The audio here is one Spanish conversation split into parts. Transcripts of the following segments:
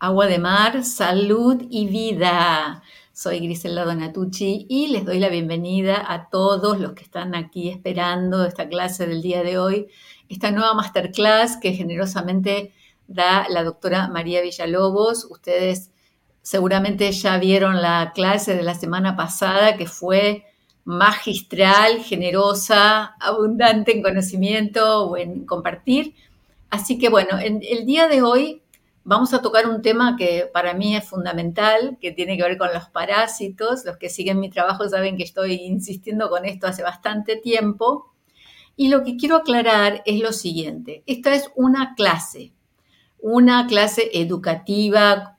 Agua de mar, salud y vida. Soy Griselda Donatucci y les doy la bienvenida a todos los que están aquí esperando esta clase del día de hoy, esta nueva masterclass que generosamente da la doctora María Villalobos. Ustedes seguramente ya vieron la clase de la semana pasada que fue magistral, generosa, abundante en conocimiento o en compartir. Así que bueno, en el día de hoy vamos a tocar un tema que para mí es fundamental, que tiene que ver con los parásitos. Los que siguen mi trabajo saben que estoy insistiendo con esto hace bastante tiempo. Y lo que quiero aclarar es lo siguiente. Esta es una clase, una clase educativa,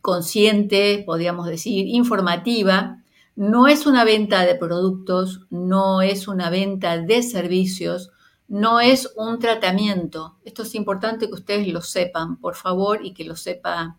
consciente, podríamos decir, informativa, no es una venta de productos, no es una venta de servicios, no es un tratamiento. Esto es importante que ustedes lo sepan, por favor, y que lo sepa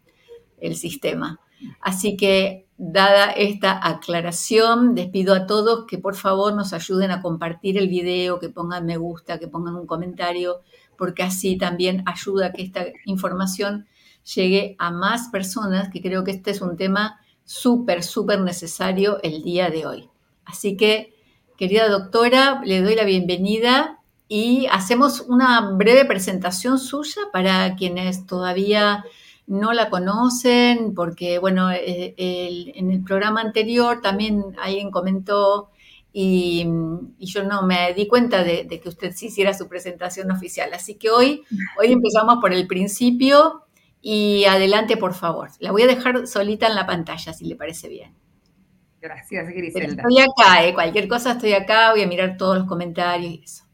el sistema. Así que, dada esta aclaración, les pido a todos que por favor nos ayuden a compartir el video, que pongan me gusta, que pongan un comentario, porque así también ayuda a que esta información llegue a más personas, que creo que este es un tema súper, súper necesario el día de hoy. Así que, querida doctora, le doy la bienvenida y hacemos una breve presentación suya para quienes todavía no la conocen, porque, bueno, eh, en el programa anterior también alguien comentó y, yo no me di cuenta de, de, que usted sí hiciera su presentación oficial. Así que hoy, hoy empezamos por el principio y adelante, por favor. La voy a dejar solita en la pantalla, si le parece bien. Gracias, Griselda. estoy acá, ¿eh? cualquier cosa estoy acá, voy a mirar todos los comentarios y eso.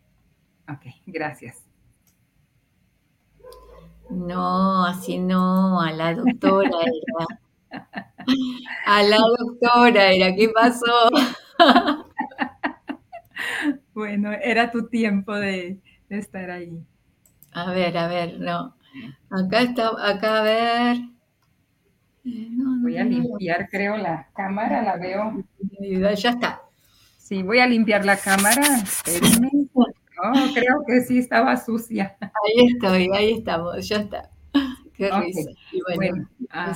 Ok, gracias. No, así no, a la doctora era. A la doctora era, ¿qué pasó? Bueno, era tu tiempo de, de estar ahí. A ver, a ver, no. Acá está, acá a ver. Eh, voy a limpiar, creo, la cámara, la veo. Ya está. Sí, voy a limpiar la cámara. No, creo que sí estaba sucia. Ahí estoy, ahí estamos, ya está. Qué risa. Ah.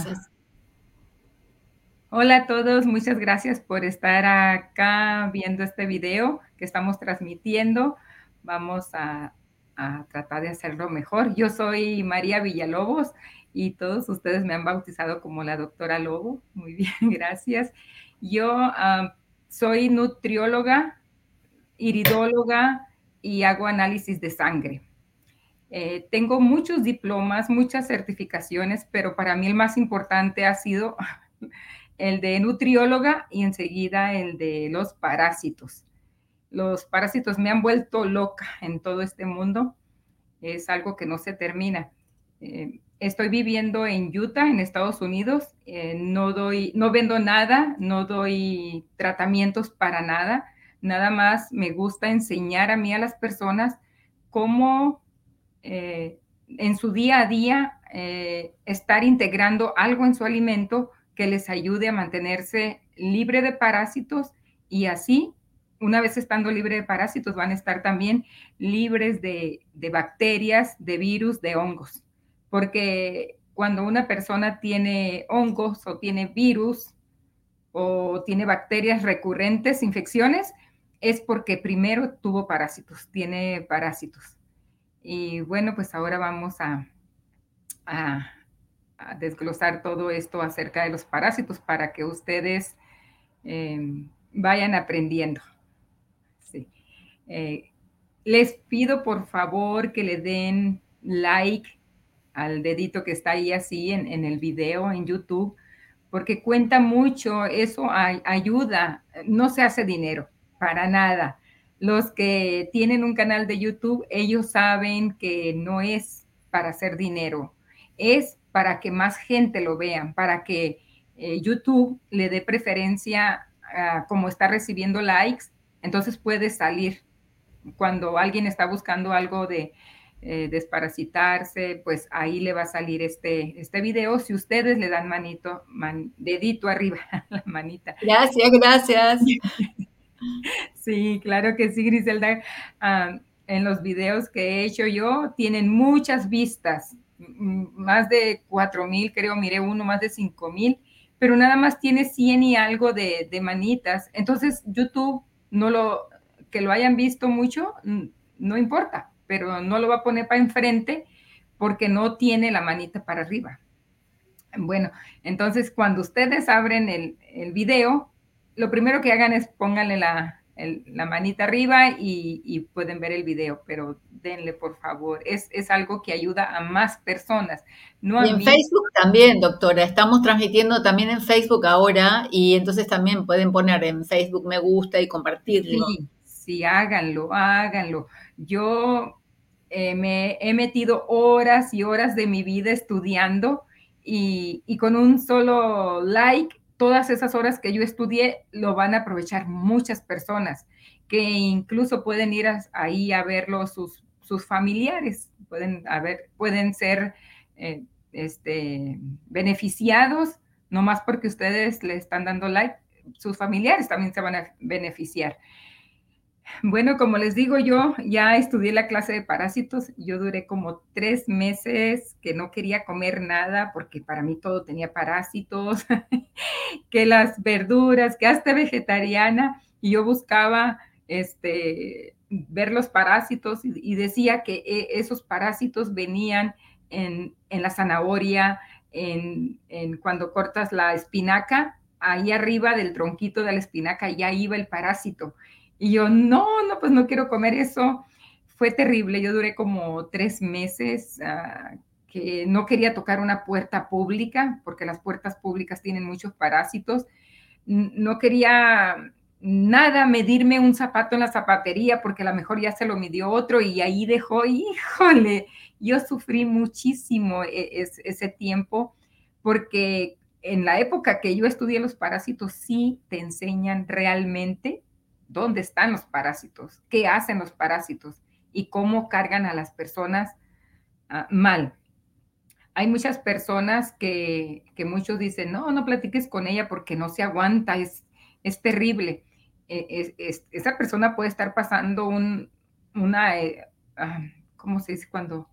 Hola a todos, muchas gracias por estar acá viendo este video que estamos transmitiendo. Vamos a a tratar de hacerlo mejor. Yo soy María Villalobos y todos ustedes me han bautizado como la doctora Lobo. Muy bien, gracias. Yo soy nutrióloga, iridóloga y hago análisis de sangre. Eh, tengo muchos diplomas, muchas certificaciones, pero para mí el más importante ha sido el de nutrióloga y enseguida el de los parásitos. Los parásitos me han vuelto loca en todo este mundo. Es algo que no se termina. Eh, estoy viviendo en Utah, en Estados Unidos. Eh, no doy, no vendo nada, no doy tratamientos para nada. Nada más me gusta enseñar a mí a las personas cómo eh, en su día a día estar integrando algo en su alimento que les ayude a mantenerse libre de parásitos y así una vez estando libre de parásitos, van a estar también libres de, bacterias, de virus, de hongos. Porque cuando una persona tiene hongos o tiene virus o tiene bacterias recurrentes, infecciones, es porque primero tuvo parásitos, tiene parásitos. Y bueno, pues ahora vamos a, desglosar todo esto acerca de los parásitos para que ustedes eh, vayan aprendiendo. Eh, les pido por favor que le den like al dedito que está ahí así en, el video en YouTube, porque cuenta mucho, eso ayuda, no se hace dinero, para nada. Los que tienen un canal de YouTube, ellos saben que no es para hacer dinero, es para que más gente lo vean, para que eh, YouTube le dé preferencia a como está recibiendo likes, entonces puede salir cuando alguien está buscando algo de eh, desparasitarse, pues ahí le va a salir este, este video. Si ustedes le dan manito, dedito arriba, la manita. Gracias, gracias. Sí, claro que sí, Griselda. Ah, en los videos que he hecho yo, tienen muchas vistas, más de 4 mil, creo, miré uno más de 5 mil, pero nada más tiene 100 y algo de, manitas. Entonces, YouTube no lo, que lo hayan visto mucho, no importa, pero no lo va a poner para enfrente porque no tiene la manita para arriba. Bueno, entonces cuando ustedes abren el video, lo primero que hagan es pónganle la, la manita arriba y, pueden ver el video, pero denle por favor. Es, algo que ayuda a más personas. No y en Facebook también, doctora. Estamos transmitiendo también en Facebook ahora y entonces también pueden poner en Facebook me gusta y compartirlo. Sí, sí, háganlo, háganlo. Yo eh, me he metido horas y horas de mi vida estudiando y, y con un solo like todas esas horas que yo estudié lo van a aprovechar muchas personas que incluso pueden ir ahí a verlo sus, sus familiares, pueden, pueden ser eh, este, beneficiados, no más porque ustedes le están dando like, sus familiares también se van a beneficiar. Bueno, como les digo, yo ya estudié la clase de parásitos. Yo duré como tres meses que no quería comer nada porque para mí todo tenía parásitos, que las verduras, que hasta vegetariana. Y yo buscaba este, ver los parásitos y, decía que e, esos parásitos venían en, la zanahoria, en, en cuando cortas la espinaca, ahí arriba del tronquito de la espinaca ya iba el parásito y yo, no, no, pues no quiero comer eso. Fue terrible. Yo duré como tres meses ah, que no quería tocar una puerta pública, porque las puertas públicas tienen muchos parásitos. No quería nada medirme un zapato en la zapatería, porque a lo mejor ya se lo midió otro y ahí dejó, híjole, yo sufrí muchísimo e, ese tiempo, porque en la época que yo estudié los parásitos sí te enseñan realmente dónde están los parásitos, qué hacen los parásitos y cómo cargan a las personas ah, mal. Hay muchas personas que, muchos dicen, no, no platiques con ella porque no se aguanta, es, es terrible. E, esa persona puede estar pasando un, una, eh, ah, ¿cómo se dice cuando?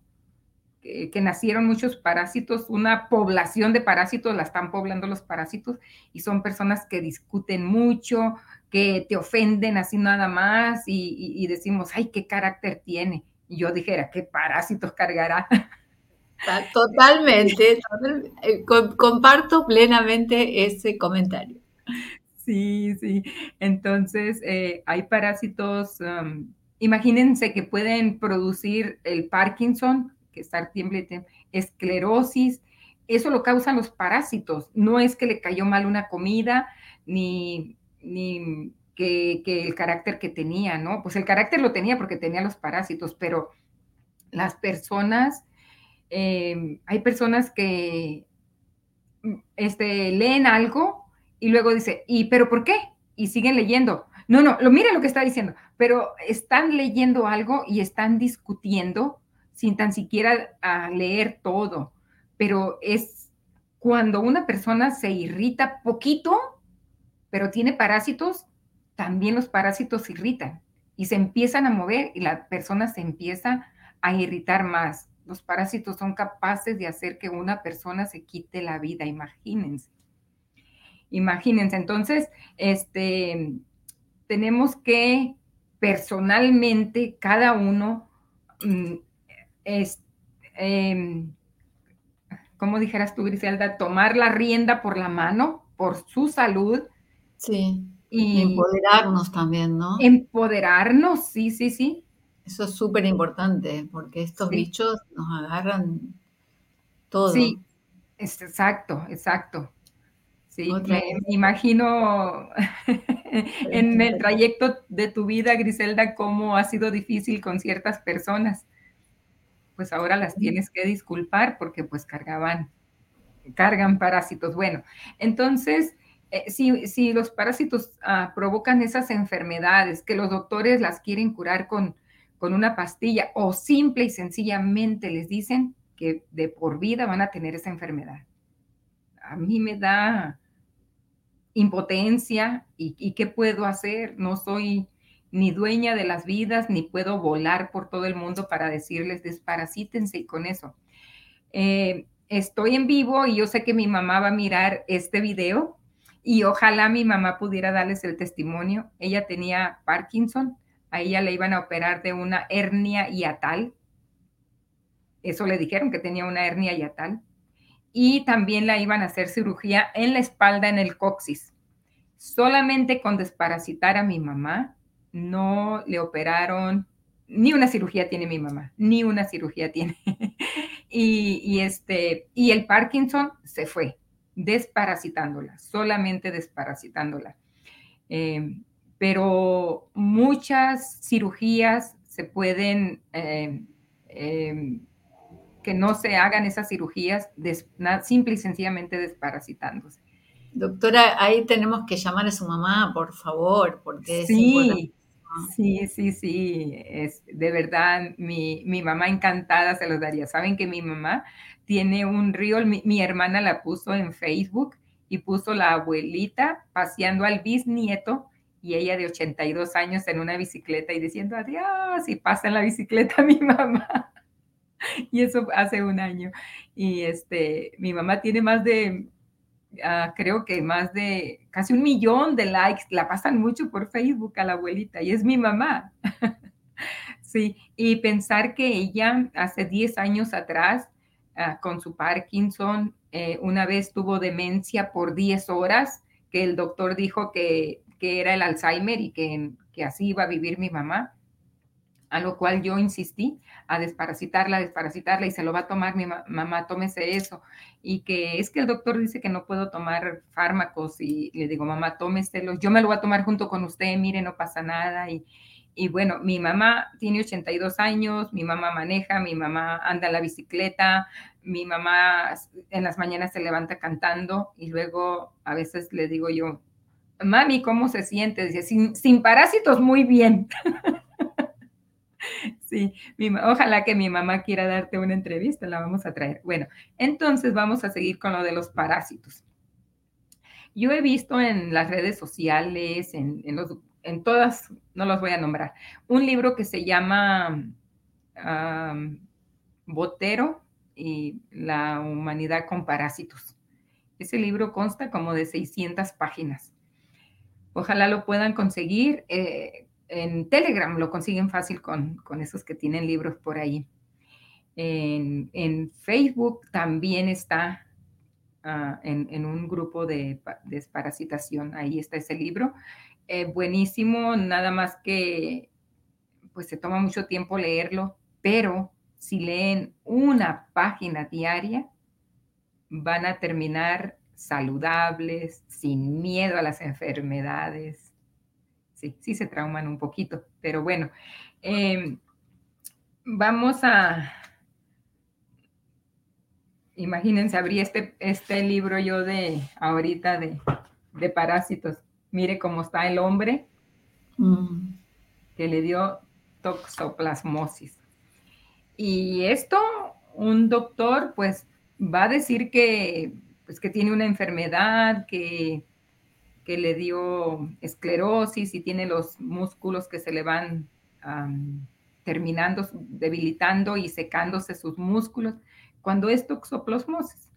que, nacieron muchos parásitos, una población de parásitos, la están poblando los parásitos, y son personas que discuten mucho, que te ofenden así nada más, y, decimos, ay, qué carácter tiene. Y yo dijera, ¿qué parásitos cargará? Totalmente, eh, comparto plenamente ese comentario. Sí, sí. Entonces, eh, hay parásitos, um, imagínense que pueden producir el Parkinson, que estar tiemble, esclerosis, eso lo causan los parásitos. No es que le cayó mal una comida, ni, ni que, el carácter que tenía, ¿no? Pues el carácter lo tenía porque tenía los parásitos, pero las personas, em, hay personas que este, leen algo y luego dice, ¿y pero por qué? Y siguen leyendo. No, no, lo mira lo que está diciendo, pero están leyendo algo y están discutiendo sin tan siquiera ah, leer todo, pero es cuando una persona se irrita poquito, pero tiene parásitos, también los parásitos irritan y se empiezan a mover y la persona se empieza a irritar más. Los parásitos son capaces de hacer que una persona se quite la vida, imagínense. Imagínense, entonces, este, tenemos que personalmente cada uno mm, em, como dijeras tú, Griselda, tomar la rienda por la mano, por su salud. Sí. Y empoderarnos también, ¿no? Empoderarnos, sí, sí, sí. Eso es súper importante, porque estos bichos nos agarran todo. Sí, es, exacto, exacto. Sí, me, imagino en el trayecto de tu vida, Griselda, cómo ha sido difícil con ciertas personas pues ahora las tienes que disculpar porque pues cargaban, cargan parásitos. Bueno, entonces, eh, si, los parásitos ah, provocan esas enfermedades que los doctores las quieren curar con, con una pastilla o simple y sencillamente les dicen que de por vida van a tener esa enfermedad. A mí me da impotencia y, qué puedo hacer. No soy ni dueña de las vidas, ni puedo volar por todo el mundo para decirles desparasítense y con eso. Eh, estoy en vivo y yo sé que mi mamá va a mirar este video y ojalá mi mamá pudiera darles el testimonio. Ella tenía Parkinson, a ella le iban a operar de una hernia hiatal. Eso le dijeron que tenía una hernia hiatal. Y también la iban a hacer cirugía en la espalda, en el coxis. Solamente con desparasitar a mi mamá, no le operaron, ni una cirugía tiene mi mamá, ni una cirugía tiene. y, este, y el Parkinson se fue, desparasitándola, solamente desparasitándola. Em, pero muchas cirugías se pueden, em, em, que no se hagan esas cirugías simple y sencillamente desparasitándose. Doctora, ahí tenemos que llamar a su mamá, por favor, porque sí, Sí, sí, sí, es de verdad, mi, mamá encantada se los daría. Saben que mi mamá tiene un río, mi, hermana la puso en Facebook y puso la abuelita paseando al bisnieto y ella de 82 años en una bicicleta y diciendo adiós y pasa en la bicicleta mi mamá. Y eso hace un año. Y este, mi mamá tiene más de Ah, creo que más de casi un millón de likes, la pasan mucho por Facebook a la abuelita y es mi mamá. sí, y pensar que ella hace 10 años atrás, ah, con su Parkinson, eh, una vez tuvo demencia por 10 horas, que el doctor dijo que, que era el Alzheimer y que, que así iba a vivir mi mamá a lo cual yo insistí a desparasitarla, desparasitarla y se lo va a tomar mi mamá, tómese eso. Y que es que el doctor dice que no puedo tomar fármacos y le digo, mamá, tómeselo, yo me lo voy a tomar junto con usted, mire, no pasa nada. Y, y bueno, mi mamá tiene 82 años, mi mamá maneja, mi mamá anda la bicicleta, mi mamá en las mañanas se levanta cantando y luego a veces le digo yo, mami, ¿cómo se siente? Dice, sin, parásitos, muy bien. Sí, ojalá que mi mamá quiera darte una entrevista, la vamos a traer. Bueno, entonces vamos a seguir con lo de los parásitos. Yo he visto en las redes sociales, en, en, todas, no los voy a nombrar, un libro que se llama Botero y la humanidad con parásitos. Ese libro consta como de 600 páginas. Ojalá lo puedan conseguir. Eh, en Telegram lo consiguen fácil con, esos que tienen libros por ahí. En, Facebook también está ah, en, un grupo de desparasitación, ahí está ese libro. Eh, buenísimo, nada más que pues se toma mucho tiempo leerlo, pero si leen una página diaria, van a terminar saludables, sin miedo a las enfermedades, sí, sí se trauman un poquito, pero bueno, em, vamos a, imagínense, abrí este, este libro yo de ahorita de, de parásitos. Mire cómo está el hombre mm. que le dio toxoplasmosis. Y esto, un doctor, pues, va a decir que, pues, que tiene una enfermedad, que que le dio esclerosis y tiene los músculos que se le van terminando, debilitando y secándose sus músculos, cuando es toxoplasmosis.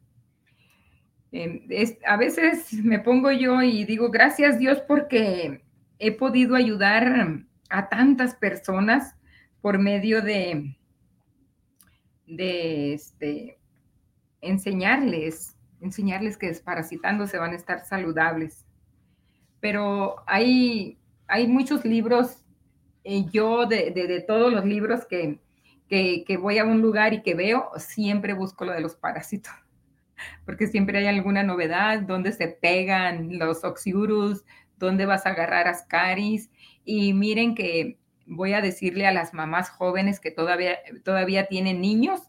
Em, a veces me pongo yo y digo, gracias Dios porque he podido ayudar a tantas personas por medio de, de este, enseñarles, enseñarles que desparasitándose van a estar saludables. Pero hay, hay muchos libros, eh, yo de, todos los libros que, que, voy a un lugar y que veo, siempre busco lo de los parásitos, porque siempre hay alguna novedad, donde se pegan los oxiurus, dónde vas a agarrar ascaris, y miren que voy a decirle a las mamás jóvenes que todavía, todavía tienen niños,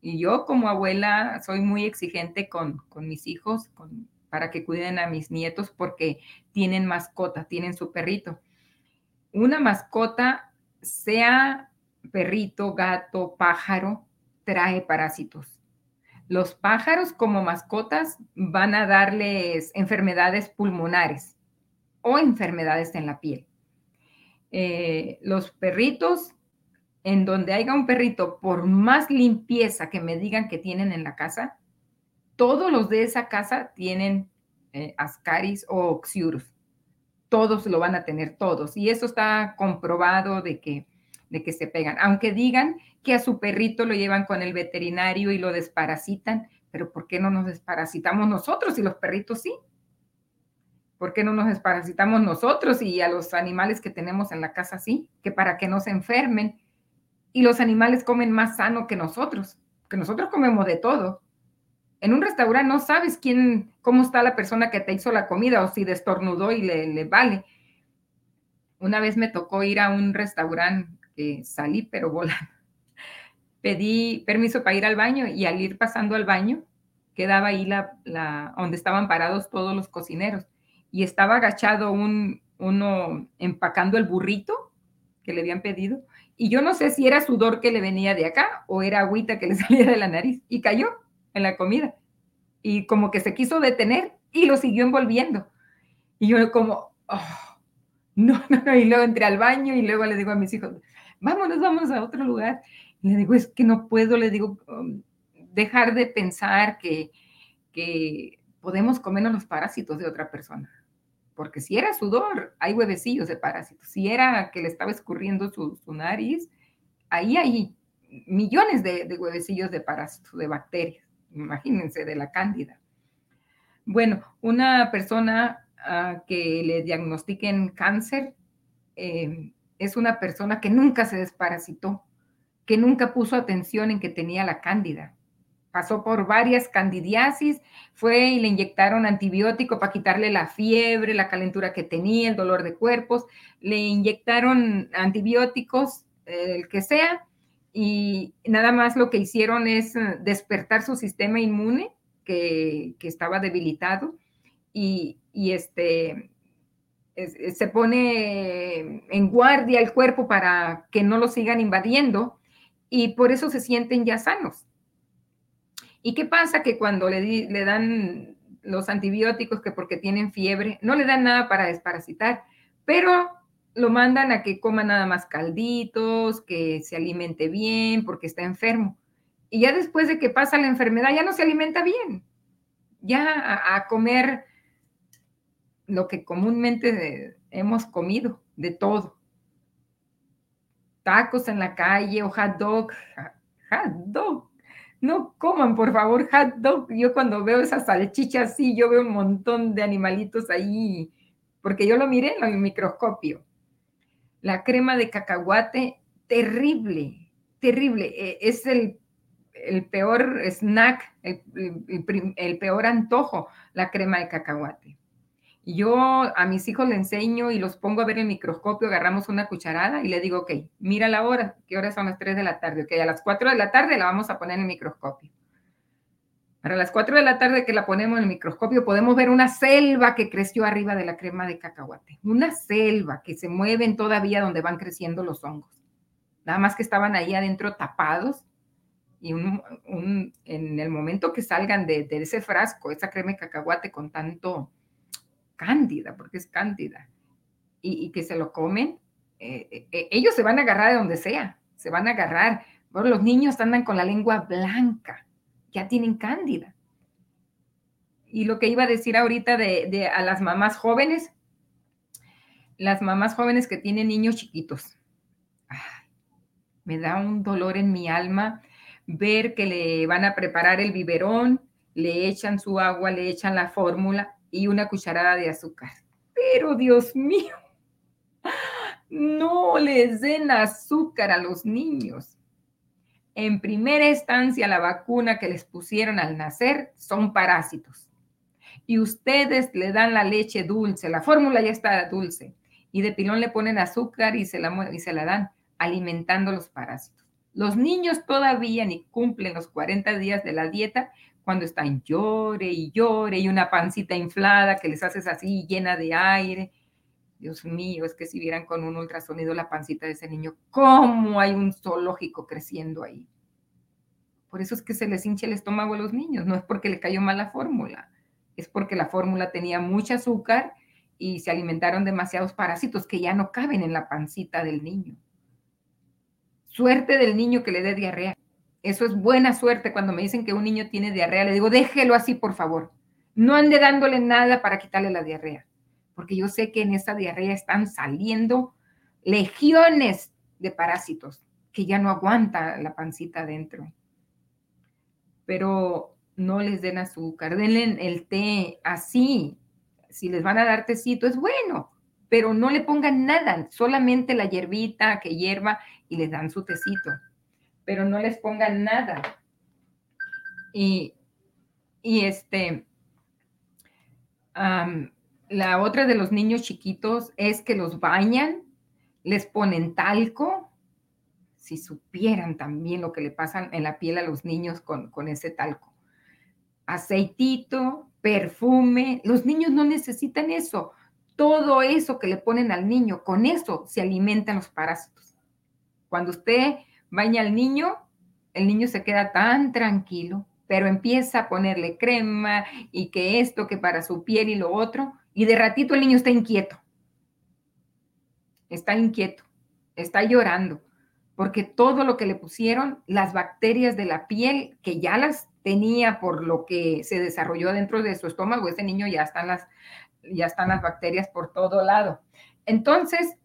y yo como abuela soy muy exigente con, con mis hijos, para que cuiden a mis nietos porque tienen mascota, tienen su perrito. Una mascota, sea perrito, gato, pájaro, trae parásitos. Los pájaros como mascotas van a darles enfermedades pulmonares o enfermedades en la piel. Eh, los perritos en donde haya un perrito, por más limpieza que me digan que tienen en la casa, todos los de esa casa tienen eh, ascaris o oxiurus. Todos lo van a tener, todos. Y eso está comprobado de que, de que se pegan. Aunque digan que a su perrito lo llevan con el veterinario y lo desparasitan, pero ¿por qué no nos desparasitamos nosotros y los perritos sí? ¿Por qué no nos desparasitamos nosotros y a los animales que tenemos en la casa sí? Que para que no se enfermen. Y los animales comen más sano que nosotros, que nosotros comemos de todo. En un restaurante no sabes quién, cómo está la persona que te hizo la comida o si destornudó y le, le vale. Una vez me tocó ir a un restaurante que salí, pero volando. Pedí permiso para ir al baño y al ir pasando al baño, quedaba ahí la, donde estaban parados todos los cocineros y estaba agachado un, uno empacando el burrito que le habían pedido y yo no sé si era sudor que le venía de acá o era agüita que le salía de la nariz y cayó en la comida. Y como que se quiso detener y lo siguió envolviendo. Y yo como, oh, no, no, no. Y luego entré al baño y luego le digo a mis hijos, vámonos, vamos a otro lugar. Y le digo, es que no puedo, le digo, um, dejar de pensar que, que podemos comernos los parásitos de otra persona. Porque si era sudor, hay huevecillos de parásitos. Si era que le estaba escurriendo su, nariz, ahí hay millones de, huevecillos de parásitos, de bacterias imagínense, de la cándida. Bueno, una persona uh, que le diagnostiquen cáncer eh, es una persona que nunca se desparasitó, que nunca puso atención en que tenía la cándida. Pasó por varias candidiasis, fue y le inyectaron antibiótico para quitarle la fiebre, la calentura que tenía, el dolor de cuerpos, le inyectaron antibióticos, el que sea, y nada más lo que hicieron es eh, despertar su sistema inmune que, estaba debilitado y, este, se pone en guardia el cuerpo para que no lo sigan invadiendo y por eso se sienten ya sanos. ¿Y qué pasa? Que cuando le, dan los antibióticos, que porque tienen fiebre, no le dan nada para desparasitar, pero lo mandan a que coma nada más calditos, que se alimente bien porque está enfermo. Y ya después de que pasa la enfermedad, ya no se alimenta bien. Ya a, comer lo que comúnmente hemos comido, de todo. Tacos en la calle o hot dog. Hot dog. No coman, por favor, hot dog. Yo cuando veo esas salchichas, sí, yo veo un montón de animalitos ahí, porque yo lo miré en el microscopio la crema de cacahuate, terrible, terrible. E, es el, peor snack, el, peor antojo, la crema de cacahuate. Yo a mis hijos le enseño y los pongo a ver el microscopio, agarramos una cucharada y le digo, ok, mira la hora, ¿qué hora son las 3 de la tarde? Ok, a las 4 de la tarde la vamos a poner en el microscopio. Para las 4 de la tarde que la ponemos en el microscopio, podemos ver una selva que creció arriba de la crema de cacahuate. Una selva que se mueven todavía donde van creciendo los hongos. Nada más que estaban ahí adentro tapados y en el momento que salgan de, ese frasco, esa crema de cacahuate con tanto cándida, porque es cándida, y, que se lo comen, eh, eh, ellos se van a agarrar de donde sea, se van a agarrar. Bueno, los niños andan con la lengua blanca ya tienen cándida. Y lo que iba a decir ahorita de, a las mamás jóvenes, las mamás jóvenes que tienen niños chiquitos. me da un dolor en mi alma ver que le van a preparar el biberón, le echan su agua, le echan la fórmula y una cucharada de azúcar. Pero Dios mío, no les den azúcar a los niños en primera instancia la vacuna que les pusieron al nacer son parásitos. Y ustedes le dan la leche dulce, la fórmula ya está dulce, y de pilón le ponen azúcar y se la, y se la dan, alimentando los parásitos. Los niños todavía ni cumplen los 40 días de la dieta cuando están llore y llore y una pancita inflada que les haces así llena de aire. Dios mío, es que si vieran con un ultrasonido la pancita de ese niño, ¿cómo hay un zoológico creciendo ahí? Por eso es que se les hincha el estómago a los niños, no es porque le cayó mal la fórmula, es porque la fórmula tenía mucho azúcar y se alimentaron demasiados parásitos que ya no caben en la pancita del niño. suerte del niño que le dé diarrea. Eso es buena suerte. Cuando me dicen que un niño tiene diarrea, le digo, déjelo así, por favor. No ande dándole nada para quitarle la diarrea, porque yo sé que en esa diarrea están saliendo legiones de parásitos que ya no aguanta la pancita adentro. Pero no les den azúcar, denle el té así. Si les van a dar tecito, es bueno, pero no le pongan nada, solamente la hierbita que hierva y les dan su tecito, pero no les pongan nada. Y, y este, la otra de los niños chiquitos es que los bañan, les ponen talco, si supieran también lo que le pasa en la piel a los niños con, con ese talco. Aceitito, perfume, los niños no necesitan eso todo eso que le ponen al niño, con eso se alimentan los parásitos. Cuando usted baña al niño, el niño se queda tan tranquilo, pero empieza a ponerle crema y que esto, que para su piel y lo otro, y de ratito el niño está inquieto. Está inquieto, está llorando, porque todo lo que le pusieron, las bacterias de la piel, que ya las tenía por lo que se desarrolló dentro de su estómago, ese niño ya están las, ya están las bacterias por todo lado. Entonces,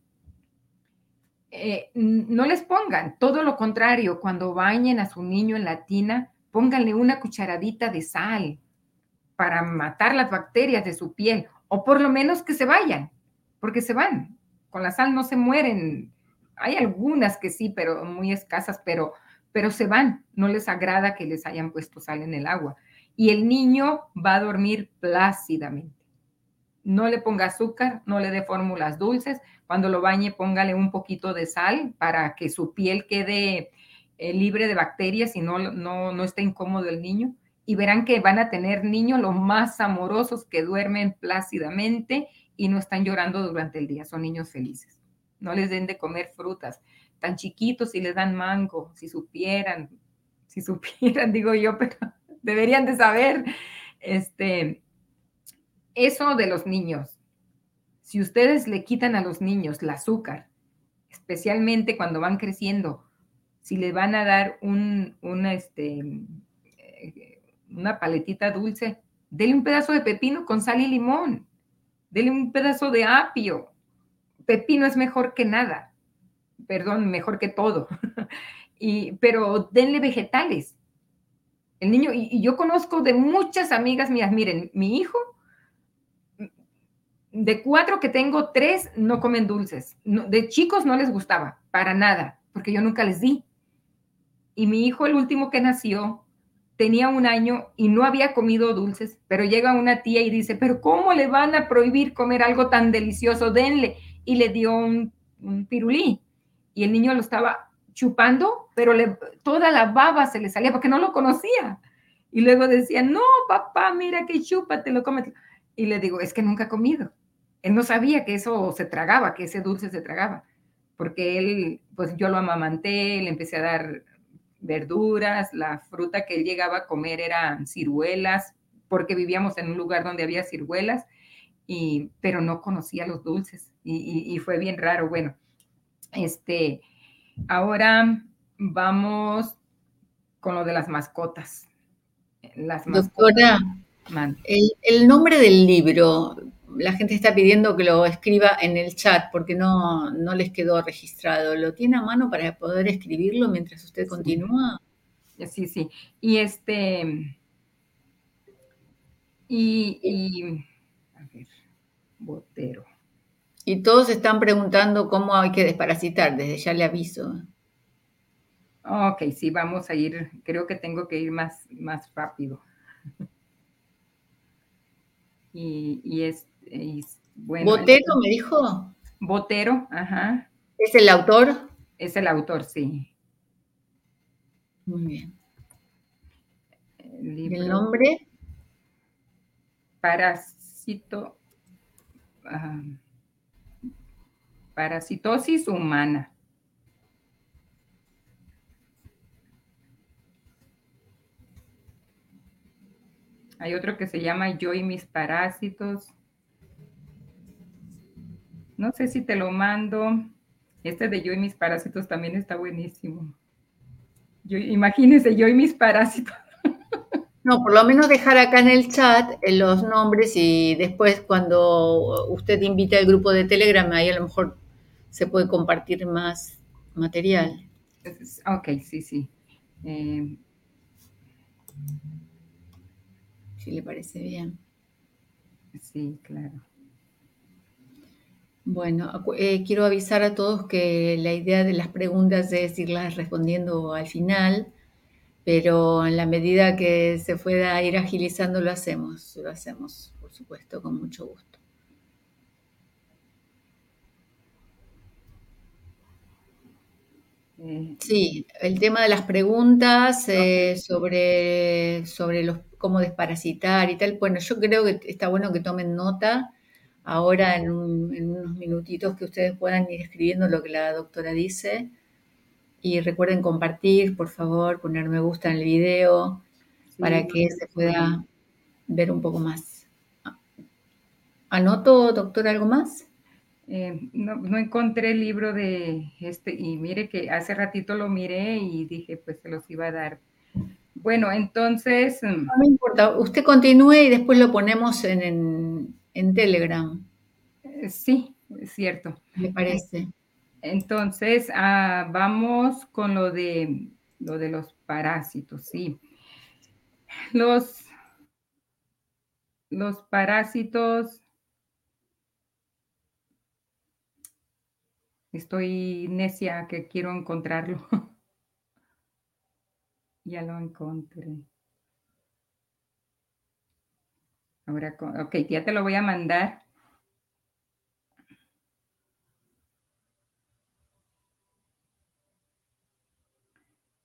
eh, no les pongan, todo lo contrario, cuando bañen a su niño en la tina, pónganle una cucharadita de sal para matar las bacterias de su piel, o por lo menos que se vayan, porque se van. Con la sal no se mueren. Hay algunas que sí, pero muy escasas, pero, pero se van. No les agrada que les hayan puesto sal en el agua. Y el niño va a dormir plácidamente no le ponga azúcar, no le dé fórmulas dulces. Cuando lo bañe, póngale un poquito de sal para que su piel quede eh, libre de bacterias y no, no, no esté incómodo el niño. Y verán que van a tener niños los más amorosos que duermen plácidamente y no están llorando durante el día. Son niños felices. No les den de comer frutas. Tan chiquitos si les dan mango, si supieran, si supieran, digo yo, pero deberían de saber. Este, eso de los niños. Si ustedes le quitan a los niños el azúcar, especialmente cuando van creciendo, si le van a dar un, una, este, eh, una paletita dulce, denle un pedazo de pepino con sal y limón, denle un pedazo de apio. Pepino es mejor que nada, perdón, mejor que todo. y, pero denle vegetales. El niño, y yo conozco de muchas amigas mías, miren, mi hijo de cuatro que tengo, tres no comen dulces. de chicos no les gustaba, para nada, porque yo nunca les di. Y mi hijo, el último que nació, tenía un año y no había comido dulces, pero llega una tía y dice, pero ¿cómo le van a prohibir comer algo tan delicioso? Denle. Y le dio un, pirulí. Y el niño lo estaba chupando, pero toda la baba se le salía porque no lo conocía. Y luego decía, no, papá, mira que chupa, te lo comes. Y le digo, es que nunca ha comido él no sabía que eso se tragaba, que ese dulce se tragaba, porque él, pues yo lo amamanté, le empecé a dar verduras, la fruta que él llegaba a comer eran ciruelas, porque vivíamos en un lugar donde había ciruelas, y, pero no conocía los dulces y, fue bien raro. Bueno, este, ahora vamos con lo de las mascotas. Las Doctora, el, el, nombre del libro, la gente está pidiendo que lo escriba en el chat porque no, no les quedó registrado. ¿Lo tiene a mano para poder escribirlo mientras usted continúa? Sí, sí. Y este. Y, y a ver, Botero. Y todos están preguntando cómo hay que desparasitar, desde ya le aviso. Ok, sí, vamos a ir, creo que tengo que ir más, más rápido. y, y ¿Botero me dijo? Botero, ajá. ¿Es el autor? Es el autor, sí. Muy bien. El, nombre? Parásito. parasitosis humana. Hay otro que se llama Yo y mis parásitos. No sé si te lo mando. Este de yo y mis parásitos también está buenísimo. Yo, imagínense, yo y mis parásitos. No, por lo menos dejar acá en el chat eh, los nombres y después cuando usted invite al grupo de Telegram, ahí a lo mejor se puede compartir más material. Ok, sí, sí. Eh, si le parece bien. Sí, claro. Bueno, eh, quiero avisar a todos que la idea de las preguntas es irlas respondiendo al final, pero en la medida que se pueda ir agilizando lo hacemos, lo hacemos, por supuesto, con mucho gusto. Eh, sí, el tema de las preguntas eh, sobre, sobre los, cómo desparasitar y tal, bueno, yo creo que está bueno que tomen nota ahora en, unos minutitos que ustedes puedan ir escribiendo lo que la doctora dice. Y recuerden compartir, por favor, poner me gusta en el video para que se pueda ver un poco más. ¿Anoto, doctora, algo más? Eh, no, encontré el libro de este, y mire que hace ratito lo miré y dije, pues se los iba a dar. Bueno, entonces... Mm, no me importa, usted continúe y después lo ponemos en, Telegram. Eh, sí, es cierto. Me parece. Entonces, ah, vamos con lo de, lo de los parásitos, sí. Los, los parásitos Estoy necia que quiero encontrarlo. ya lo encontré. Ok, ya te lo voy a mandar.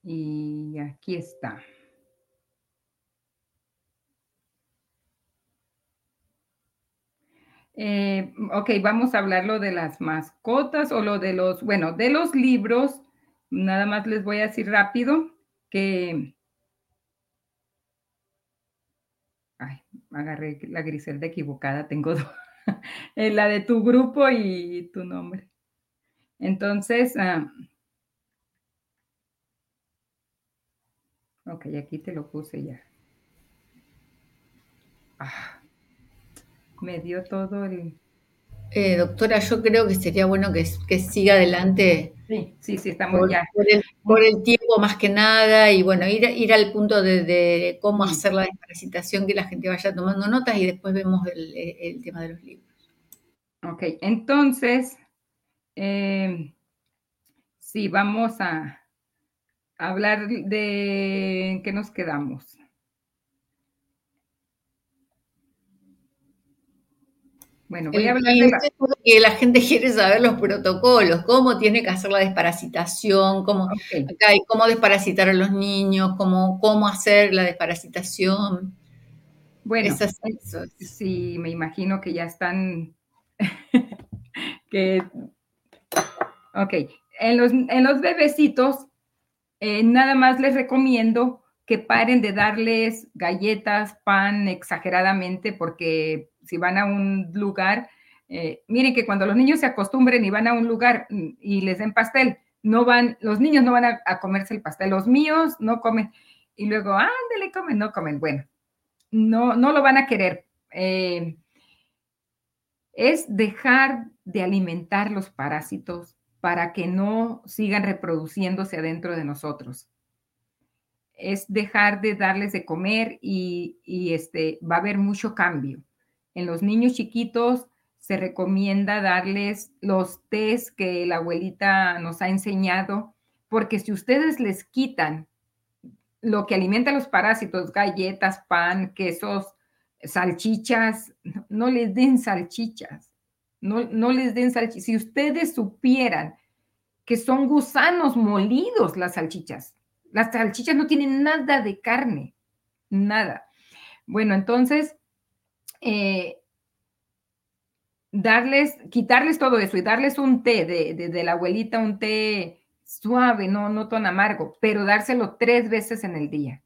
Y aquí está. Eh, ok, vamos a hablar lo de las mascotas o lo de los, bueno, de los libros. Nada más les voy a decir rápido que... Ay, agarré la griselda equivocada, tengo dos. la de tu grupo y tu nombre. Entonces, ah, ok, aquí te lo puse ya. Ah me dio todo el... Eh, doctora, yo creo que sería bueno que, que siga adelante. Sí, sí, sí, estamos ya. Por el, tiempo más que nada y bueno, ir, ir al punto de, cómo hacer la desparasitación, que la gente vaya tomando notas y después vemos el, tema de los libros. Ok, entonces, eh, sí, vamos a hablar de qué nos quedamos. Bueno, voy a hablar de que la gente quiere saber los protocolos, cómo tiene que hacer la desparasitación, cómo, cómo desparasitar a los niños, cómo, cómo hacer la desparasitación. Bueno, sí, me imagino que ya están, que, ok, en los, en los bebecitos, eh, nada más les recomiendo que paren de darles galletas, pan exageradamente, porque si van a un lugar, eh, miren que cuando los niños se acostumbren y van a un lugar y les den pastel, no van, los niños no van a, comerse el pastel, los míos no comen, y luego, ándale, comen, no comen, bueno, no, no lo van a querer. Eh, es dejar de alimentar los parásitos para que no sigan reproduciéndose adentro de nosotros es dejar de darles de comer y, este, va a haber mucho cambio. En los niños chiquitos se recomienda darles los tés que la abuelita nos ha enseñado, porque si ustedes les quitan lo que alimenta a los parásitos, galletas, pan, quesos, salchichas, no, les den salchichas, no, no les den salchichas. Si ustedes supieran que son gusanos molidos las salchichas, las salchichas no tienen nada de carne, nada. Bueno, entonces, eh, darles, quitarles todo eso y darles un té de, la abuelita, un té suave, no, no tan amargo, pero dárselo tres veces en el día.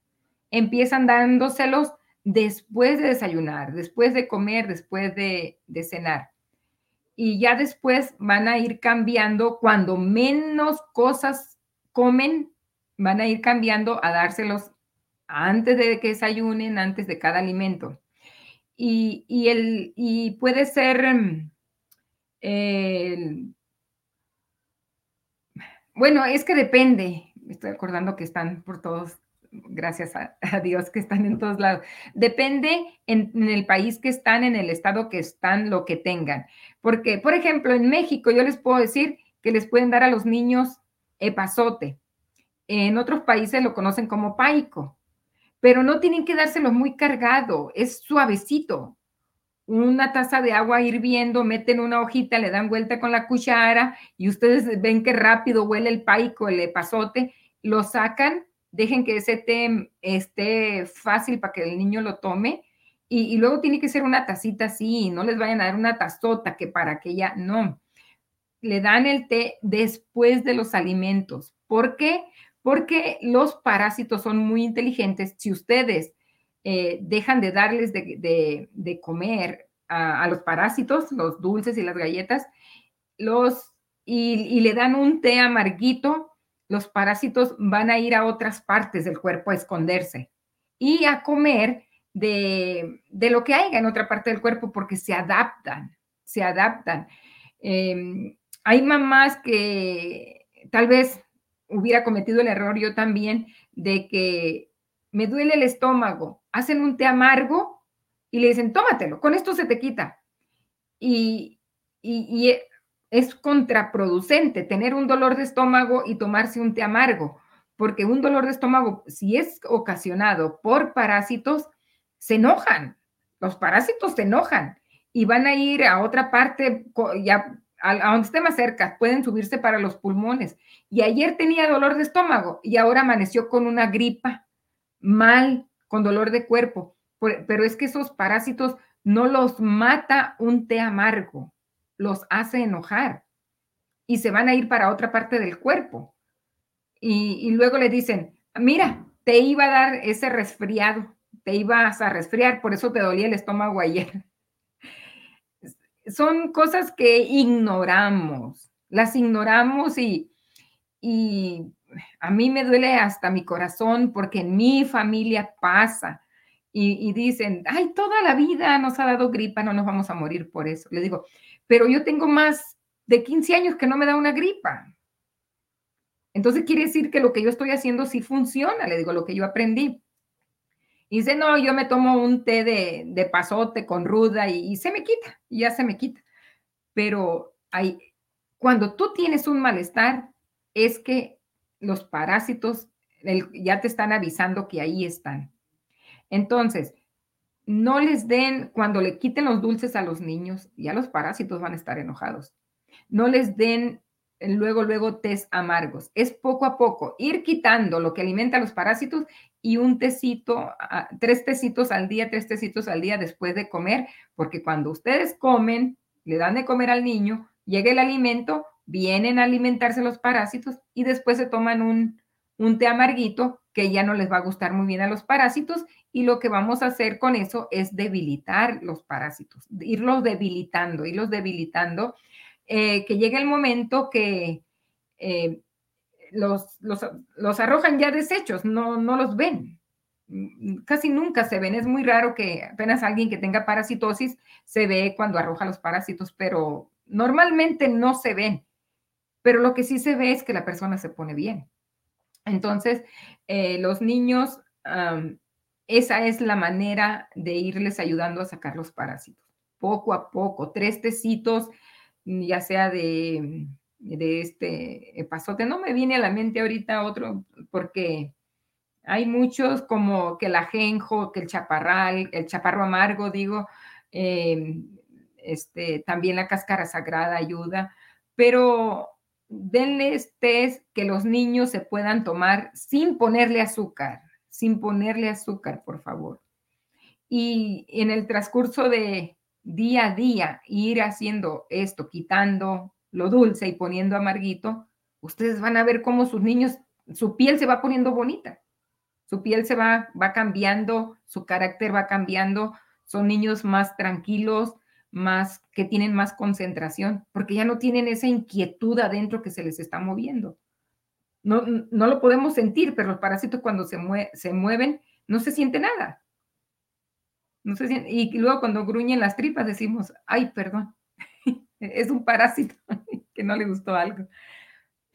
Empiezan dándoselos después de desayunar, después de comer, después de, de cenar. y ya después van a ir cambiando cuando menos cosas comen, van a ir cambiando a dárselos antes de que desayunen, antes de cada alimento. Y, el, y puede ser, mm, bueno, es que depende, estoy acordando que están por todos, gracias a, Dios que están en todos lados. Depende en, en, el país que están, en el estado que están, lo que tengan. Porque, por ejemplo, en México yo les puedo decir que les pueden dar a los niños epazote. En otros países lo conocen como paico pero no tienen que dárselo muy cargado, es suavecito. Una taza de agua hirviendo, meten una hojita, le dan vuelta con la cuchara y ustedes ven que rápido huele el paico, el epazote, lo sacan, dejen que ese té esté fácil para que el niño lo tome y, y luego tiene que ser una tacita así, no les vayan a dar una tazota que para que ya, no. Le dan el té después de los alimentos. ¿Por qué? Porque los parásitos son muy inteligentes. Si ustedes eh, dejan de darles de, comer a, los parásitos, los dulces y las galletas, los, y, le dan un té amarguito, los parásitos van a ir a otras partes del cuerpo a esconderse y a comer de, lo que haya en otra parte del cuerpo porque se adaptan, se adaptan. Em, hay mamás que tal vez hubiera cometido el error yo también de que me duele el estómago, hacen un té amargo y le dicen, tómatelo, con esto se te quita. Y, y, es contraproducente tener un dolor de estómago y tomarse un té amargo, porque un dolor de estómago, si es ocasionado por parásitos, se enojan. Los parásitos se enojan y van a ir a otra parte, ya a, donde esté más cerca, pueden subirse para los pulmones. Y ayer tenía dolor de estómago y ahora amaneció con una gripa, mal, con dolor de cuerpo. pero es que esos parásitos no los mata un té amargo, los hace enojar y se van a ir para otra parte del cuerpo. Y, luego le dicen, mira, te iba a dar ese resfriado, te ibas a resfriar, por eso te dolía el estómago ayer son cosas que ignoramos, las ignoramos y, a mí me duele hasta mi corazón porque en mi familia pasa. Y, dicen, ay, toda la vida nos ha dado gripa, no nos vamos a morir por eso. Le digo, pero yo tengo más de 15 años que no me da una gripa. Entonces quiere decir que lo que yo estoy haciendo sí funciona, le digo, lo que yo aprendí. Y dice, no, yo me tomo un té de, pasote con ruda y, se me quita, ya se me quita. Pero hay, cuando tú tienes un malestar, es que los parásitos ya te están avisando que ahí están. Entonces, no les den, cuando le quiten los dulces a los niños, ya los parásitos van a estar enojados. No les den luego, luego test amargos. Es poco a poco ir quitando lo que alimenta a los parásitos y un tecito, ah, tres tecitos al día, tres tecitos al día después de comer, porque cuando ustedes comen, le dan de comer al niño, llega el alimento, vienen a alimentarse los parásitos y después se toman un, un té amarguito que ya no les va a gustar muy bien a los parásitos y lo que vamos a hacer con eso es debilitar los parásitos, irlos debilitando, irlos debilitando, eh, que llegue el momento que eh, los, los, arrojan ya desechos, no, no los ven. Casi nunca se ven, es muy raro que apenas alguien que tenga parasitosis se ve cuando arroja los parásitos, pero normalmente no se ven. Pero lo que sí se ve es que la persona se pone bien. Entonces, eh, los niños, esa es la manera de irles ayudando a sacar los parásitos. Poco a poco, tres tecitos, ya sea de de este eh, pasote. No me viene a la mente ahorita otro, porque hay muchos como que el ajenjo, que el chaparral, el chaparro amargo, digo, em, este, también la cáscara sagrada ayuda, pero denles test que los niños se puedan tomar sin ponerle azúcar, sin ponerle azúcar, por favor. Y en el transcurso de día a día, ir haciendo esto, quitando lo dulce y poniendo amarguito, ustedes van a ver cómo sus niños, su piel se va poniendo bonita, su piel se va, va cambiando, su carácter va cambiando, son niños más tranquilos, más, que tienen más concentración, porque ya no tienen esa inquietud adentro que se les está moviendo. No, no lo podemos sentir, pero los parásitos cuando se, se mueven no se siente nada. No se siente, y luego cuando gruñen las tripas decimos, ay, perdón, es un parásito que no le gustó algo.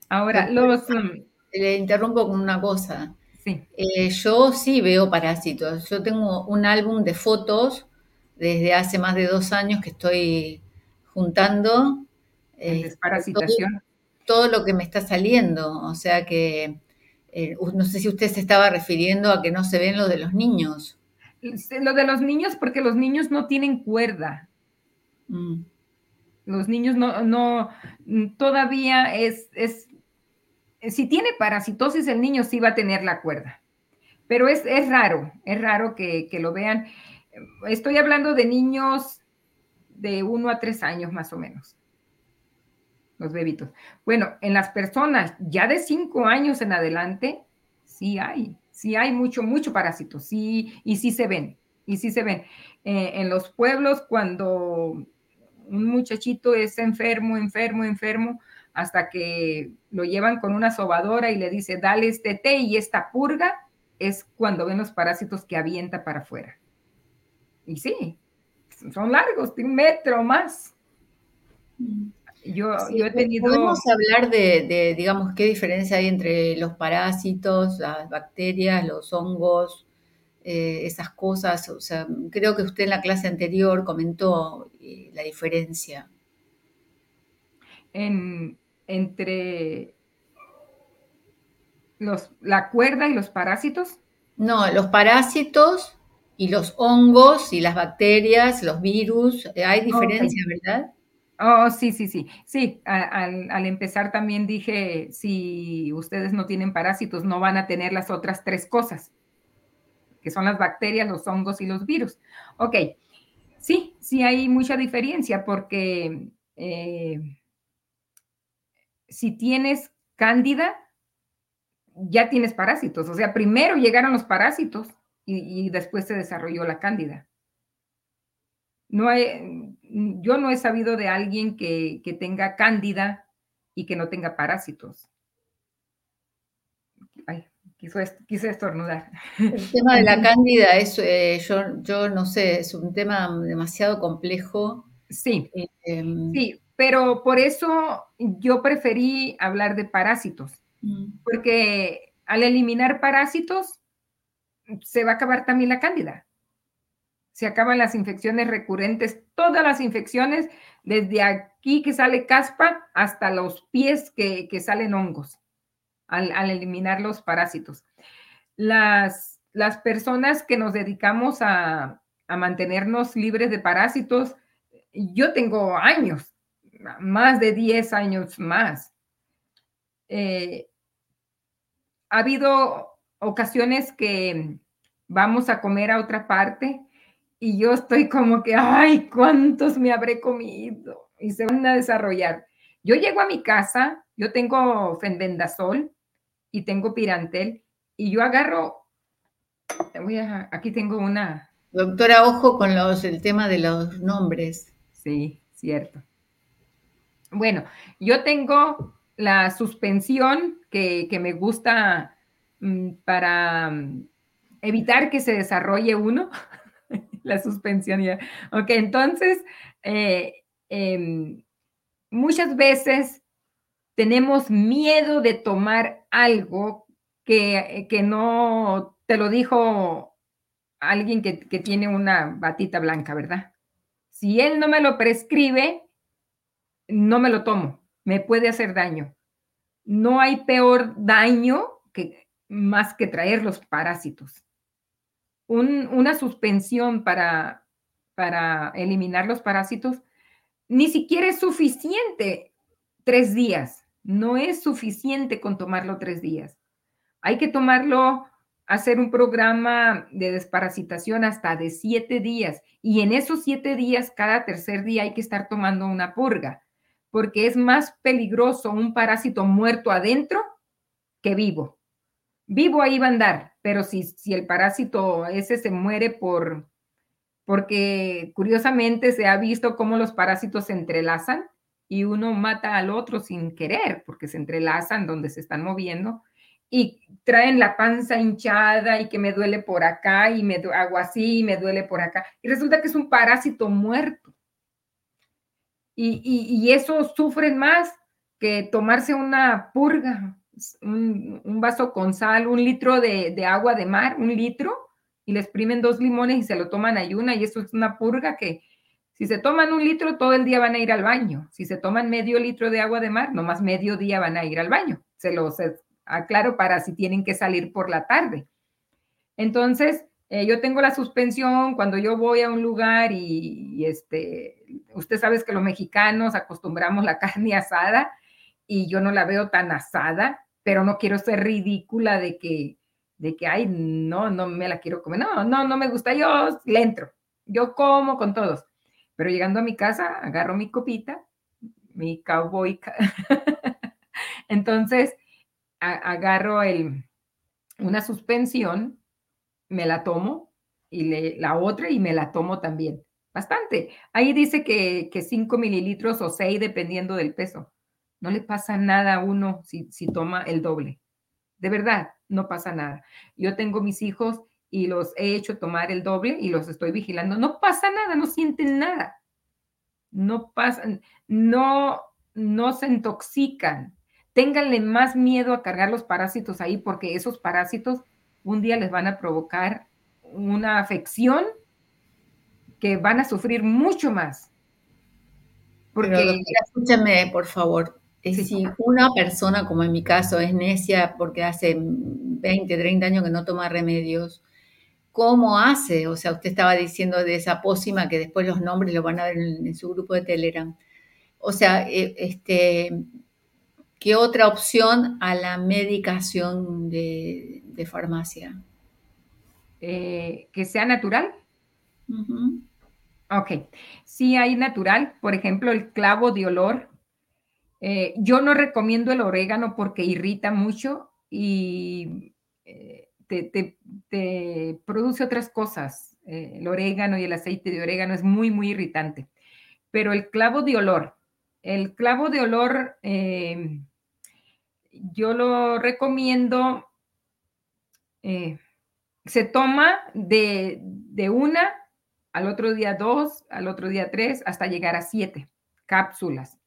Ahora, los... Um, le interrumpo con una cosa. Sí. Eh, yo sí veo parásitos. Yo tengo un álbum de fotos desde hace más de dos años que estoy juntando. Eh, desparasitación. Todo, lo que me está saliendo. O sea que eh, no sé si usted se estaba refiriendo a que no se ven lo de los niños. Lo de los niños, porque los niños no tienen cuerda. Mm. Los niños no, no, todavía es, es, si tiene parasitosis el niño sí va a tener la cuerda, pero es, es raro, es raro que, que, lo vean. Estoy hablando de niños de uno a tres años más o menos, los bebitos. Bueno, en las personas ya de cinco años en adelante, sí hay, sí hay mucho, mucho parásito, sí, y sí se ven, y sí se ven. Eh, en los pueblos cuando un muchachito es enfermo, enfermo, enfermo, hasta que lo llevan con una sobadora y le dice, dale este té y esta purga, es cuando ven los parásitos que avienta para afuera. Y sí, son largos, de un metro más. Yo, he tenido... Podemos hablar de, digamos, qué diferencia hay entre los parásitos, las bacterias, los hongos, eh, esas cosas. O sea, creo que usted en la clase anterior comentó eh, la diferencia. entre los, la cuerda y los parásitos. No, los parásitos y los hongos y las bacterias, los virus, eh, hay diferencia, ¿verdad? Oh, sí, sí, sí. Sí, al, al, empezar también dije, si ustedes no tienen parásitos, no van a tener las otras tres cosas que son las bacterias, los hongos y los virus. Ok, sí, sí hay mucha diferencia porque eh, si tienes cándida, ya tienes parásitos. O sea, primero llegaron los parásitos y, después se desarrolló la cándida. No hay, yo no he sabido de alguien que, que tenga cándida y que no tenga parásitos. Quise estornudar. El tema de la cándida es, eh, yo, yo no sé, es un tema demasiado complejo. Sí, em, sí, pero por eso yo preferí hablar de parásitos, mm. porque al eliminar parásitos se va a acabar también la cándida. Se acaban las infecciones recurrentes, todas las infecciones, desde aquí que sale caspa hasta los pies que, que salen hongos al, eliminar los parásitos. Las, las, personas que nos dedicamos a, mantenernos libres de parásitos, yo tengo años, más de 10 años más. Eh, ha habido ocasiones que vamos a comer a otra parte y yo estoy como que, ay, ¿cuántos me habré comido? Y se van a desarrollar. Yo llego a mi casa, yo tengo fenbendazol y tengo pirantel y yo agarro, voy a, aquí tengo una. Doctora, ojo con los, el tema de los nombres. Sí, cierto. Bueno, yo tengo la suspensión que, me gusta mm, para mm, evitar que se desarrolle uno. la suspensión ya. Ok, entonces, eh, em, muchas veces tenemos miedo de tomar algo que, que no te lo dijo alguien que, que, tiene una batita blanca, ¿verdad? Si él no me lo prescribe, no me lo tomo, me puede hacer daño. No hay peor daño que más que traer los parásitos. una suspensión para, para eliminar los parásitos ni siquiera es suficiente tres días. No es suficiente con tomarlo tres días. Hay que tomarlo, hacer un programa de desparasitación hasta de siete días. Y en esos siete días, cada tercer día hay que estar tomando una purga, porque es más peligroso un parásito muerto adentro que vivo. Vivo ahí va a andar, pero si, si el parásito ese se muere por, porque curiosamente se ha visto cómo los parásitos se entrelazan y uno mata al otro sin querer, porque se entrelazan donde se están moviendo y traen la panza hinchada y que me duele por acá y me hago así y me duele por acá. Y resulta que es un parásito muerto. Y, y, eso sufren más que tomarse una purga, un, vaso con sal, un litro de, de, agua de mar, un litro, y le exprimen dos limones y se lo toman ayuna, y eso es una purga que si se toman un litro, todo el día van a ir al baño. Si se toman medio litro de agua de mar, nomás medio día van a ir al baño. Se los aclaro para si tienen que salir por la tarde. Entonces, eh, yo tengo la suspensión cuando yo voy a un lugar y, este, usted sabe que los mexicanos acostumbramos la carne asada y yo no la veo tan asada, pero no quiero ser ridícula de que, de que, ay, no, no me la quiero comer. No, no, no me gusta. Yo le entro. Yo como con todos. Pero llegando a mi casa, agarro mi copita, mi cowboy. Entonces, agarro el, una suspensión, me la tomo y le, la otra y me la tomo también. Bastante. Ahí dice que, que 5 mililitros o 6 dependiendo del peso. No le pasa nada a uno si, si toma el doble. De verdad, no pasa nada. Yo tengo mis hijos y los he hecho tomar el doble y los estoy vigilando. No pasa nada, no sienten nada. No pasan, no, no se intoxican ténganle más miedo a cargar los parásitos ahí porque esos parásitos un día les van a provocar una afección que van a sufrir mucho más. Porque, escúchame, por favor, si una persona, como en mi caso, es necia porque hace 20, 30 años que no toma remedios, ¿cómo hace? O sea, usted estaba diciendo de esa pócima que después los nombres lo van a ver en, en su grupo de Telegram. O sea, eh, este, ¿Qué otra opción a la medicación de, farmacia? Eh, que sea natural. Ok, sí hay natural, por ejemplo, el clavo de olor. Eh, yo no recomiendo el orégano porque irrita mucho y eh, te, produce otras cosas. el orégano y el aceite de orégano es muy, muy irritante. Pero el clavo de olor, el clavo de olor, eh, yo lo recomiendo, eh, se toma de, una, al otro día dos, al otro día tres, hasta llegar a siete cápsulas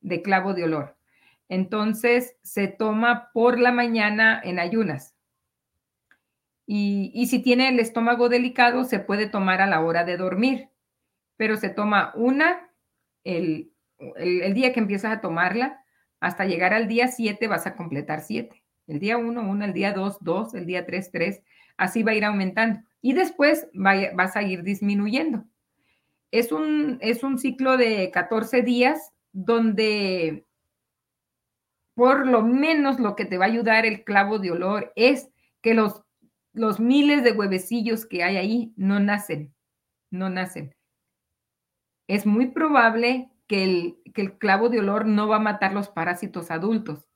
de clavo de olor. Entonces se toma por la mañana en ayunas. Y, si tiene el estómago delicado, se puede tomar a la hora de dormir, pero se toma una el, el, día que empiezas a tomarla, hasta llegar al día 7 vas a completar 7. El día 1, 1, el día 2, 2, el día 3, 3. Así va a ir aumentando. Y después vas a ir disminuyendo. Es un, es un ciclo de 14 días donde por lo menos lo que te va a ayudar el clavo de olor es que los, los miles de huevecillos que hay ahí no nacen, no nacen. Es muy probable que el, clavo de olor no va a matar los parásitos adultos,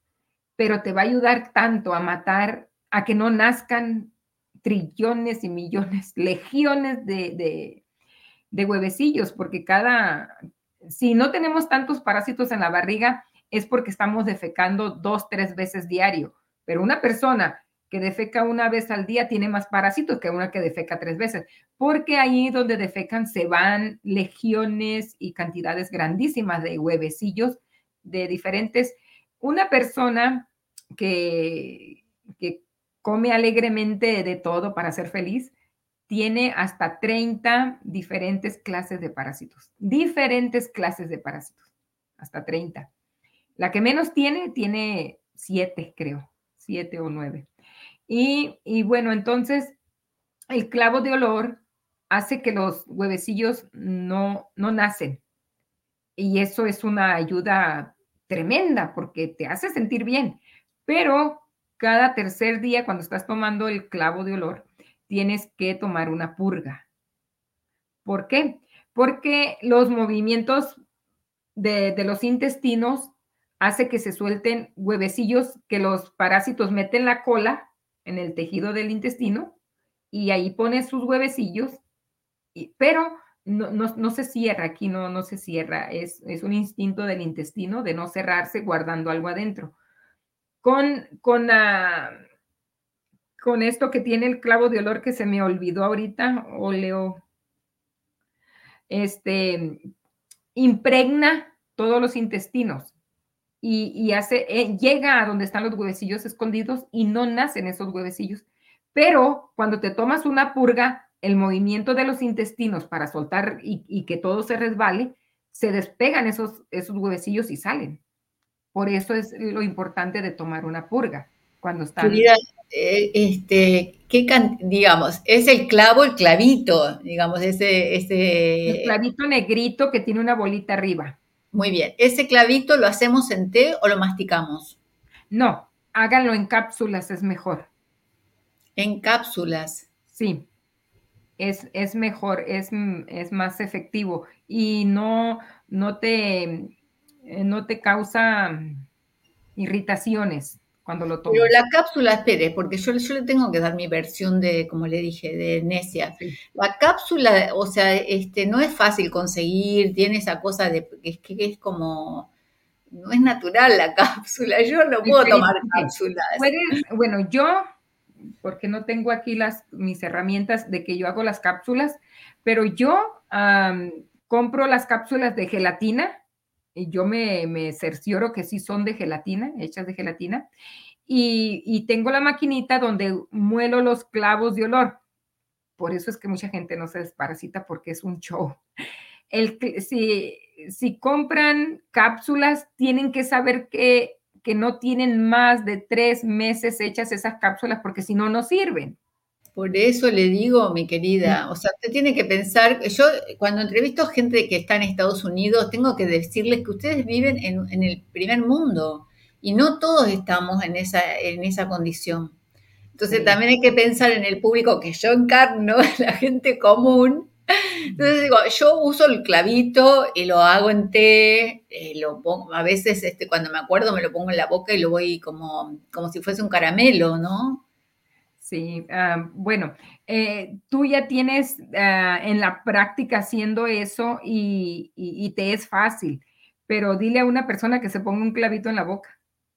pero te va a ayudar tanto a matar, a que no nazcan trillones y millones, legiones de, de, huevecillos, porque cada, si no tenemos tantos parásitos en la barriga, es porque estamos defecando dos, tres veces diario. Pero una persona que defeca una vez al día tiene más parásitos que una que defeca tres veces, porque ahí donde defecan se van legiones y cantidades grandísimas de huevecillos de diferentes. Una persona que, que come alegremente de todo para ser feliz, tiene hasta 30 diferentes clases de parásitos, diferentes clases de parásitos, hasta 30. La que menos tiene, tiene 7, creo, 7 o 9. Y, bueno, entonces el clavo de olor hace que los huevecillos no, no nacen. Y eso es una ayuda tremenda porque te hace sentir bien. Pero cada tercer día, cuando estás tomando el clavo de olor, tienes que tomar una purga. ¿Por qué? Porque los movimientos de, de los intestinos hace que se suelten huevecillos que los parásitos meten la cola en el tejido del intestino y ahí pone sus huevecillos pero no, se cierra, aquí no, no se cierra, es, es, un instinto del intestino de no cerrarse guardando algo adentro. Con, con, con esto que tiene el clavo de olor que se me olvidó ahorita, oleo, este, impregna todos los intestinos y, hace, eh, llega a donde están los huevecillos escondidos y no nacen esos huevecillos. Pero cuando te tomas una purga, el movimiento de los intestinos para soltar y, que todo se resbale, se despegan esos, esos huevecillos y salen. Por eso es lo importante de tomar una purga cuando está. Eh, este, ¿qué digamos, es el clavo, el clavito, digamos, ese, ese... El clavito negrito que tiene una bolita arriba. Muy bien. ¿Ese clavito lo hacemos en té o lo masticamos? No, háganlo en cápsulas, es mejor. En cápsulas. Sí es, mejor, es, es, más efectivo y no, no, te, eh, no te causa irritaciones cuando lo tomas. Pero la cápsula, espere, porque yo, yo le tengo que dar mi versión de, como le dije, de necia. La cápsula, o sea, este, no es fácil conseguir, tiene esa cosa de es, que es como, no es natural la cápsula, yo no puedo tomar cápsulas. bueno, yo porque no tengo aquí las, mis herramientas de que yo hago las cápsulas, pero yo compro las cápsulas de gelatina yo me, me, cercioro que sí son de gelatina, hechas de gelatina, y, tengo la maquinita donde muelo los clavos de olor. Por eso es que mucha gente no se desparasita porque es un show. El, si, si compran cápsulas, tienen que saber que que no tienen más de tres meses hechas esas cápsulas porque si no, no sirven. Por eso le digo, mi querida, o sea, usted tiene que pensar, yo cuando entrevisto gente que está en Estados Unidos, tengo que decirles que ustedes viven en, el primer mundo y no todos estamos en esa, en esa condición. Entonces también hay que pensar en el público que yo encarno, la gente común, entonces digo, yo uso el clavito y lo hago en té, eh, lo pongo, a veces este, cuando me acuerdo me lo pongo en la boca y lo voy como, como si fuese un caramelo, ¿no? Sí, ah, bueno, eh, tú ya tienes ah, en la práctica haciendo eso y, y, te es fácil, pero dile a una persona que se ponga un clavito en la boca,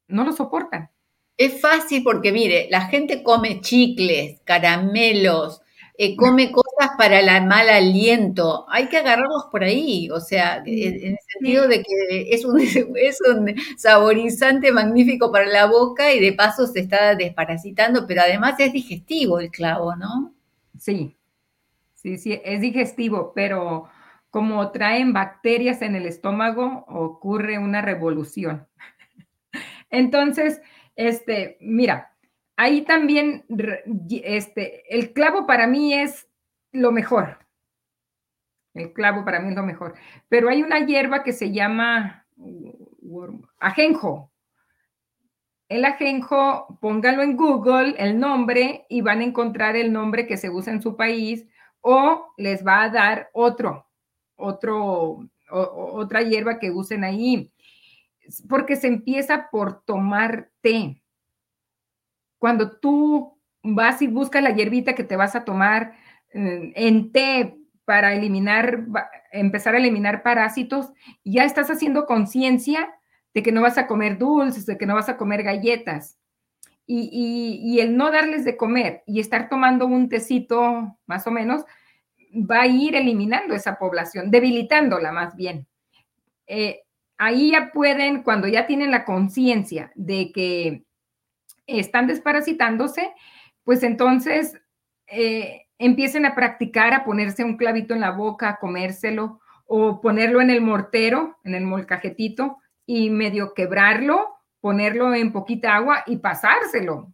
no lo soportan. Es fácil porque mire, la gente come chicles, caramelos, eh, come cosas para el mal aliento. Hay que agarrarlos por ahí, o sea, en, el sentido de que es un, es un saborizante magnífico para la boca y de paso se está desparasitando, pero además es digestivo el clavo, ¿no? Sí, sí, sí, es digestivo, pero como traen bacterias en el estómago, ocurre una revolución. Entonces, este, mira, ahí también, este, el clavo para mí es lo mejor. El clavo para mí es lo mejor. Pero hay una hierba que se llama ajenjo. El ajenjo, póngalo en Google, el nombre, y van a encontrar el nombre que se usa en su país, o les va a dar otro, otro, otra hierba que usen ahí. Porque se empieza por tomar té cuando tú vas y buscas la hierbita que te vas a tomar eh, en té para eliminar, empezar a eliminar parásitos, ya estás haciendo conciencia de que no vas a comer dulces, de que no vas a comer galletas. Y, el no darles de comer y estar tomando un tecito más o menos, va a ir eliminando esa población, debilitándola más bien. Eh, ahí ya pueden, cuando ya tienen la conciencia de que están desparasitándose, pues entonces eh, empiecen a practicar a ponerse un clavito en la boca, a comérselo o ponerlo en el mortero, en el molcajetito y medio quebrarlo, ponerlo en poquita agua y pasárselo.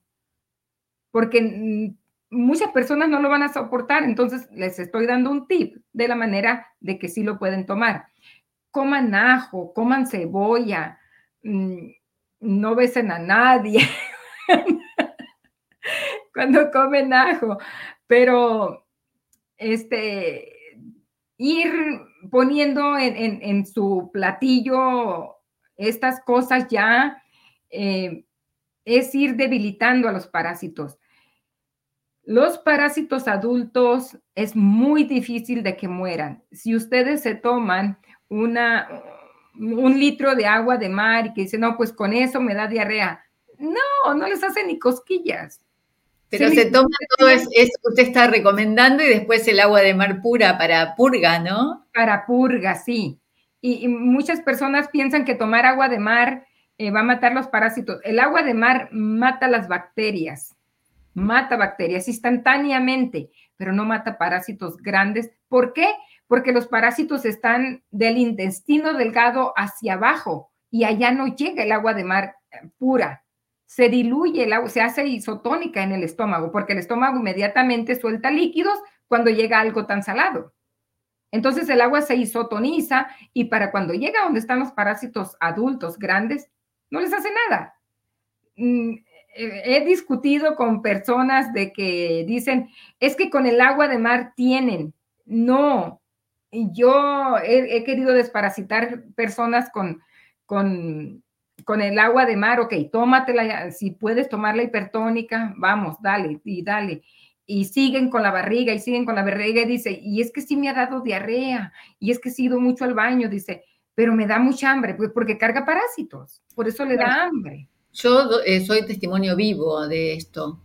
Porque muchas personas no lo van a soportar, entonces les estoy dando un tip de la manera de que sí lo pueden tomar. Coman ajo, coman cebolla, mm, no besen a nadie. cuando comen ajo, pero este, ir poniendo en, su platillo estas cosas ya eh, es ir debilitando a los parásitos. Los parásitos adultos es muy difícil de que mueran. Si ustedes se toman una, un litro de agua de mar y que dicen, no, pues con eso me da diarrea. No, no les hace ni cosquillas. Pero se toma todo eso, que usted está recomendando y después el agua de mar pura para purga, ¿no? Para purga, sí. Y, muchas personas piensan que tomar agua de mar eh, va a matar los parásitos. El agua de mar mata las bacterias, mata bacterias instantáneamente, pero no mata parásitos grandes. ¿Por qué? Porque los parásitos están del intestino delgado hacia abajo y allá no llega el agua de mar eh, pura se diluye el agua, se hace isotónica en el estómago, porque el estómago inmediatamente suelta líquidos cuando llega algo tan salado. Entonces el agua se isotoniza y para cuando llega donde están los parásitos adultos grandes, no les hace nada. Mm, he discutido con personas de que dicen, es que con el agua de mar tienen. No, yo he, he querido desparasitar personas con, con con el agua de mar, ok, tómatela, si puedes tomar la hipertónica, vamos, dale, y dale. Y siguen con la barriga y siguen con la barriga y dice, y es que sí me ha dado diarrea, y es que he ido mucho al baño, dice, pero me da mucha hambre, pues porque carga parásitos, por eso le da hambre. Yo eh, soy testimonio vivo de esto.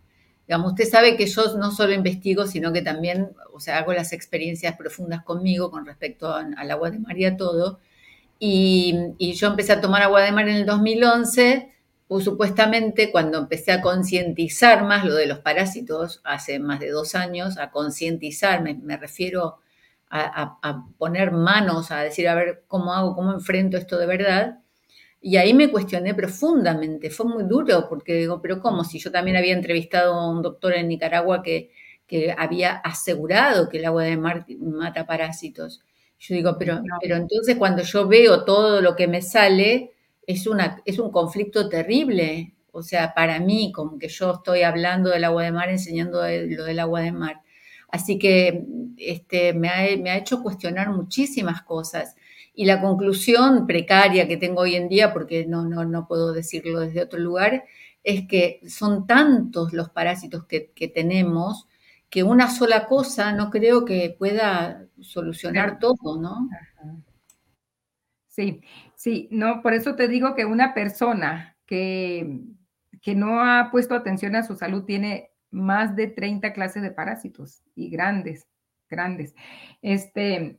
Digamos, usted sabe que yo no solo investigo, sino que también, o sea, hago las experiencias profundas conmigo con respecto al agua de mar y a todo. Y, yo empecé a tomar agua de mar en el 2011, pues supuestamente cuando empecé a concientizar más lo de los parásitos, hace más de dos años, a concientizar, me, refiero a, poner manos, a decir, a ver cómo hago, cómo enfrento esto de verdad. Y ahí me cuestioné profundamente, fue muy duro, porque digo, pero ¿cómo? Si yo también había entrevistado a un doctor en Nicaragua que había asegurado que el agua de mar mata parásitos. Yo digo, pero, pero entonces cuando yo veo todo lo que me sale, es, una, es un conflicto terrible. O sea, para mí, como que yo estoy hablando del agua de mar, enseñando lo del agua de mar. Así que este, me, ha, me ha hecho cuestionar muchísimas cosas. Y la conclusión precaria que tengo hoy en día, porque no, no, no puedo decirlo desde otro lugar, es que son tantos los parásitos que, que tenemos que una sola cosa no creo que pueda solucionar todo, ¿no? Sí, sí, no, por eso te digo que una persona que, que no ha puesto atención a su salud tiene más de 30 clases de parásitos y grandes, grandes. Este,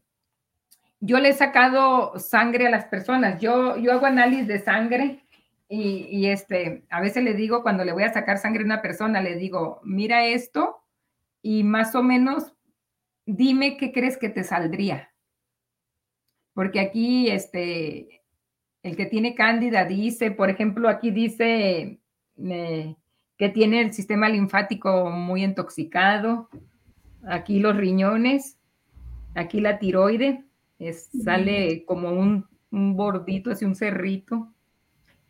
yo le he sacado sangre a las personas. Yo, yo hago análisis de sangre y, y, este, a veces le digo, cuando le voy a sacar sangre a una persona, le digo, mira esto y más o menos dime qué crees que te saldría. Porque aquí, este, el que tiene cándida dice, por ejemplo, aquí dice eh, que tiene el sistema linfático muy intoxicado, aquí los riñones, aquí la tiroide, sale como un, bordito, así un cerrito.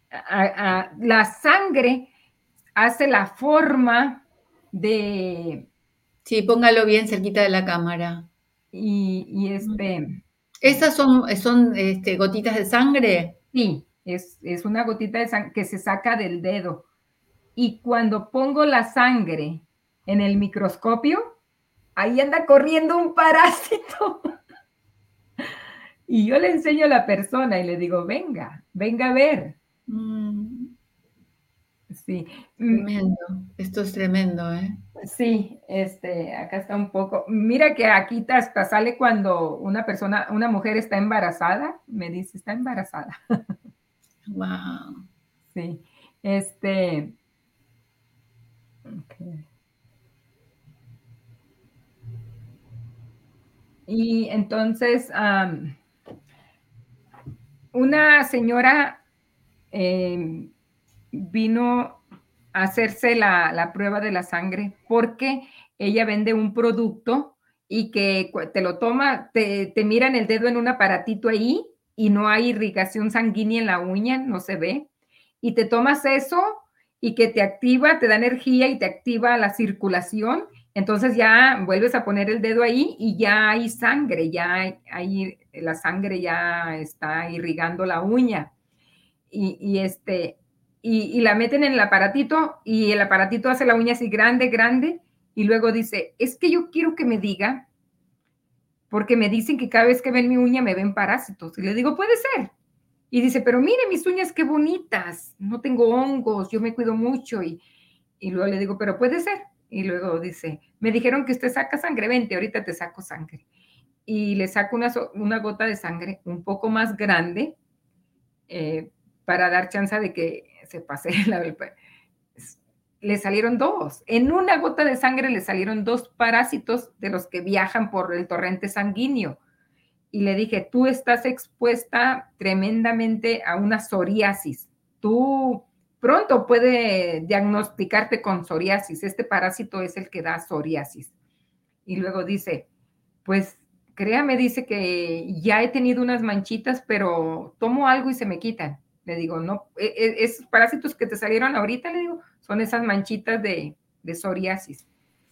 la sangre hace la forma de, Sí, póngalo bien cerquita de la cámara. Y, este. ¿Esas son, son este, gotitas de sangre? Sí, es, una gotita de sangre que se saca del dedo. Y cuando pongo la sangre en el microscopio, ahí anda corriendo un parásito. y yo le enseño a la persona y le digo, venga, venga a ver. Mm. Sí. Tremendo. Esto es tremendo, ¿eh? Sí, este, acá está un poco. Mira que aquí hasta sale cuando una persona, una mujer está embarazada, me dice, está embarazada. Wow. Sí, este. Y entonces, una señora em, vino hacerse la, prueba de la sangre porque ella vende un producto y que te lo toma, te, te miran el dedo en un aparatito ahí y no hay irrigación sanguínea en la uña, no se ve. Y te tomas eso y que te activa, te da energía y te activa la circulación. Entonces ya vuelves a poner el dedo ahí y ya hay sangre, ya hay, la sangre ya está irrigando la uña. Y este, y, la meten en el aparatito y el aparatito hace la uña así grande, grande Y luego dice, es que yo quiero que me diga, porque me dicen que cada vez que ven mi uña me ven parásitos. Y le digo, puede ser. Y dice, pero mire mis uñas qué bonitas, no tengo hongos, yo me cuido mucho. Y, y luego le digo, pero puede ser. Y luego dice, me dijeron que usted saca sangre, vente, ahorita te saco sangre. Y le saco una, una gota de sangre un poco más grande eh, para dar chance de que se pase la... Le salieron dos. En una gota de sangre le salieron dos parásitos de los que viajan por el torrente sanguíneo. Y le dije, tú estás expuesta tremendamente a una psoriasis. Tú pronto puede diagnosticarte con psoriasis. Este parásito es el que da psoriasis. Y luego dice, pues créame, dice que ya he tenido unas manchitas, pero tomo algo y se me quitan. Le digo, no, e, e, esos parásitos que te salieron ahorita, le digo, son esas manchitas de, psoriasis.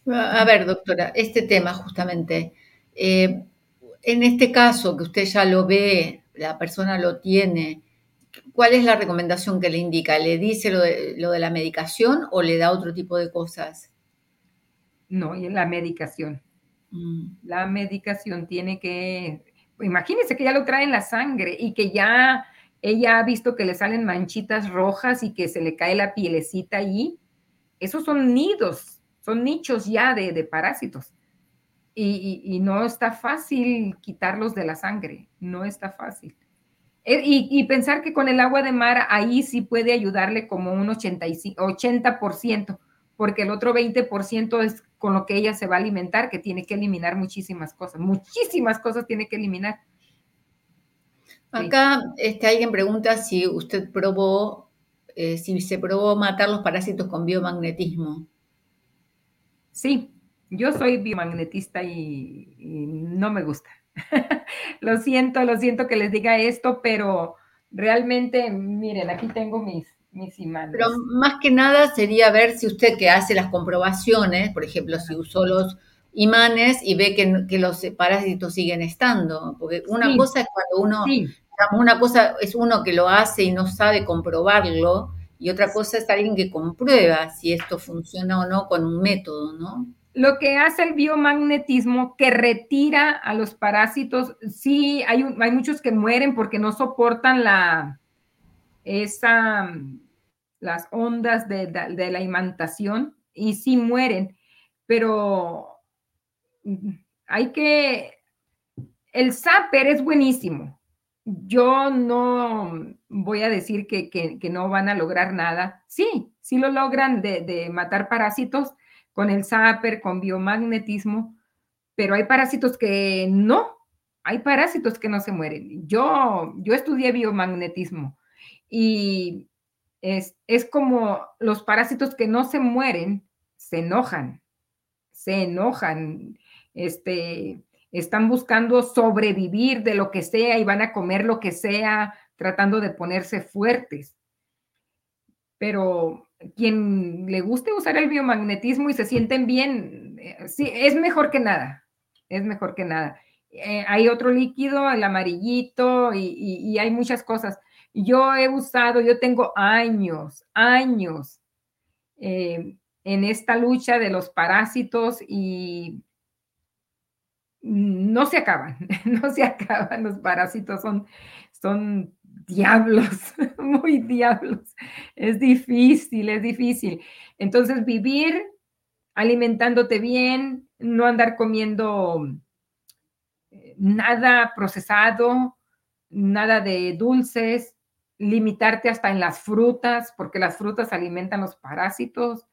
A ver, doctora, este tema justamente, eh, en este caso que usted ya lo ve, la persona lo tiene, ¿cuál es la recomendación que le indica? ¿Le dice lo de, lo de la medicación o le da otro tipo de cosas? No, la medicación. Mm. La medicación tiene que, imagínense que ya lo trae en la sangre y que ya ella ha visto que le salen manchitas rojas y que se le cae la pielecita allí. Esos son nidos, son nichos ya de, parásitos. Y, no está fácil quitarlos de la sangre, no está fácil. Eh, y, pensar que con el agua de mar ahí sí puede ayudarle como un 85, 80%, porque el otro 20% es con lo que ella se va a alimentar, que tiene que eliminar muchísimas cosas, muchísimas cosas tiene que eliminar. Acá este, alguien pregunta si usted probó, eh, si se probó matar los parásitos con biomagnetismo. Sí, yo soy biomagnetista y, no me gusta. lo siento, lo siento que les diga esto, pero realmente, miren, aquí tengo mis, mis imanes. Pero más que nada sería ver si usted que hace las comprobaciones, por ejemplo, si usó los imanes y ve que, los parásitos siguen estando, porque una cosa es cuando uno, una cosa es uno que lo hace y no sabe comprobarlo, y otra cosa es alguien que comprueba si esto funciona o no con un método, ¿no? Lo que hace el biomagnetismo que retira a los parásitos, sí, hay, hay muchos que mueren porque no soportan la, esa, las ondas de, la imantación y sí mueren, pero hay que, el zapper es buenísimo. Yo no voy a decir que, no van a lograr nada. Sí, sí lo logran de, matar parásitos con el zapper, con biomagnetismo, pero hay parásitos que no, hay parásitos que no se mueren. Yo, yo estudié biomagnetismo y es, como los parásitos que no se mueren, se enojan, se enojan, este, están buscando sobrevivir de lo que sea y van a comer lo que sea, tratando de ponerse fuertes. Pero quien le guste usar el biomagnetismo y se sienten bien, eh, sí, es mejor que nada, es mejor que nada. Eh, hay otro líquido, el amarillito, y, hay muchas cosas. Yo he usado, yo tengo años, años eh, en esta lucha de los parásitos y no se acaban, no se acaban los parásitos, son, son diablos, muy diablos. Es difícil, es difícil. Entonces, vivir alimentándote bien, no andar comiendo eh, nada procesado, nada de dulces, limitarte hasta en las frutas, porque las frutas alimentan los parásitos.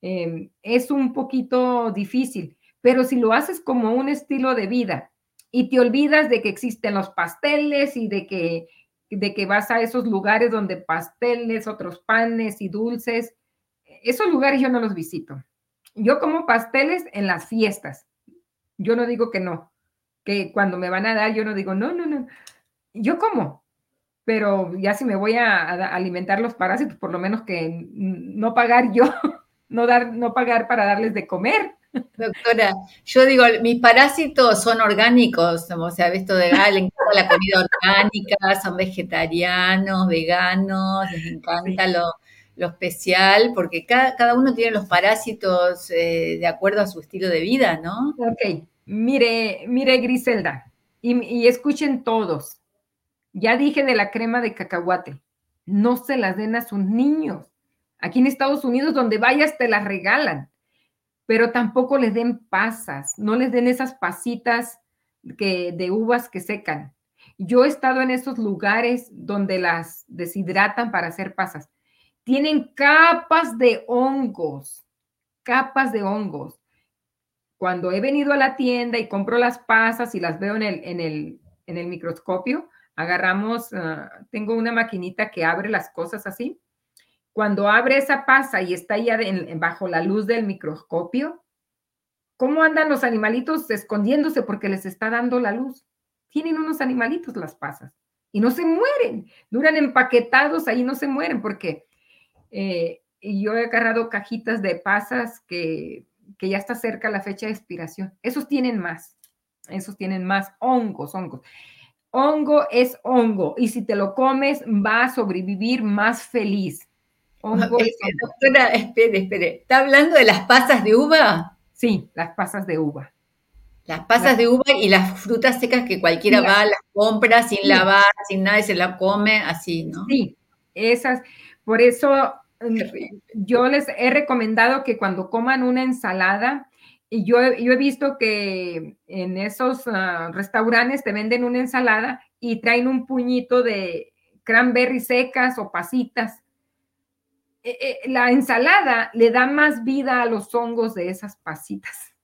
Em, es un poquito difícil, pero si lo haces como un estilo de vida y te olvidas de que existen los pasteles y de que, de que vas a esos lugares donde pasteles, otros panes y dulces, esos lugares yo no los visito. Yo como pasteles en las fiestas. Yo no digo que no, que cuando me van a dar, yo no digo, no, no, no. Yo como, pero ya si me voy a, alimentar los parásitos, por lo menos que no pagar yo, no, dar, no pagar para darles de comer. Doctora, yo digo, mis parásitos son orgánicos, o sea, visto de les encanta la comida orgánica, son vegetarianos, veganos, les encanta lo, lo especial, porque cada, cada uno tiene los parásitos eh, de acuerdo a su estilo de vida, ¿no? Ok, mire, mire Griselda, y, y escuchen todos. Ya dije de la crema de cacahuate, no se las den a sus niños. Aquí en Estados Unidos, donde vayas, te las regalan, pero tampoco les den pasas, no les den esas pasitas que, de uvas que secan. Yo he estado en esos lugares donde las deshidratan para hacer pasas tienen capas de hongos, capas de hongos. Cuando he venido a la tienda y compro las pasas y las veo en el, en el, en el microscopio, agarramos, uh, tengo una maquinita que abre las cosas así. Cuando abre esa pasa y está ya bajo la luz del microscopio, ¿cómo andan los animalitos escondiéndose porque les está dando la luz? Tienen unos animalitos las pasas y no se mueren, duran empaquetados ahí, no se mueren porque eh, yo he agarrado cajitas de pasas que, que ya está cerca la fecha de expiración. Esos tienen más, esos tienen más hongos, hongos. Hongo es hongo y si te lo comes va a sobrevivir más feliz. Hongo es Doctora, espere, espere. ¿Está hablando de las pasas de uva? Sí, las pasas de uva. Las pasas de uva y las frutas secas que cualquiera va, las compra sin lavar, sin nada y se la come así, ¿no? Sí, esas. Por eso mm, yo les he recomendado que cuando coman una ensalada, y yo, yo he visto que en esos uh, restaurantes te venden una ensalada y traen un puñito de cranberry secas o pasitas. E, e, la ensalada le da más vida a los hongos de esas pasitas.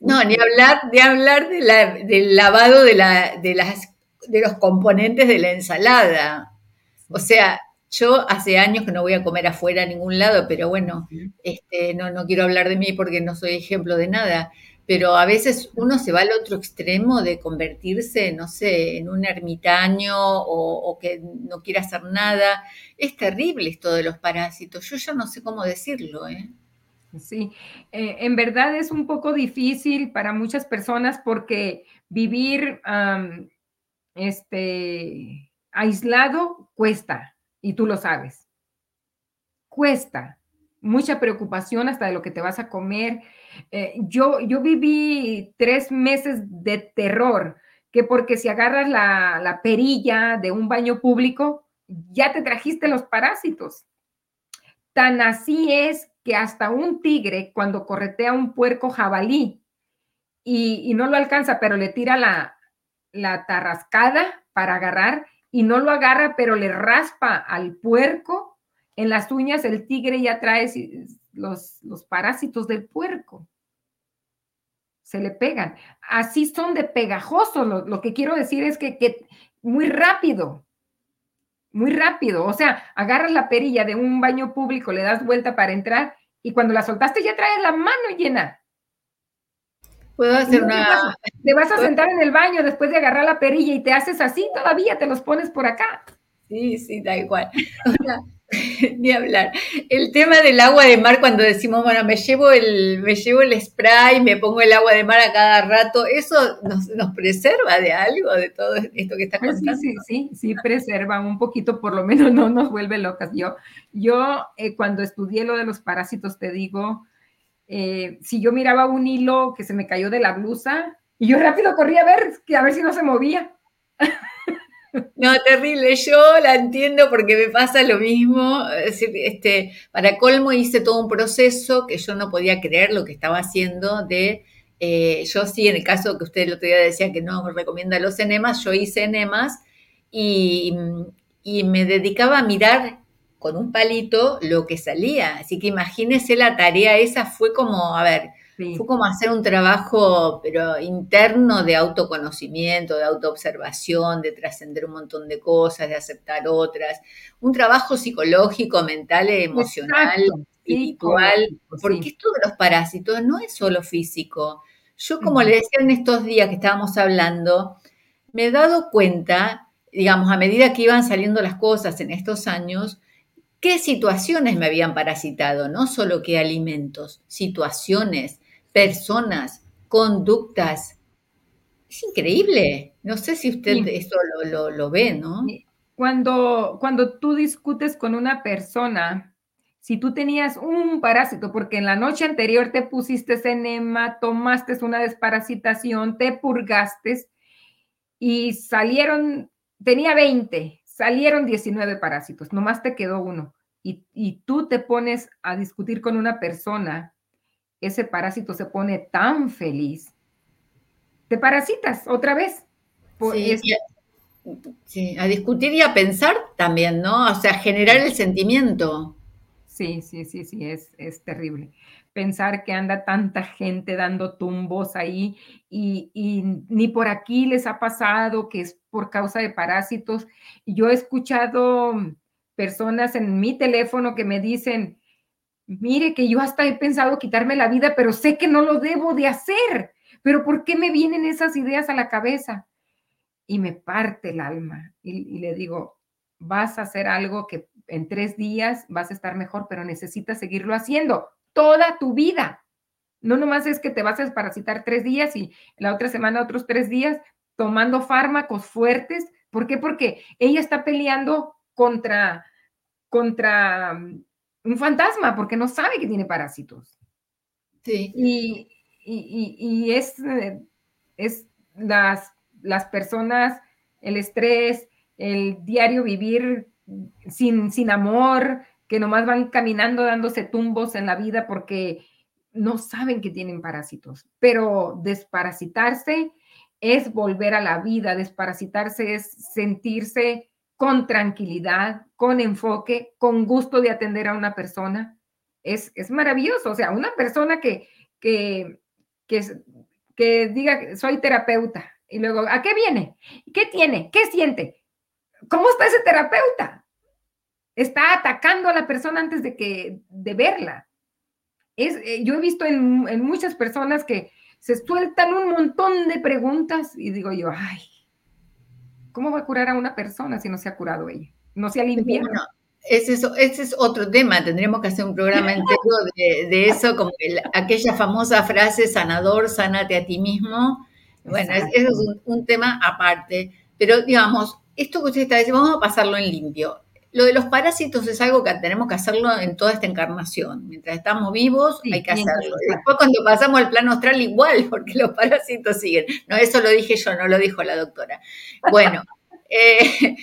No, ni hablar, ni hablar de la, del lavado de, la, de, las, de los componentes de la ensalada. O sea, yo hace años que no voy a comer afuera a ningún lado, pero bueno, este, no, no quiero hablar de mí porque no soy ejemplo de nada. Pero a veces uno se va al otro extremo de convertirse, no sé, en un ermitaño o, que no quiere hacer nada. Es terrible esto de los parásitos. Yo ya no sé cómo decirlo, ¿eh? Sí, eh, en verdad es un poco difícil para muchas personas porque vivir este, aislado cuesta, y tú lo sabes. Cuesta, mucha preocupación hasta de lo que te vas a comer. Eh, yo, yo viví tres meses de terror, que porque si agarras la, la perilla de un baño público, ya te trajiste los parásitos. Tan así es que hasta un tigre, cuando corretea un puerco jabalí y, no lo alcanza, pero le tira la, la tarrascada para agarrar, y no lo agarra, pero le raspa al puerco, en las uñas el tigre ya trae los, los parásitos del puerco. Se le pegan. Así son de pegajosos. Lo, que quiero decir es que, que muy rápido, muy rápido. O sea, agarras la perilla de un baño público, le das vuelta para entrar y cuando la soltaste ya traes la mano llena. Puedo hacer una. Te vas, a sentar en el baño después de agarrar la perilla y te haces así, todavía te los pones por acá. Sí, sí, da igual. Ni hablar. El tema del agua de mar, cuando decimos, bueno, me llevo el, me llevo el spray, me pongo el agua de mar a cada rato, ¿eso nos, preserva de algo, de todo esto que está pasando? Sí, sí, sí, sí, preserva un poquito, por lo menos no nos vuelve locas. Yo, yo eh, cuando estudié lo de los parásitos, te digo, eh, si yo miraba un hilo que se me cayó de la blusa, y yo rápido corría a ver, a ver si no se movía. No, terrible. Yo la entiendo porque me pasa lo mismo. este, para colmo hice todo un proceso que yo no podía creer lo que estaba haciendo de, eh, yo sí, en el caso que usted el otro día decía que no recomienda los enemas, yo hice enemas y, y me dedicaba a mirar con un palito lo que salía. Así que imagínese la tarea esa, fue como, a ver, fue como hacer un trabajo, pero interno de autoconocimiento, de autoobservación, de trascender un montón de cosas, de aceptar otras. Un trabajo psicológico, mental, emocional, espiritual, porque esto de los parásitos no es solo físico. Yo, como le decía en estos días que estábamos hablando, me he dado cuenta, digamos, a medida que iban saliendo las cosas en estos años, qué situaciones me habían parasitado, no solo qué alimentos, situaciones, personas, conductas. Es increíble. No sé si usted esto lo, ve, ¿no? cuando, cuando tú discutes con una persona, si tú tenías un parásito, porque en la noche anterior te pusiste enema, tomaste una desparasitación, te purgaste y salieron, tenía 20, salieron 19 parásitos, nomás te quedó uno. Y, y tú te pones a discutir con una persona, ese parásito se pone tan feliz, te parasitas otra vez. Sí, sí, a discutir y a pensar también, ¿no? O sea, generar el sentimiento. Sí, sí, sí, sí, es, es terrible. Pensar que anda tanta gente dando tumbos ahí y, y, ni por aquí les ha pasado que es por causa de parásitos. Yo he escuchado personas en mi teléfono que me dicen, mire que yo hasta he pensado quitarme la vida, pero sé que no lo debo de hacer. Pero ¿por qué me vienen esas ideas a la cabeza? Y me parte el alma y, le digo, vas a hacer algo que en tres días vas a estar mejor, pero necesitas seguirlo haciendo toda tu vida. No nomás es que te vas a desparasitar tres días y la otra semana otros tres días tomando fármacos fuertes. ¿Por qué? Porque ella está peleando contra, contra un fantasma porque no sabe que tiene parásitos. Sí. Y, y, y, es, eh, es las, las personas, el estrés, el diario vivir sin, sin amor, que nomás van caminando dándose tumbos en la vida porque no saben que tienen parásitos. Pero desparasitarse es volver a la vida, desparasitarse es sentirse con tranquilidad, con enfoque, con gusto de atender a una persona. Es, es maravilloso, o sea, una persona que, que, que, que diga, soy terapeuta, y luego, ¿a qué viene? ¿Qué tiene? ¿Qué siente? ¿Cómo está ese terapeuta? Está atacando a la persona antes de que de verla. Es, eh, yo he visto en, en muchas personas que se sueltan un montón de preguntas y digo yo, ay, ¿cómo va a curar a una persona si no se ha curado ella? No se ha limpiado. Bueno, ese es, ese es otro tema, tendríamos que hacer un programa entero de, de eso, como el, aquella famosa frase, sanador, sánate a ti mismo. Bueno, eso es un, un, tema aparte, pero digamos, esto que usted está diciendo, vamos a pasarlo en limpio. Lo de los parásitos es algo que tenemos que hacerlo en toda esta encarnación. Mientras estamos vivos, hay que hacerlo. Después, cuando pasamos al plano astral, igual, porque los parásitos siguen. No, eso lo dije yo, no lo dijo la doctora. Bueno, eh,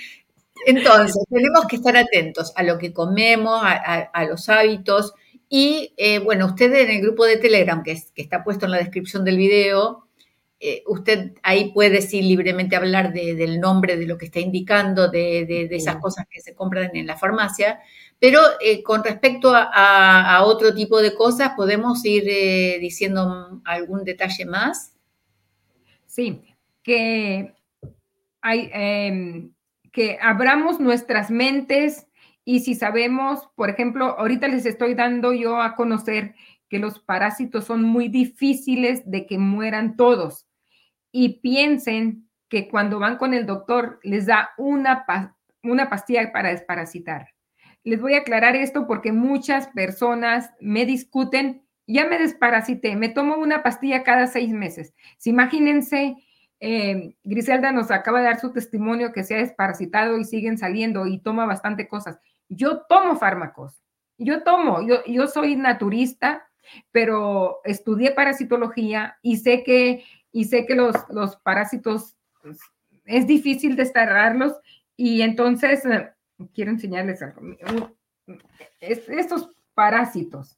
entonces, tenemos que estar atentos a lo que comemos, a, a, a los hábitos. Y eh, bueno, usted en el grupo de Telegram, que, es, que está puesto en la descripción del video, eh, usted ahí puede sí libremente hablar de, del nombre de lo que está indicando, de, de, de, esas cosas que se compran en la farmacia, pero eh, con respecto a, a, a, otro tipo de cosas, ¿podemos ir eh, diciendo algún detalle más? Sí, que, hay, em, que abramos nuestras mentes y si sabemos, por ejemplo, ahorita les estoy dando yo a conocer que los parásitos son muy difíciles de que mueran todos y piensen que cuando van con el doctor les da una, una pastilla para desparasitar. Les voy a aclarar esto porque muchas personas me discuten, ya me desparasité, me tomo una pastilla cada seis meses. Si imagínense, eh, Griselda nos acaba de dar su testimonio que se ha desparasitado y siguen saliendo y toma bastante cosas. Yo tomo fármacos, yo tomo, yo, yo soy naturista, pero estudié parasitología y sé que y sé que los, los parásitos pues, es difícil desterrarlos y entonces eh, quiero enseñarles algo. Es, estos parásitos.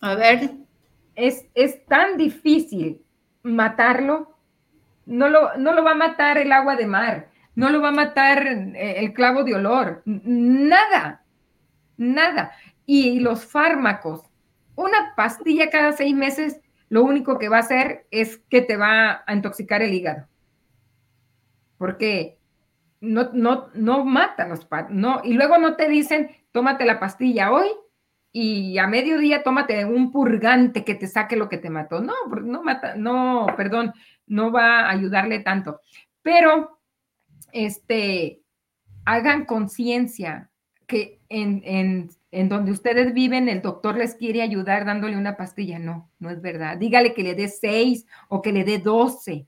A ver. Es, es tan difícil matarlo. No lo, no lo va a matar el agua de mar, no lo va a matar eh, el clavo de olor, nada, nada. Y los fármacos, una pastilla cada seis meses lo único que va a hacer es que te va a intoxicar el hígado. Porque no, no, no matan los no, y luego no te dicen, tómate la pastilla hoy y a mediodía tómate un purgante que te saque lo que te mató. No, no mata, no, perdón, no va a ayudarle tanto. Pero, este, hagan conciencia que en en donde ustedes viven, el doctor les quiere ayudar dándole una pastilla. No, no es verdad. Dígale que le dé seis o que le dé doce.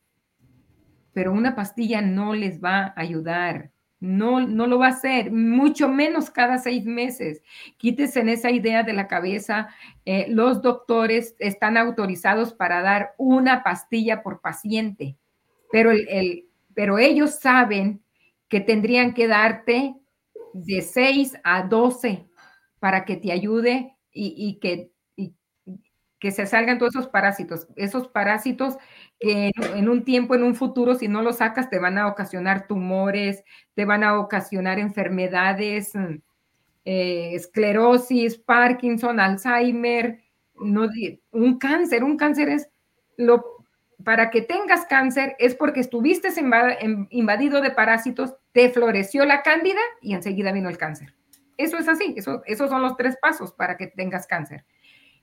Pero una pastilla no les va a ayudar. No, no lo va a hacer, mucho menos cada seis meses. Quítese en esa idea de la cabeza. Eh, los doctores están autorizados para dar una pastilla por paciente, pero, el, pero ellos saben que tendrían que darte de 6 a 12 para que te ayude y, que, que se salgan todos esos parásitos. Esos parásitos que en, un tiempo, en un futuro, si no los sacas, te van a ocasionar tumores, te van a ocasionar enfermedades, mm, eh, esclerosis, Parkinson, Alzheimer, un cáncer. Un cáncer es lo para que tengas cáncer es porque estuviste invadido de parásitos, te floreció la cándida y enseguida vino el cáncer. Eso es así, eso, esos son los tres pasos para que tengas cáncer.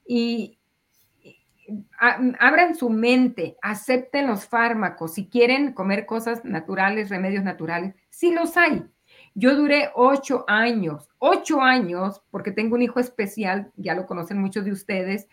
Y, abran su mente, acepten los fármacos. Si quieren comer cosas naturales, remedios naturales, sí los hay. Yo duré ocho años, ocho años, porque tengo un hijo especial, ya lo conocen muchos de ustedes,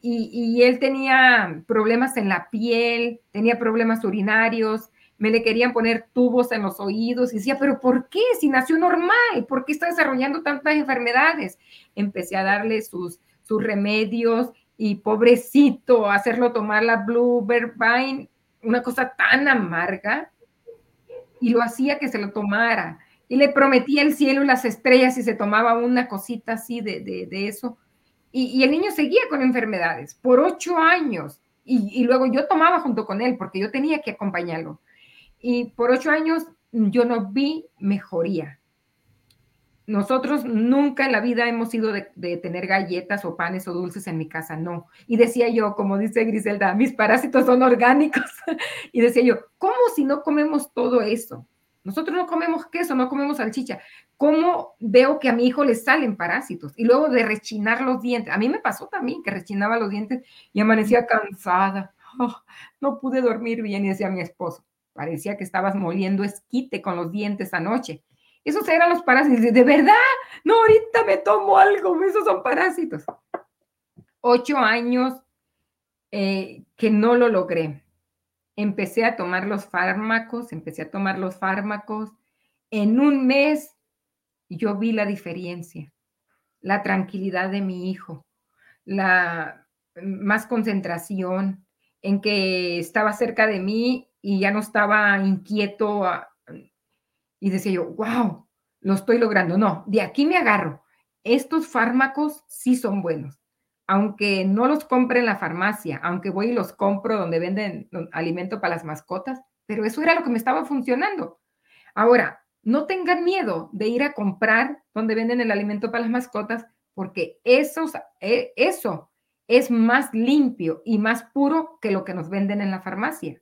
y, y él tenía problemas en la piel, tenía problemas urinarios, me le querían poner tubos en los oídos y decía, pero ¿por qué? Si nació normal, ¿por qué está desarrollando tantas enfermedades? Empecé a darle sus, sus remedios y pobrecito, hacerlo tomar la Bluebird Vine, una cosa tan amarga, y lo hacía que se lo tomara. Y le prometía el cielo y las estrellas y se tomaba una cosita así de, de, eso. Y, el niño seguía con enfermedades por ocho años. Y luego yo tomaba junto con él porque yo tenía que acompañarlo. Y por ocho años yo no vi mejoría. Nosotros nunca en la vida hemos ido de, tener galletas o panes o dulces en mi casa, no. Y decía yo, como dice Griselda, mis parásitos son orgánicos. y decía yo, ¿cómo si no comemos todo eso? Nosotros no comemos queso, no comemos salchicha. ¿Cómo veo que a mi hijo le salen parásitos? Y luego de rechinar los dientes. A mí me pasó también que rechinaba los dientes y amanecía cansada. Oh, no pude dormir bien y decía mi esposo, parecía que estabas moliendo esquite con los dientes anoche. Esos eran los parásitos. De verdad, no, ahorita me tomo algo, esos son parásitos. Ocho años eh, que no lo logré. Empecé a tomar los fármacos, empecé a tomar los fármacos. En un mes yo vi la diferencia, la tranquilidad de mi hijo, la más concentración, en que estaba cerca de mí y ya no estaba inquieto y decía yo, wow, lo estoy logrando. No, de aquí me agarro. Estos fármacos sí son buenos. Aunque no los compre en la farmacia, aunque voy y los compro donde venden alimento para las mascotas, pero eso era lo que me estaba funcionando. Ahora, no tengan miedo de ir a comprar donde venden el alimento para las mascotas, porque esos, eh, eso es más limpio y más puro que lo que nos venden en la farmacia.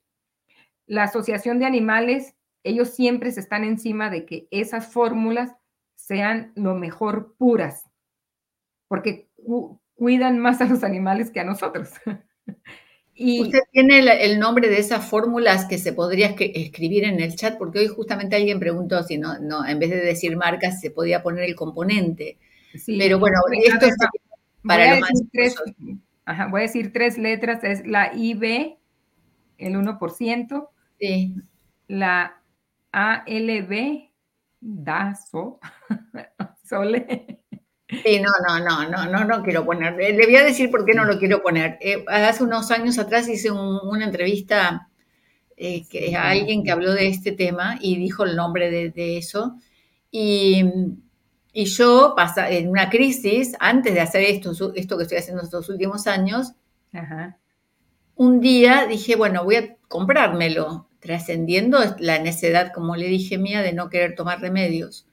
La Asociación de Animales ellos siempre se están encima de que esas fórmulas sean lo mejor puras, porque cuidan más a los animales que a nosotros. y, ¿Usted tiene el, nombre de esas fórmulas que se podría escribir en el chat? Porque hoy justamente alguien preguntó si no, no en vez de decir marcas, se podía poner el componente. Pero bueno, esto es para lo más. Tres, voy a decir tres letras: es la IB, el 1%, sí. la ALB, DASO, Sole. Sí, no, no, no, no, no, no quiero poner. Le voy a decir por qué no lo quiero poner. Eh, hace unos años atrás hice una entrevista eh, que, a alguien que habló de este tema y dijo el nombre de, eso. Y, y, yo, pasa, en una crisis, antes de hacer esto, esto que estoy haciendo estos últimos años, un día dije, bueno, voy a comprármelo trascendiendo la necedad, como le dije mía, de no querer tomar remedios.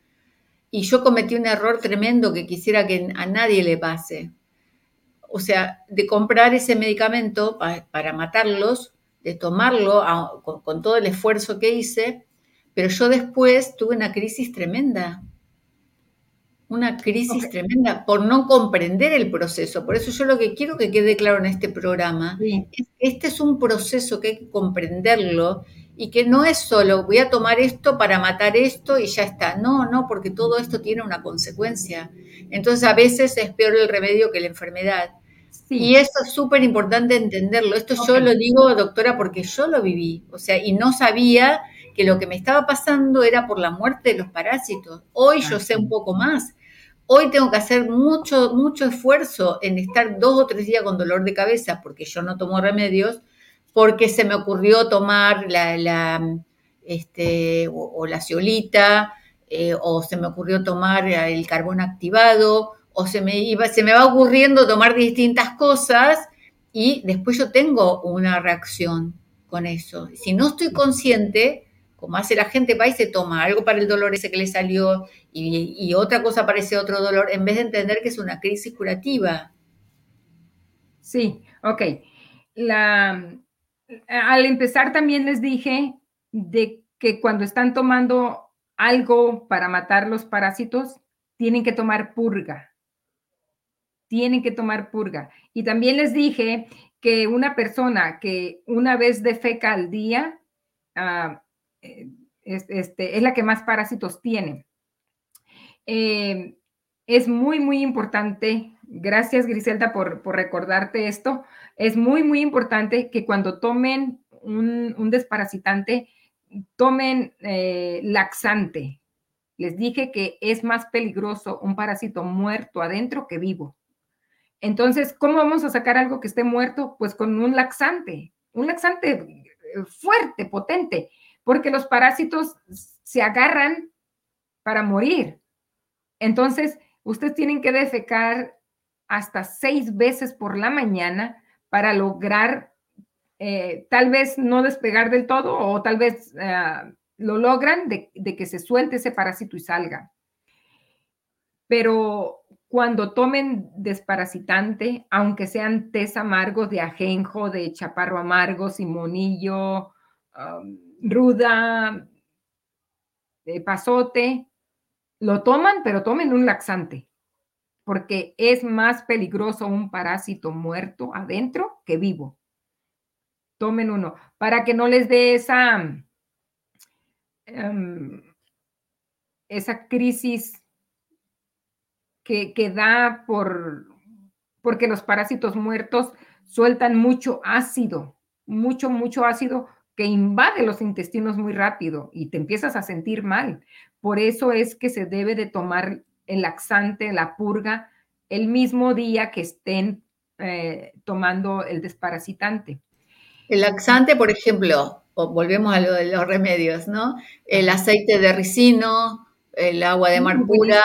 Y yo cometí un error tremendo que quisiera que a nadie le pase. O sea, de comprar ese medicamento para matarlos, de tomarlo con, todo el esfuerzo que hice, pero yo después tuve una crisis tremenda. Una crisis tremenda por no comprender el proceso. Por eso yo lo que quiero que quede claro en este programa es que este es un proceso que hay que comprenderlo y que no es solo voy a tomar esto para matar esto y ya está. No, no, porque todo esto tiene una consecuencia. Entonces a veces es peor el remedio que la enfermedad. Y eso es súper importante entenderlo. Esto yo lo digo, doctora, porque yo lo viví. O sea, y no sabía que lo que me estaba pasando era por la muerte de los parásitos. Hoy yo sé un poco más. Hoy tengo que hacer mucho, mucho esfuerzo en estar dos o tres días con dolor de cabeza, porque yo no tomo remedios, porque se me ocurrió tomar la, este, o, la ciolita, eh, o se me ocurrió tomar el carbón activado, o se me, iba, se me va ocurriendo tomar distintas cosas y después yo tengo una reacción con eso. Si no estoy consciente, como hace la gente, va y se toma algo para el dolor ese que le salió y, otra cosa para otro dolor, en vez de entender que es una crisis curativa. Sí, ok. Al empezar también les dije de que cuando están tomando algo para matar los parásitos, tienen que tomar purga. Tienen que tomar purga. Y también les dije que una persona que una vez defeca al día es, este, es la que más parásitos tiene. Eh, es muy, muy importante. Gracias, Griselda, por, recordarte esto. Es muy, muy importante que cuando tomen un, desparasitante, tomen eh, laxante. Les dije que es más peligroso un parásito muerto adentro que vivo. Entonces, ¿cómo vamos a sacar algo que esté muerto? Pues con un laxante, un laxante fuerte, potente, porque los parásitos se agarran para morir. Entonces, ustedes tienen que defecar hasta seis veces por la mañana para lograr eh, tal vez no despegar del todo o tal vez eh, lo logran de, que se suelte ese parásito y salga. Pero cuando tomen desparasitante, aunque sean tés amargos de ajenjo, de chaparro amargo, simonillo, ruda, de pasote, lo toman, pero tomen un laxante, porque es más peligroso un parásito muerto adentro que vivo. Tomen uno, para que no les dé esa, em, esa crisis que, que da por, porque los parásitos muertos sueltan mucho ácido, mucho, mucho ácido que invade los intestinos muy rápido y te empiezas a sentir mal. Por eso es que se debe de tomar el laxante, la purga, el mismo día que estén eh, tomando el desparasitante. El laxante, por ejemplo, volvemos a lo de los remedios, ¿no? El aceite de ricino, el agua de mar pura.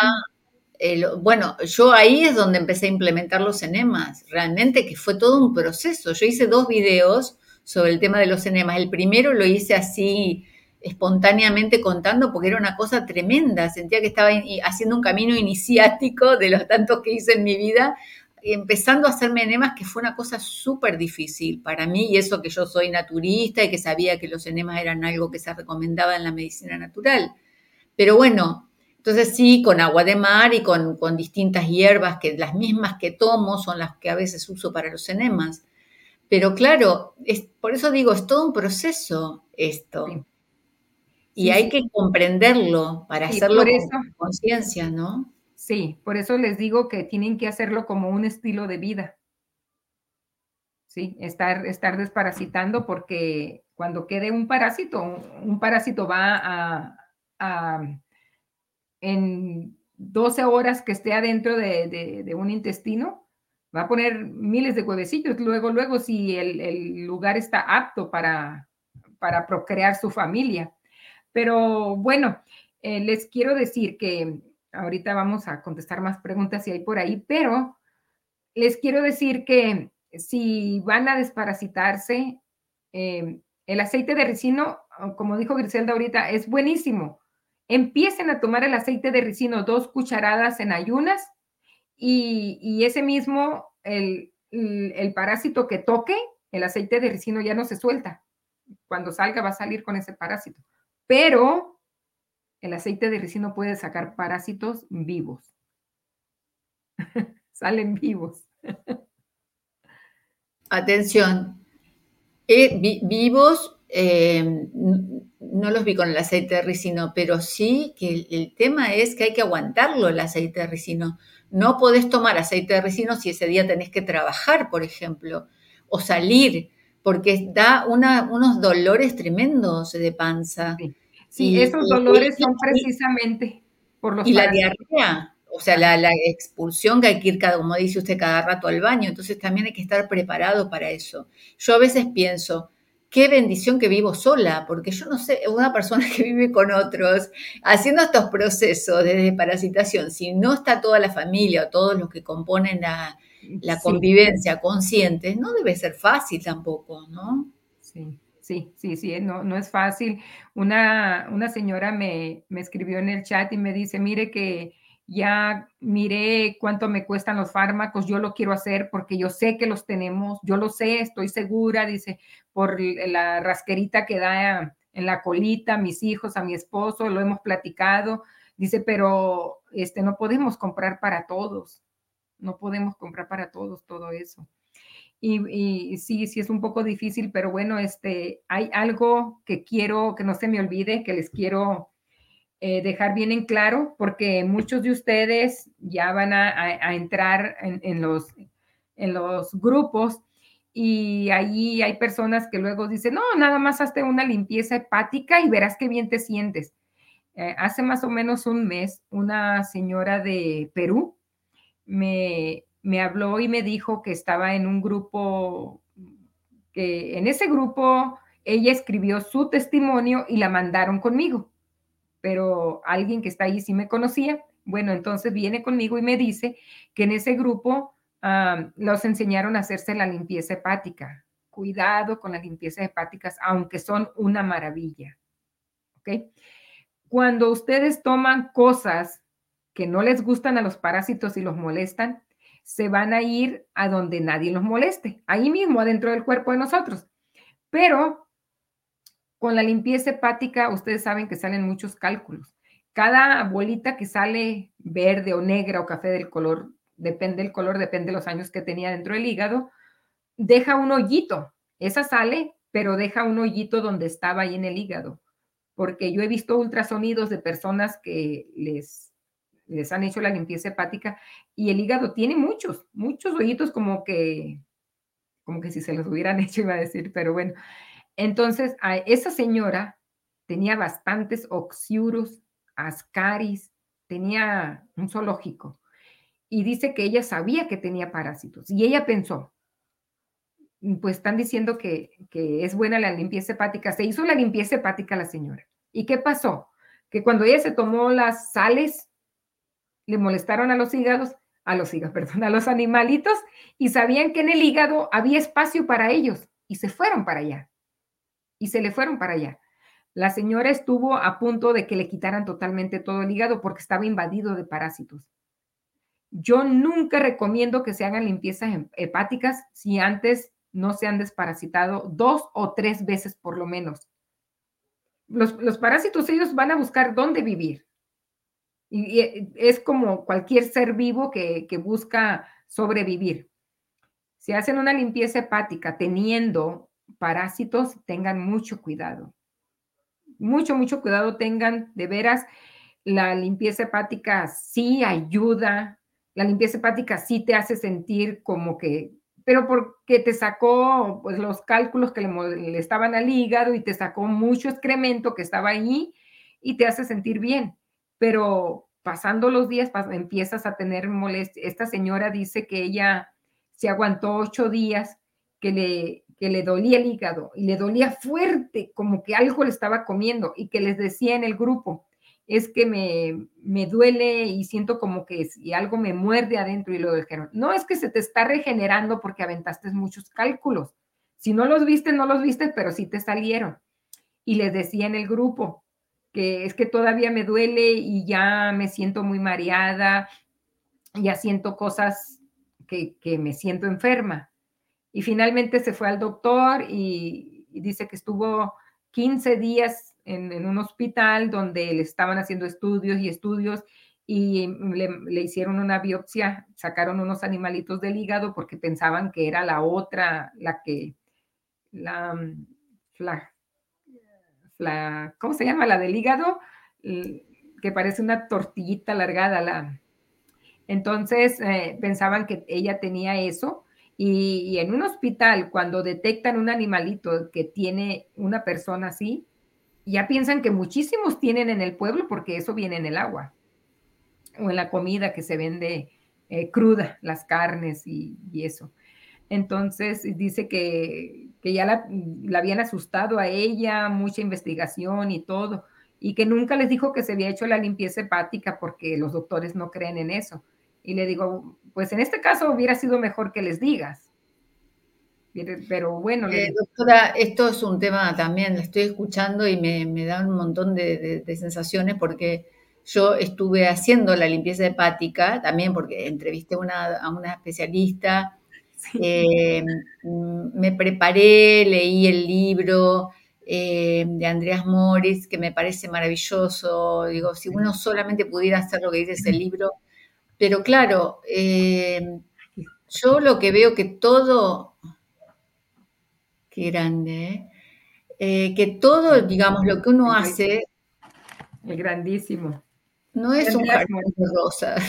bueno, yo ahí es donde empecé a implementar los enemas, realmente que fue todo un proceso. Yo hice dos videos sobre el tema de los enemas. El primero lo hice así espontáneamente contando porque era una cosa tremenda. Sentía que estaba haciendo un camino iniciático de los tantos que hice en mi vida, empezando a hacerme enemas, que fue una cosa súper difícil para mí, y eso que yo soy naturista y que sabía que los enemas eran algo que se recomendaba en la medicina natural. Pero bueno, entonces sí, con agua de mar y con, con distintas hierbas, que las mismas que tomo son las que a veces uso para los enemas. Pero claro, es, por eso digo, es todo un proceso esto. Y hay que comprenderlo para hacerlo con conciencia, ¿no? Sí, por eso les digo que tienen que hacerlo como un estilo de vida. Sí, estar, estar desparasitando porque cuando quede un parásito, un, parásito va a, a, en 12 horas que esté adentro de, de un intestino, va a poner miles de huevecillos luego, luego, si el, lugar está apto para, para, procrear su familia. Pero bueno, eh, les quiero decir que ahorita vamos a contestar más preguntas si hay por ahí, pero les quiero decir que si van a desparasitarse, eh, el aceite de ricino, como dijo Griselda ahorita, es buenísimo. Empiecen a tomar el aceite de ricino dos cucharadas en ayunas y, ese mismo, el, parásito que toque, el aceite de ricino ya no se suelta. Cuando salga va a salir con ese parásito. Pero el aceite de ricino puede sacar parásitos vivos. Salen vivos. Atención. Eh, vivos, eh, no los vi con el aceite de ricino, pero sí que el, tema es que hay que aguantarlo el aceite de ricino. No podés tomar aceite de ricino si ese día tenés que trabajar, por ejemplo, o salir, porque da unos dolores tremendos de panza. Sí, esos dolores son precisamente por los Y la diarrea, o sea, la, la, expulsión que hay que ir, cada, como dice usted, cada rato al baño, entonces también hay que estar preparado para eso. Yo a veces pienso, qué bendición que vivo sola, porque yo no sé, una persona que vive con otros, haciendo estos procesos de desparasitación, si no está toda la familia o todos los que componen la, convivencia conscientes, no debe ser fácil tampoco, ¿no? Sí. Sí, sí, sí, no, no es fácil. Una, una señora me, me escribió en el chat y me dice, mire que ya miré cuánto me cuestan los fármacos, yo lo quiero hacer porque yo sé que los tenemos, yo lo sé, estoy segura, dice, por la rasquerita que da en la colita, a mis hijos, a mi esposo, lo hemos platicado, dice, pero este, no podemos comprar para todos, no podemos comprar para todos todo eso. Y, sí, sí es un poco difícil, pero bueno, este, hay algo que quiero, que no se me olvide, que les quiero eh, dejar bien en claro, porque muchos de ustedes ya van a, entrar en, los, en los grupos y ahí hay personas que luego dicen, no, nada más hazte una limpieza hepática y verás qué bien te sientes. Eh, hace más o menos un mes, una señora de Perú me, me habló y me dijo que estaba en un grupo, que en ese grupo ella escribió su testimonio y la mandaron conmigo pero alguien que está ahí sí me conocía. Bueno, entonces viene conmigo y me dice que en ese grupo los enseñaron a hacerse la limpieza hepática. Cuidado con las limpiezas hepáticas, aunque son una maravilla. ¿Ok? Cuando ustedes toman cosas que no les gustan a los parásitos y los molestan, se van a ir a donde nadie los moleste, ahí mismo, adentro del cuerpo de nosotros. Pero con la limpieza hepática, ustedes saben que salen muchos cálculos. Cada bolita que sale verde o negra o café del color, depende del color, depende de los años que tenía dentro del hígado, deja un hoyito. Esa sale, pero deja un hoyito donde estaba ahí en el hígado. Porque yo he visto ultrasonidos de personas que les, les han hecho la limpieza hepática y el hígado tiene muchos, muchos hoyitos como que, como que si se los hubieran hecho, iba a decir, pero bueno, entonces, a esa señora tenía bastantes oxiurus, ascaris, tenía un zoológico. Y dice que ella sabía que tenía parásitos. Y ella pensó, mm, pues están diciendo que, que es buena la limpieza hepática. Se hizo la limpieza hepática a la señora. ¿Y qué pasó? Que cuando ella se tomó las sales, le molestaron a los hígados, a los hígados, perdón, a los animalitos, y sabían que en el hígado había espacio para ellos y se fueron para allá y se le fueron para allá. La señora estuvo a punto de que le quitaran totalmente todo el hígado porque estaba invadido de parásitos. Yo nunca recomiendo que se hagan limpiezas hepáticas si antes no se han desparasitado dos o tres veces por lo menos. Los, parásitos ellos van a buscar dónde vivir. Y, es como cualquier ser vivo que, que busca sobrevivir. Si hacen una limpieza hepática teniendo parásitos, tengan mucho cuidado. Mucho, mucho cuidado tengan, de veras, la limpieza hepática sí ayuda, la limpieza hepática sí te hace sentir como que, pero porque te sacó pues los cálculos que le, estaban al hígado y te sacó mucho excremento que estaba ahí y te hace sentir bien. Pero pasando los días empiezas a tener molestia. Esta señora dice que ella se aguantó ocho días que le, que le dolía el hígado y le dolía fuerte, como que algo le estaba comiendo y que les decía en el grupo, es que me, me duele y siento como que si algo me muerde adentro y lo dijeron, no es que se te está regenerando porque aventaste muchos cálculos. Si no los viste, no los viste, pero sí te salieron. Y les decía en el grupo que es que todavía me duele y ya me siento muy mareada, ya siento cosas que, que me siento enferma y finalmente se fue al doctor y, dice que estuvo 15 días en, un hospital donde le estaban haciendo estudios y estudios y le, hicieron una biopsia, sacaron unos animalitos del hígado porque pensaban que era la otra, la que, la, la, ¿cómo se llama? La del hígado, que parece una tortillita alargada. La, entonces eh, pensaban que ella tenía eso Y, en un hospital, cuando detectan un animalito que tiene una persona así, ya piensan que muchísimos tienen en el pueblo porque eso viene en el agua o en la comida que se vende eh, cruda, las carnes y, eso. Entonces dice que, ya la, la, habían asustado a ella, mucha investigación y todo, y que nunca les dijo que se había hecho la limpieza hepática porque los doctores no creen en eso. Y le digo, pues en este caso hubiera sido mejor que les digas. Pero bueno. Eh, doctora, esto es un tema también, le estoy escuchando y me, da un montón de, sensaciones porque yo estuve haciendo la limpieza hepática también porque entrevisté a una especialista, eh, me preparé, leí el libro eh, de Andreas Morris, que me parece maravilloso. Digo, si uno solamente pudiera hacer lo que dice ese libro, pero claro, eh, yo lo que veo que todo, qué grande, ¿eh? Eh, que todo, digamos, lo que uno hace... Es grandísimo. No es un jardín de rosas.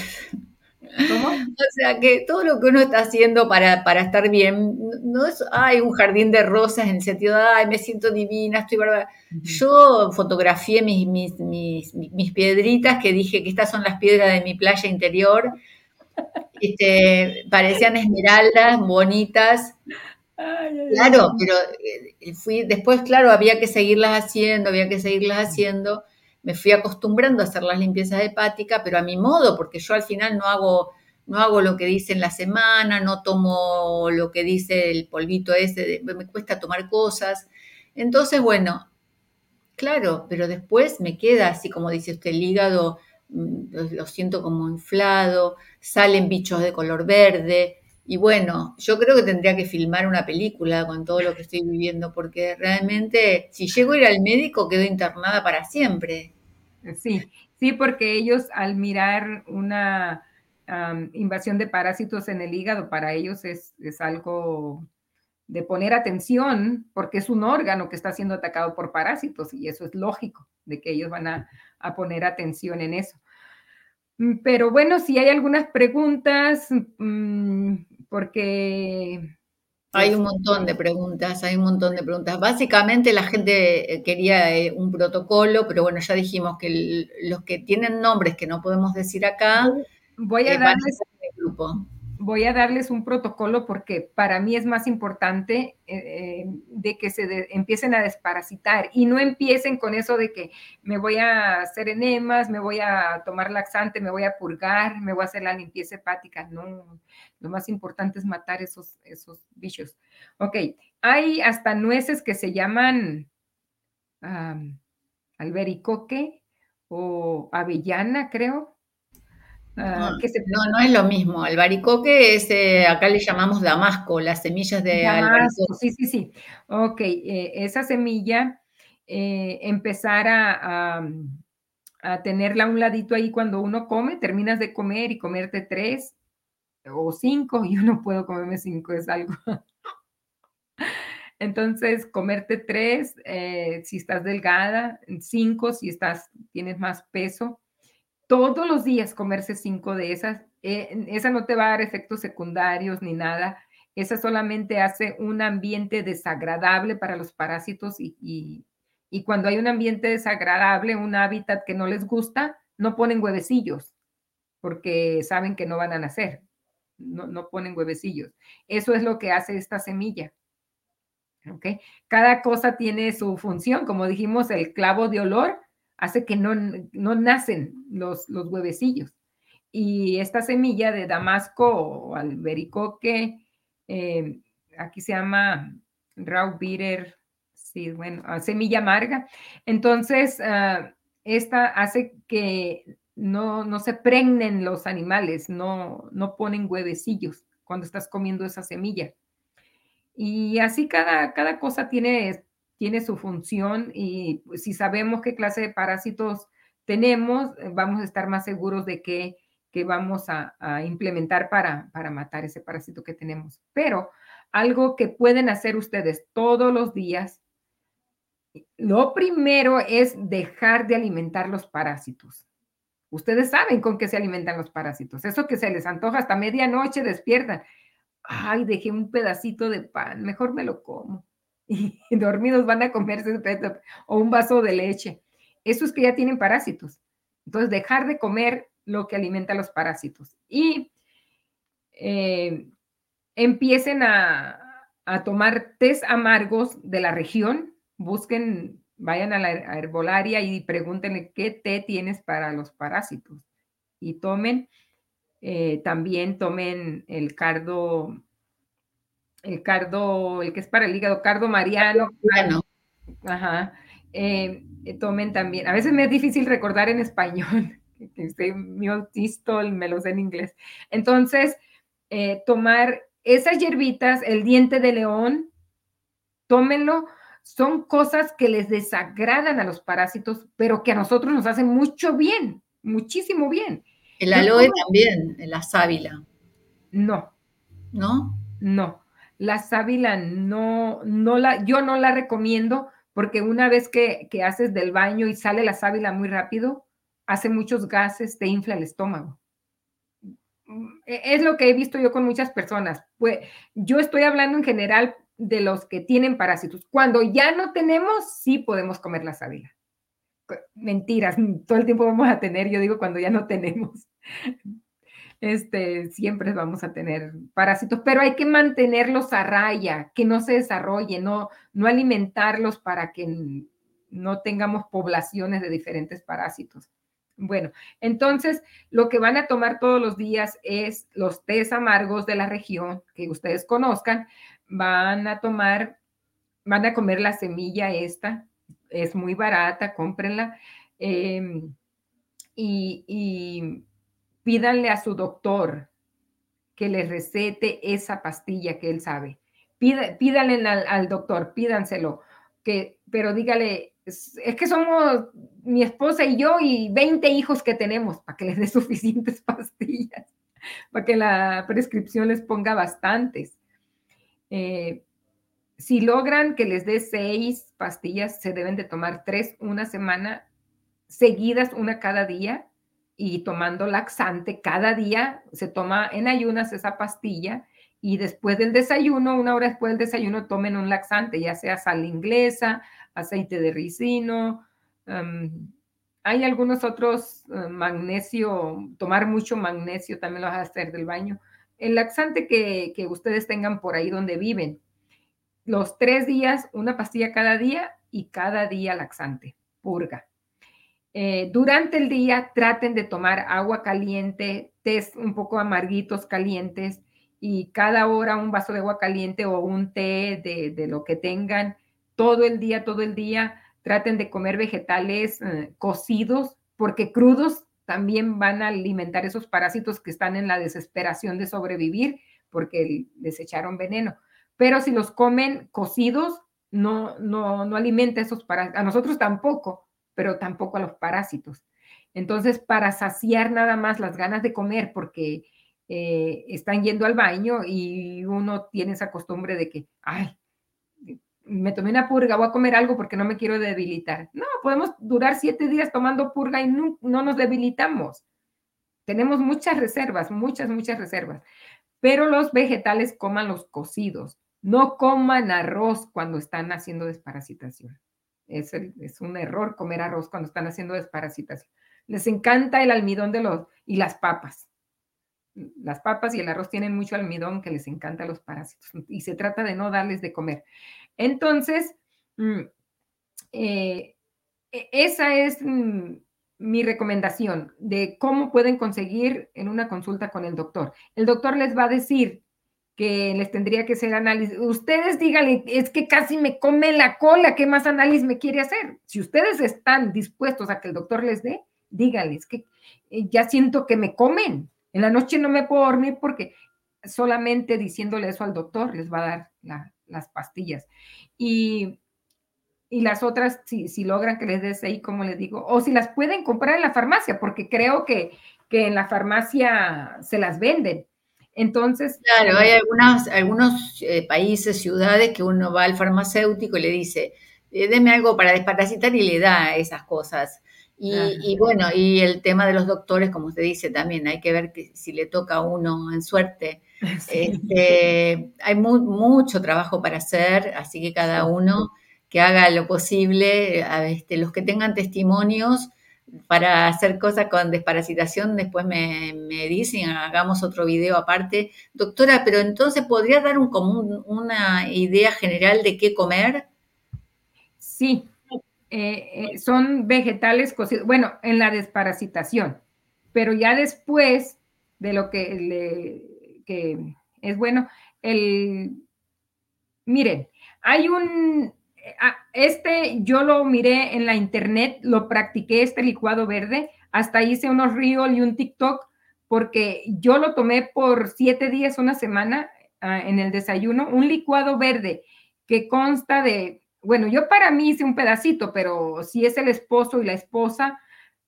¿Cómo? O sea, que todo lo que uno está haciendo para, para estar bien, no es, ay, un jardín de rosas en el sentido de, ay, me siento divina, estoy bárbara. Yo fotografié mis, mis, mis, mis, piedritas, que dije que estas son las piedras de mi playa interior. Este, parecían esmeraldas, bonitas. claro, pero eh, fui, después, claro, había que seguirlas haciendo, había que seguirlas haciendo me fui acostumbrando a hacer las limpiezas hepáticas, pero a mi modo, porque yo al final no hago, no hago lo que dice en la semana, no tomo lo que dice el polvito ese, me cuesta tomar cosas. Entonces, bueno, claro, pero después me queda así como dice usted, el hígado mm, lo siento como inflado, salen bichos de color verde. Y bueno, yo creo que tendría que filmar una película con todo lo que estoy viviendo, porque realmente si llego a ir al médico quedo internada para siempre. Sí, sí, porque ellos al mirar una invasión de parásitos en el hígado, para ellos es, algo de poner atención, porque es un órgano que está siendo atacado por parásitos y eso es lógico, de que ellos van a, a poner atención en eso. Mm, pero bueno, si hay algunas preguntas, mm, porque... Hay un montón de preguntas, hay un montón de preguntas. Básicamente la gente eh, quería eh, un protocolo, pero bueno, ya dijimos que los que tienen nombres que no podemos decir acá, voy a eh, darles el grupo voy a darles un protocolo porque para mí es más importante eh, eh, de que se empiecen a desparasitar y no empiecen con eso de que me voy a hacer enemas, me voy a tomar laxante, me voy a purgar, me voy a hacer la limpieza hepática. No, lo más importante es matar esos, esos bichos. Ok, hay hasta nueces que se llaman albericoque o avellana, creo Ah, no, no, es lo mismo. Albaricoque es, eh, acá le llamamos damasco, las semillas de albaricoque. Sí, sí, sí. Ok, eh, esa semilla, eh, empezar a, tenerla a un ladito ahí cuando uno come, terminas de comer y comerte tres o cinco, yo no puedo comerme cinco, es algo. Entonces, comerte tres si estás delgada, cinco si estás, tienes más peso todos los días comerse cinco de esas, eh, esa no te va a dar efectos secundarios ni nada. Esa solamente hace un ambiente desagradable para los parásitos y, cuando hay un ambiente desagradable, un hábitat que no les gusta, no ponen huevecillos porque saben que no van a nacer. No, no ponen huevecillos. Eso es lo que hace esta semilla. ¿Okay? Cada cosa tiene su función. Como dijimos, el clavo de olor hace que no, nacen los, los huevecillos. Y esta semilla de damasco o albericoque, eh, aquí se llama raw bitter, sí, bueno, ah, semilla amarga. Entonces, ah, esta hace que no, no, se pregnen los animales, no, no ponen huevecillos cuando estás comiendo esa semilla. Y así cada, cada cosa tiene tiene su función y pues, si sabemos qué clase de parásitos tenemos, eh, vamos a estar más seguros de qué, vamos a, implementar para, para matar ese parásito que tenemos. Pero algo que pueden hacer ustedes todos los días, lo primero es dejar de alimentar los parásitos. Ustedes saben con qué se alimentan los parásitos. Eso que se les antoja hasta medianoche despiertan. ay, dejé un pedacito de pan, mejor me lo como. Y dormidos van a comerse o un vaso de leche. Esos que ya tienen parásitos. Entonces, dejar de comer lo que alimenta a los parásitos. Y eh, empiecen a, a tomar test amargos de la región, busquen, vayan a la herbolaria y pregúntenle qué té tienes para los parásitos. Y tomen, eh, también tomen el cardo, el cardo, el que es para el hígado, cardo mariano. Ajá. Eh, tomen también, a veces me es difícil recordar en español, que estoy mi autistol, me lo sé en inglés. Entonces, eh, tomar esas hierbitas, el diente de león, tómenlo, son cosas que les desagradan a los parásitos, pero que a nosotros nos hacen mucho bien, muchísimo bien. El aloe también, la sábila. No. ¿No? No. La sábila no, no la, yo no la recomiendo porque una vez que, que haces del baño y sale la sábila muy rápido, hace muchos gases, te infla el estómago. E, es lo que he visto yo con muchas personas. Pues yo estoy hablando en general de los que tienen parásitos. Cuando ya no tenemos, sí podemos comer la sábila. Mentiras, todo el tiempo vamos a tener, yo digo cuando ya no tenemos. Este, siempre vamos a tener parásitos, pero hay que mantenerlos a raya, que no se desarrollen, no, no alimentarlos para que no tengamos poblaciones de diferentes parásitos. Bueno, entonces lo que van a tomar todos los días es los tés amargos de la región que ustedes conozcan. Van a tomar, van a comer la semilla esta, es muy barata, cómprenla. Em, y, pídanle a su doctor que les recete esa pastilla que él sabe. pídanle al, al doctor, pídanselo, que, pero dígale, es, que somos mi esposa y yo y 20 hijos que tenemos para que les dé suficientes pastillas, para que la prescripción les ponga bastantes. Eh, si logran que les dé seis pastillas, se deben de tomar tres una semana seguidas, una cada día, y tomando laxante cada día, se toma en ayunas esa pastilla y después del desayuno, una hora después del desayuno, tomen un laxante, ya sea sal inglesa, aceite de ricino. hay algunos otros, eh, magnesio, tomar mucho magnesio también lo vas a hacer del baño. El laxante que, ustedes tengan por ahí donde viven. Los tres días, una pastilla cada día y cada día laxante, purga. Eh, durante el día traten de tomar agua caliente, tés un poco amarguitos calientes y cada hora un vaso de agua caliente o un té de, de lo que tengan todo el día, todo el día. Traten de comer vegetales eh, cocidos, porque crudos también van a alimentar esos parásitos que están en la desesperación de sobrevivir, porque les echaron veneno. Pero si los comen cocidos, no, no, no alimenta esos parásitos. A nosotros tampoco, pero tampoco a los parásitos. Entonces, para saciar nada más las ganas de comer, porque eh, están yendo al baño y uno tiene esa costumbre de que, ay, me tomé una purga, voy a comer algo porque no me quiero debilitar. No, podemos durar siete días tomando purga y no, nos debilitamos. Tenemos muchas reservas, muchas, muchas reservas. Pero los vegetales coman los cocidos. No coman arroz cuando están haciendo desparasitación. Es, es un error comer arroz cuando están haciendo desparasitación. Les encanta el almidón de los y las papas. Las papas y el arroz tienen mucho almidón que les encanta a los parásitos y se trata de no darles de comer. Entonces, mm, eh, e, esa es mm, mi recomendación de cómo pueden conseguir en una consulta con el doctor. El doctor les va a decir que les tendría que hacer análisis. Ustedes díganle, es que casi me come la cola, ¿qué más análisis me quiere hacer? Si ustedes están dispuestos a que el doctor les dé, díganles que eh, ya siento que me comen. En la noche no me puedo dormir porque solamente diciéndole eso al doctor les va a dar la, las pastillas. Y, y las otras, si, si, logran que les des ahí, como les digo, o si las pueden comprar en la farmacia, porque creo que, que en la farmacia se las venden. Entonces. Claro, hay algunos, algunos eh, países, ciudades que uno va al farmacéutico y le dice, eh, deme algo para desparasitar y le da esas cosas. Y, bueno, y el tema de los doctores, como usted dice también, hay que ver que si le toca a uno en suerte. Este, hay mucho trabajo para hacer, así que cada uno que haga lo posible, este, los que tengan testimonios para hacer cosas con desparasitación, después me, dicen, hagamos otro video aparte. Doctora, pero entonces, ¿podría dar un, una idea general de qué comer? Sí, eh, eh, son vegetales cocidos, bueno, en la desparasitación, pero ya después de lo que, le, que es bueno, el, miren, hay un, este yo lo miré en la internet, lo practiqué, este licuado verde, hasta hice unos reels y un TikTok, porque yo lo tomé por siete días, una semana ah, en el desayuno, un licuado verde que consta de bueno, yo para mí hice un pedacito, pero si es el esposo y la esposa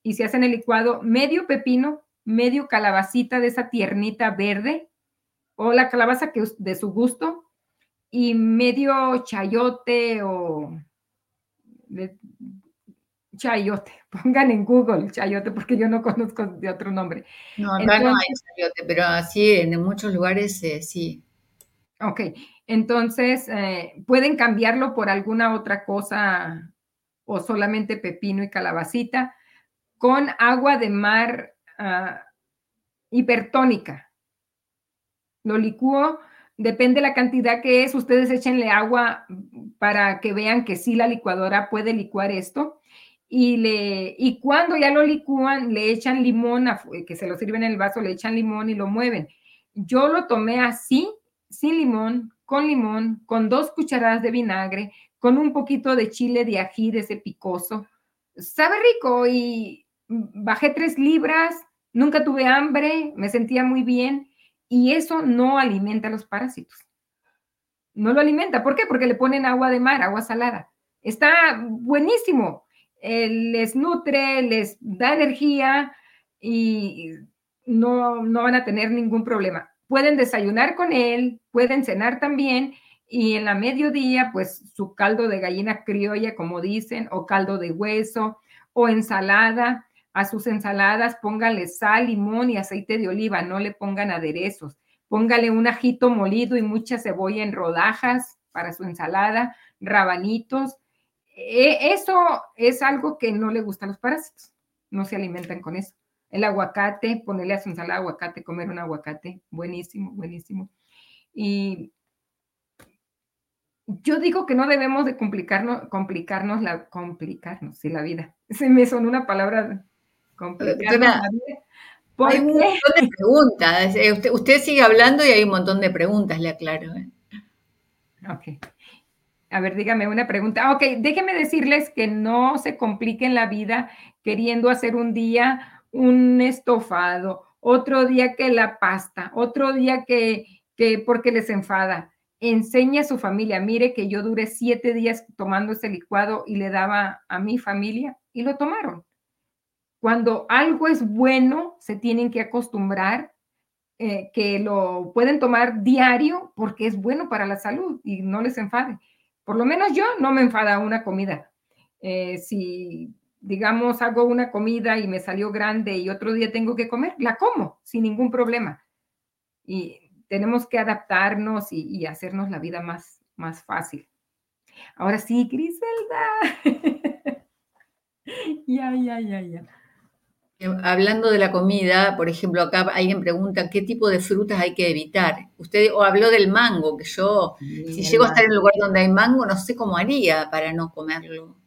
y se hacen el licuado, medio pepino, medio calabacita de esa tiernita verde o la calabaza que de su gusto y medio chayote o chayote. Pongan en Google chayote porque yo no conozco de otro nombre. No, acá no hay chayote, pero así en muchos lugares eh, sí. Ok, entonces, eh, pueden cambiarlo por alguna otra cosa o solamente pepino y calabacita con agua de mar ah, hipertónica. Lo licúo, depende la cantidad que es, ustedes échenle agua para que vean que sí la licuadora puede licuar esto. Y, le, y cuando ya lo licúan, le echan limón, que se lo sirven en el vaso, le echan limón y lo mueven. Yo lo tomé así, sin limón, con limón, con dos cucharadas de vinagre, con un poquito de chile de ají de ese picoso. Sabe rico y bajé tres libras, nunca tuve hambre, me sentía muy bien y eso no alimenta a los parásitos. No lo alimenta. ¿Por qué? Porque le ponen agua de mar, agua salada. Está buenísimo. Eh, les nutre, les da energía y no, no van a tener ningún problema pueden desayunar con él, pueden cenar también y en la mediodía, pues su caldo de gallina criolla, como dicen, o caldo de hueso, o ensalada. A sus ensaladas póngale sal, limón y aceite de oliva, no le pongan aderezos. Póngale un ajito molido y mucha cebolla en rodajas para su ensalada, rabanitos. E, eso es algo que no le gusta a los parásitos, no se alimentan con eso. El aguacate, ponerle a su ensalada aguacate, comer un aguacate, buenísimo, buenísimo. Y yo digo que no debemos de complicarnos, complicarnos la, complicarnos, sí, la vida. Se me sonó una palabra Hay un montón de preguntas. Eh, usted, usted, sigue hablando y hay un montón de preguntas, le aclaro. ¿eh? Ok. A ver, dígame una pregunta. Ok, déjeme decirles que no se compliquen la vida queriendo hacer un día un estofado, otro día que la pasta, otro día que, que porque les enfada. Enseña a su familia, mire que yo duré siete días tomando ese licuado y le daba a mi familia y lo tomaron. Cuando algo es bueno, se tienen que acostumbrar eh, que lo pueden tomar diario porque es bueno para la salud y no les enfade. Por lo menos yo no me enfada una comida. Eh, si digamos, hago una comida y me salió grande y otro día tengo que comer, la como sin ningún problema. Y tenemos que adaptarnos y, hacernos la vida más, más fácil. Ahora sí, Griselda. ya, ya, ya, ya. Eh, hablando de la comida, por ejemplo, acá alguien pregunta qué tipo de frutas hay que evitar. Usted o habló del mango, que yo, si llego a estar en un lugar donde hay mango, no sé cómo haría para no comerlo.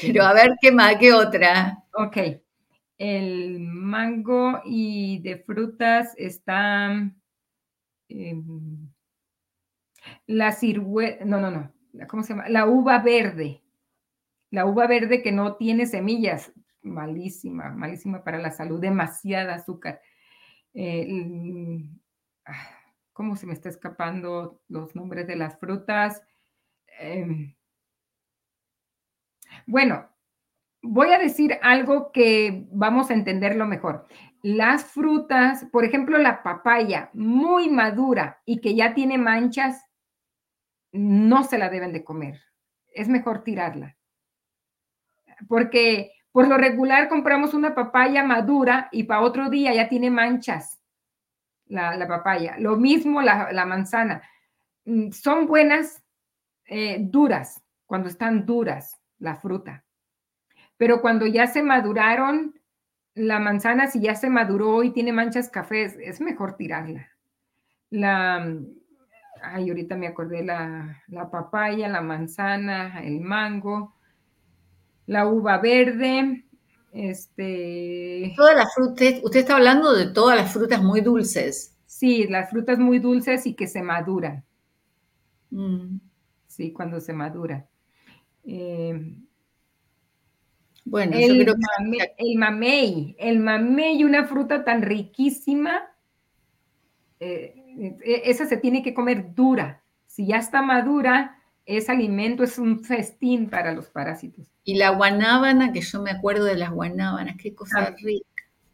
Pero a ver, ¿qué más? ¿Qué otra? Ok. El mango y de frutas está em, la ciruela, no, no, no, ¿cómo se llama? La uva verde. La uva verde que no tiene semillas, malísima, malísima para la salud, demasiada azúcar. Ah, ¿Cómo se me está escapando los nombres de las frutas? Eh, bueno, voy a decir algo que vamos a entenderlo mejor. Las frutas, por ejemplo, la papaya muy madura y que ya tiene manchas, no se la deben de comer. Es mejor tirarla. Porque Por lo regular compramos una papaya madura y para otro día ya tiene manchas la, papaya. Lo mismo la, manzana. Mm, son buenas eh, duras, cuando están duras la fruta. Pero cuando ya se maduraron, la manzana, si ya se maduró y tiene manchas cafés, es mejor tirarla. La, ay, ahorita me acordé, la, la papaya, la manzana, el mango, la uva verde, este... Todas las frutas, usted está hablando de todas las frutas muy dulces. Sí, las frutas muy dulces y que se maduran. Mm. Sí, cuando se madura. Eh, bueno, el, yo creo que... el mamey, el mamey, una fruta tan riquísima, eh, eh, esa se tiene que comer dura. Si ya está madura, es alimento, es un festín para los parásitos. Y la guanábana, que yo me acuerdo de las guanábanas, qué cosa rica.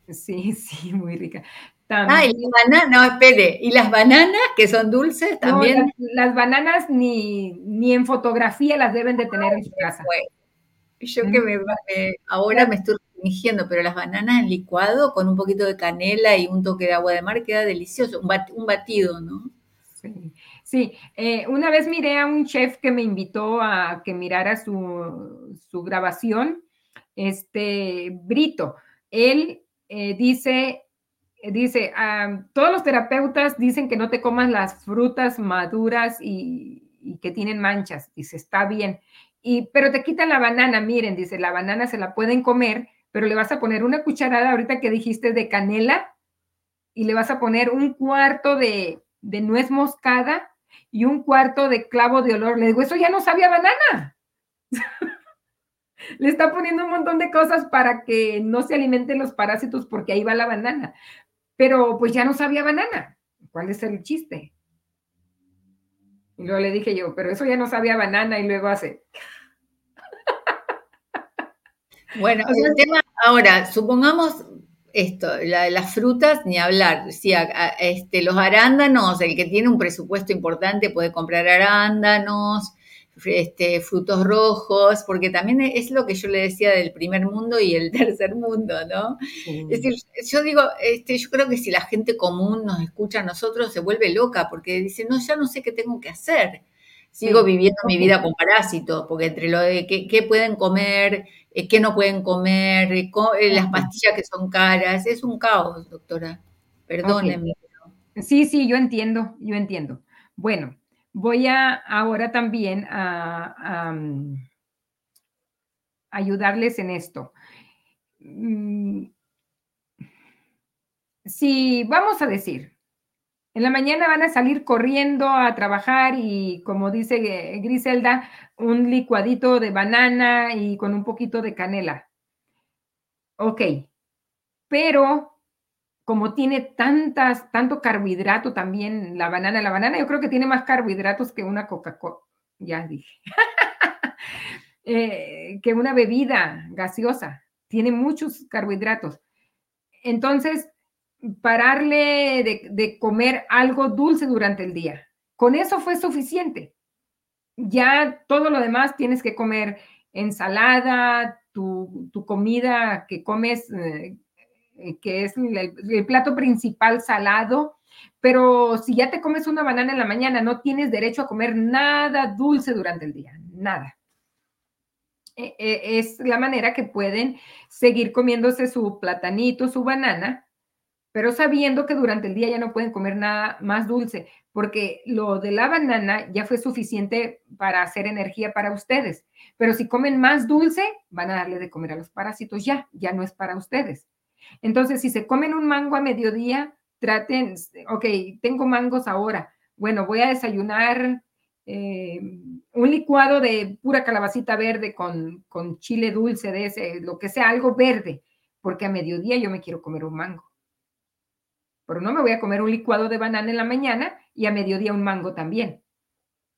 Sí, sí, muy rica. Ah, y las bananas, no, espere, y las bananas que son dulces también. las, bananas ni, ni, en fotografía las deben de tener en su casa. Yo que me, ahora me estoy restringiendo, pero las bananas en licuado con un poquito de canela y un toque de agua de mar queda delicioso, un, batido, ¿no? Sí, sí. Eh, una vez miré a un chef que me invitó a que mirara su, su grabación, este Brito. Él eh, dice, dice, ah, todos los terapeutas dicen que no te comas las frutas maduras y, que tienen manchas. Dice, está bien. Y, pero te quitan la banana, miren, dice, la banana se la pueden comer, pero le vas a poner una cucharada ahorita que dijiste de canela y le vas a poner un cuarto de, nuez moscada y un cuarto de clavo de olor. Le digo, eso ya no sabía banana. le está poniendo un montón de cosas para que no se alimenten los parásitos porque ahí va la banana. Pero pues ya no sabía banana. ¿Cuál es el chiste? Y luego le dije yo, pero eso ya no sabía banana y luego hace. Bueno, el tema, ahora, supongamos esto, las frutas, ni hablar. Sí, este, los arándanos, el que tiene un presupuesto importante puede comprar arándanos, este, frutos rojos, porque también es lo que yo le decía del primer mundo y el tercer mundo, ¿no? Es decir, yo digo, este, yo creo que si la gente común nos escucha a nosotros, se vuelve loca, porque dice, no, ya no sé qué tengo que hacer. Sigo viviendo mi vida con parásitos, porque entre lo de qué, pueden comer, eh, qué no pueden comer, eh, eh, las pastillas que son caras, es un caos, doctora. Perdónenme. Sí, sí, yo entiendo, yo entiendo. Bueno, voy a ahora también a, mm, ayudarles en esto. Mm, si vamos a decir, en la mañana van a salir corriendo a trabajar y, como dice Griselda, un licuadito de banana y con un poquito de canela. Ok, pero como tiene tantas, tanto carbohidrato también la banana, la banana yo creo que tiene más carbohidratos que una Coca-Cola, ya dije, eh, que una bebida gaseosa, tiene muchos carbohidratos. Entonces, pararle de, comer algo dulce durante el día. Con eso fue suficiente. Ya todo lo demás tienes que comer ensalada, tu, comida que comes, eh, que es el, plato principal salado, pero si ya te comes una banana en la mañana, no tienes derecho a comer nada dulce durante el día, nada. E, e, es la manera que pueden seguir comiéndose su platanito, su banana, pero sabiendo que durante el día ya no pueden comer nada más dulce, porque lo de la banana ya fue suficiente para hacer energía para ustedes. Pero si comen más dulce, van a darle de comer a los parásitos ya, ya no es para ustedes. Entonces, si se comen un mango a mediodía, traten, ok, tengo mangos ahora. Bueno, voy a desayunar eh, un licuado de pura calabacita verde con, con chile dulce de ese, lo que sea, algo verde, porque a mediodía yo me quiero comer un mango pero no me voy a comer un licuado de banana en la mañana y a mediodía un mango también.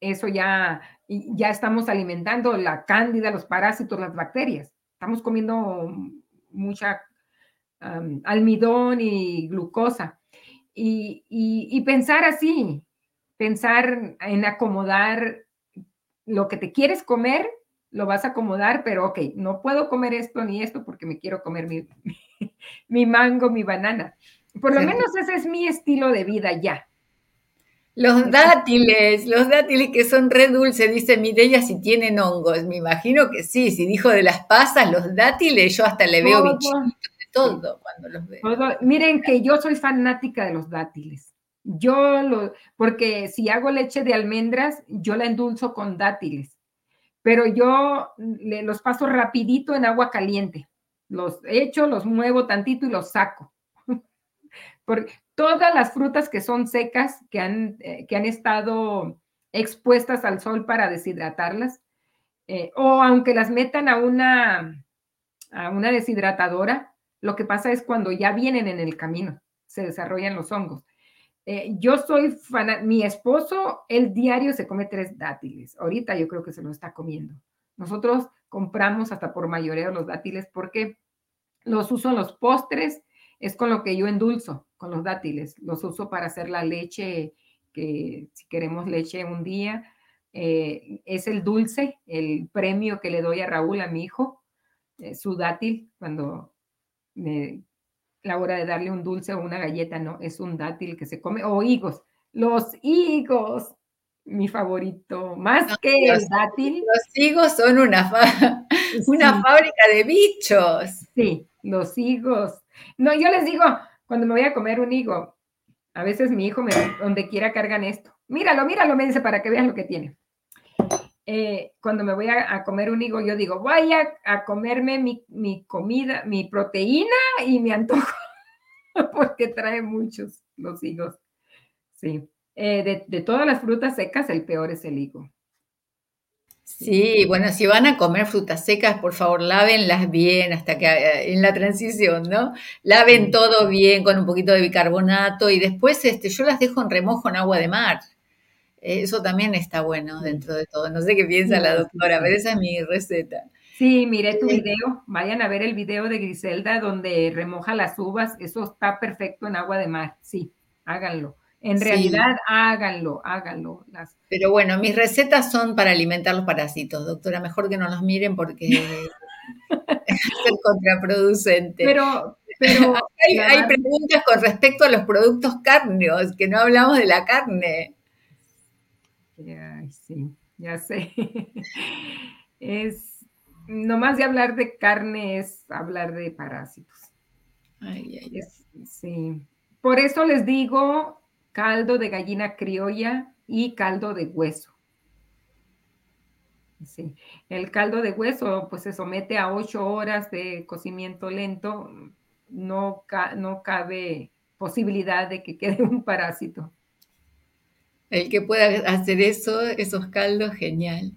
Eso ya, ya estamos alimentando la cándida, los parásitos, las bacterias. Estamos comiendo mucha almidón y glucosa. y pensar así, pensar en acomodar lo que te quieres comer, lo vas a acomodar, pero ok, no puedo comer esto ni esto porque me quiero comer mi, mi mango, mi banana. Por lo menos ese es mi estilo de vida ya. Los dátiles, los dátiles que son re dulces, dice Mireya, si tienen hongos. Me imagino que sí, si dijo de las pasas, los dátiles, yo hasta le veo bichitos de todo cuando los veo. Miren que yo soy fanática de los dátiles. Yo lo, porque si hago leche de almendras, yo la endulzo con dátiles, pero yo los paso rapidito en agua caliente. Los echo, los muevo tantito y los saco. Porque todas las frutas que son secas, que han, eh, que han estado expuestas al sol para deshidratarlas, eh, o aunque las metan a una, a una deshidratadora, lo que pasa es cuando ya vienen en el camino, se desarrollan los hongos. Eh, yo soy fan, mi esposo, el diario se come tres dátiles. Ahorita yo creo que se lo está comiendo. Nosotros compramos hasta por mayoreo los dátiles porque los uso en los postres, es con lo que yo endulzo con los dátiles. Los uso para hacer la leche, que si queremos leche un día, eh, es el dulce, el premio que le doy a Raúl, a mi hijo, eh, su dátil, cuando me, la hora de darle un dulce o una galleta, no, es un dátil que se come, o higos, los higos, mi favorito, más que el dátil. Los higos son una, una fábrica de bichos. Sí, los higos. No, yo les digo, cuando me voy a comer un higo, a veces mi hijo me, donde quiera cargan esto. Míralo, míralo, me dice para que vean lo que tiene. Eh, cuando me voy a, comer un higo, yo digo, voy a, comerme mi, comida, mi proteína y mi antojo, porque trae muchos los higos. Sí. Eh, de, de, todas las frutas secas, el peor es el higo. Sí, bueno, si van a comer frutas secas, por favor, lávenlas bien hasta que eh, en la transición, ¿no? Laven todo bien con un poquito de bicarbonato y después este, yo las dejo en remojo en agua de mar. Eso también está bueno dentro de todo. No sé qué piensa la doctora, pero esa es mi receta. Sí, mire tu video. Vayan a ver el video de Griselda donde remoja las uvas. Eso está perfecto en agua de mar. Sí, háganlo. En realidad, háganlo, háganlo. Pero bueno, mis recetas son para alimentar los parásitos, doctora. Mejor que no los miren porque es contraproducente. Pero, pero hay, preguntas con respecto a los productos cárneos, que no hablamos de la carne. sí, ya sé. Es, nomás de hablar de carne es hablar de parásitos. Ay, ay, ay. sí. Por eso les digo, caldo de gallina criolla y caldo de hueso. Sí. El caldo de hueso pues se somete a ocho horas de cocimiento lento. No, no cabe posibilidad de que quede un parásito. El que pueda hacer eso, esos caldos, genial.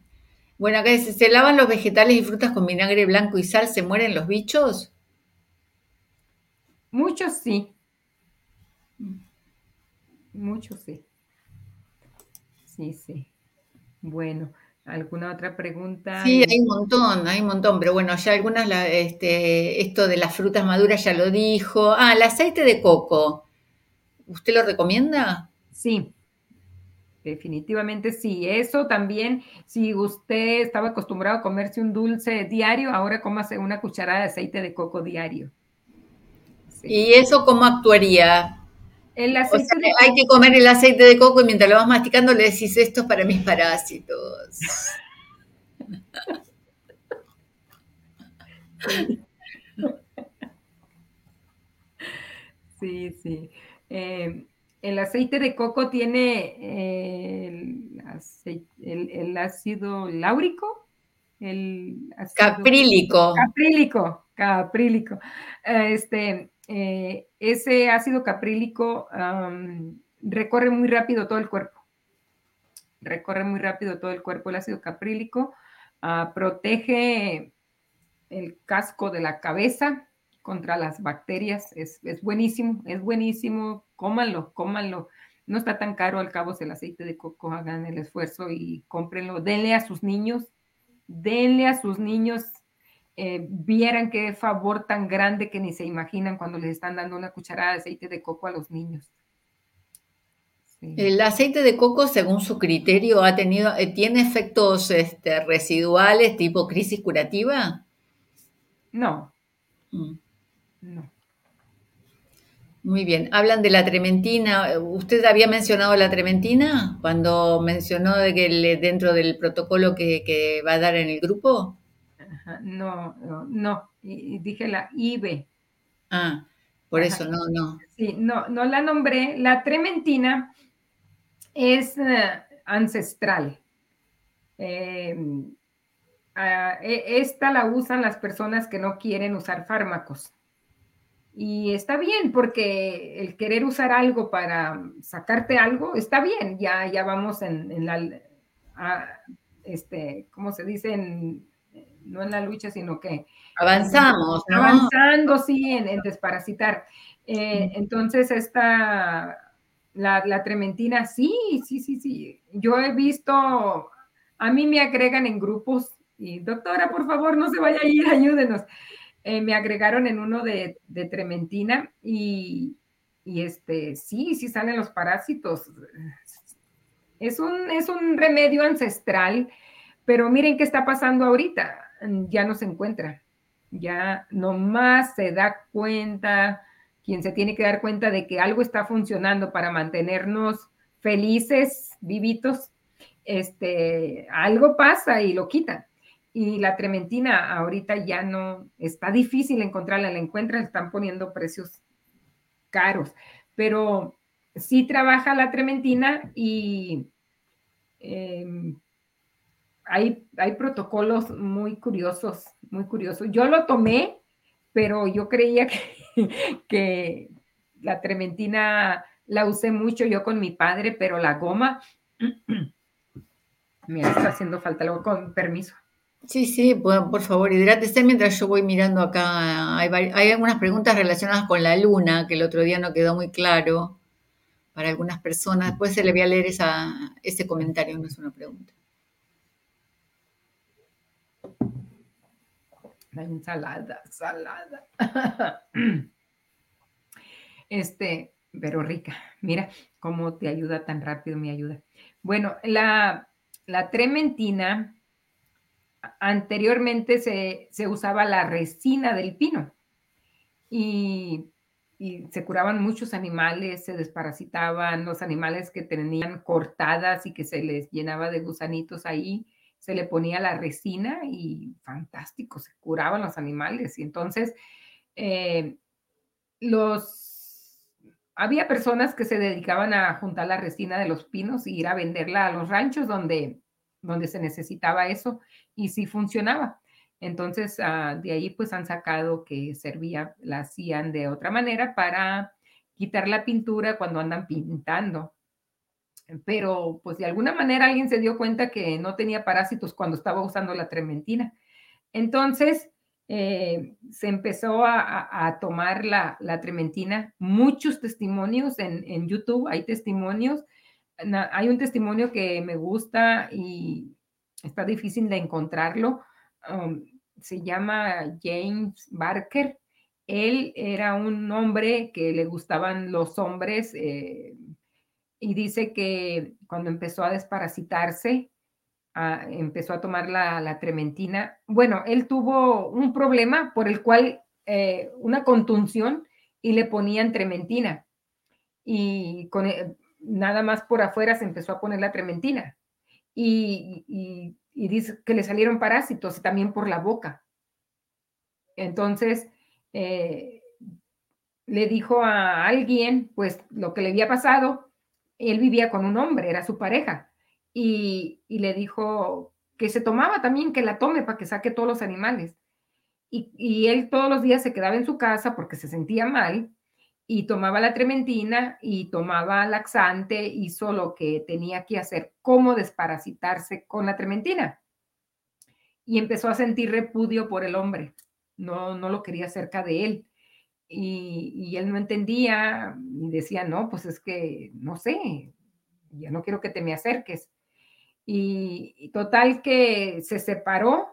Bueno, acá dice, ¿se lavan los vegetales y frutas con vinagre blanco y sal? ¿Se mueren los bichos? Muchos sí. Mucho, sí. Sí, sí. Bueno, ¿alguna otra pregunta? Sí, hay un montón, hay un montón, pero bueno, ya algunas, este, esto de las frutas maduras ya lo dijo. Ah, el aceite de coco. ¿Usted lo recomienda? Sí, definitivamente sí. Eso también, si usted estaba acostumbrado a comerse un dulce diario, ahora cómase una cucharada de aceite de coco diario. ¿Y eso cómo actuaría? Hay que comer el aceite de coco y mientras lo vas masticando le decís esto es para mis parásitos. Sí, sí. Eh, el aceite de coco tiene eh, el, ácido láurico, el caprílico. Caprílico, caprílico. Este, eh, ese ácido caprílico recorre muy rápido todo el cuerpo. Recorre muy rápido todo el cuerpo el ácido caprílico. Ah, protege el casco de la cabeza contra las bacterias. Es, buenísimo, es buenísimo. Cómanlo, cómanlo. No está tan caro al cabo el aceite de coco. Hagan el esfuerzo y cómprenlo. Denle a sus niños. Denle a sus niños eh, vieran qué favor tan grande que ni se imaginan cuando les están dando una cucharada de aceite de coco a los niños. El aceite de coco, según su criterio, ha tenido, eh, ¿tiene efectos este, residuales tipo crisis curativa? No. Mm. No. Muy bien. Hablan de la trementina. ¿Usted había mencionado la trementina cuando mencionó de que dentro del protocolo que, va a dar en el grupo? No, no, dije la IBE. Ah, por eso, no, no. Sí, no, no la nombré. La trementina es eh, ancestral. Em, ah, e, esta la usan las personas que no quieren usar fármacos. Y está bien, porque el querer usar algo para sacarte algo, está bien, ya, ya vamos en, la, este, ¿cómo se dice? No en la lucha, sino que... Avanzamos, ¿no? Avanzando, sí, en, desparasitar. Eh, entonces, esta, la, la trementina, sí, sí, sí, sí. Yo he visto, a mí me agregan en grupos y, doctora, por favor, no se vaya a ir, ayúdenos. Eh, me agregaron en uno de, trementina y, este, sí, sí salen los parásitos. Es un, es un remedio ancestral, pero miren qué está pasando ahorita. Ya no se encuentra. Ya nomás se da cuenta, quien se tiene que dar cuenta de que algo está funcionando para mantenernos felices, vivitos, este, algo pasa y lo quitan y la trementina ahorita ya no, está difícil encontrarla, la encuentran, están poniendo precios caros, pero sí trabaja la trementina y em, hay, protocolos muy curiosos, muy curiosos. Yo lo tomé, pero yo creía que, la trementina la usé mucho yo con mi padre, pero la goma, me está haciendo falta, luego con permiso. Sí, sí, por, favor, hidrátese mientras yo voy mirando acá. Hay, hay, algunas preguntas relacionadas con la luna, que el otro día no quedó muy claro para algunas personas. Después se le voy a leer esa, ese comentario, no es una pregunta. La ensalada, salada. Este, pero rica. Mira cómo te ayuda tan rápido, mi ayuda. Bueno, la, la trementina anteriormente se, usaba la resina del pino y, se curaban muchos animales, se desparasitaban los animales que tenían cortadas y que se les llenaba de gusanitos ahí, se le ponía la resina y fantástico, se curaban los animales. Y entonces, eh, los, había personas que se dedicaban a juntar la resina de los pinos y ir a venderla a los ranchos donde, donde se necesitaba eso y sí funcionaba. Entonces, ah, de ahí pues han sacado que servía, la hacían de otra manera para quitar la pintura cuando andan pintando. Pero pues de alguna manera alguien se dio cuenta que no tenía parásitos cuando estaba usando la trementina. Entonces, eh, se empezó a, tomar la, trementina. Muchos testimonios en, en YouTube, hay testimonios. Hay un testimonio que me gusta y está difícil de encontrarlo. Um, se llama James Barker. Él era un hombre que le gustaban los hombres eh, y dice que cuando empezó a desparasitarse, ah, empezó a tomar la, trementina. Bueno, él tuvo un problema por el cual eh, una contunción y le ponían trementina. Y con, eh, nada más por afuera se empezó a poner la trementina y, dice que le salieron parásitos también por la boca. Entonces, eh, le dijo a alguien, pues, lo que le había pasado. Él vivía con un hombre, era su pareja, y, le dijo que se tomaba también, que la tome para que saque todos los animales. Y, él todos los días se quedaba en su casa porque se sentía mal y tomaba la trementina y tomaba laxante, hizo lo que tenía que hacer, cómo desparasitarse con la trementina. Y empezó a sentir repudio por el hombre, no, no lo quería cerca de él. Y, él no entendía y decía, no, pues es que, no sé, ya no quiero que te me acerques. Y, y total que se separó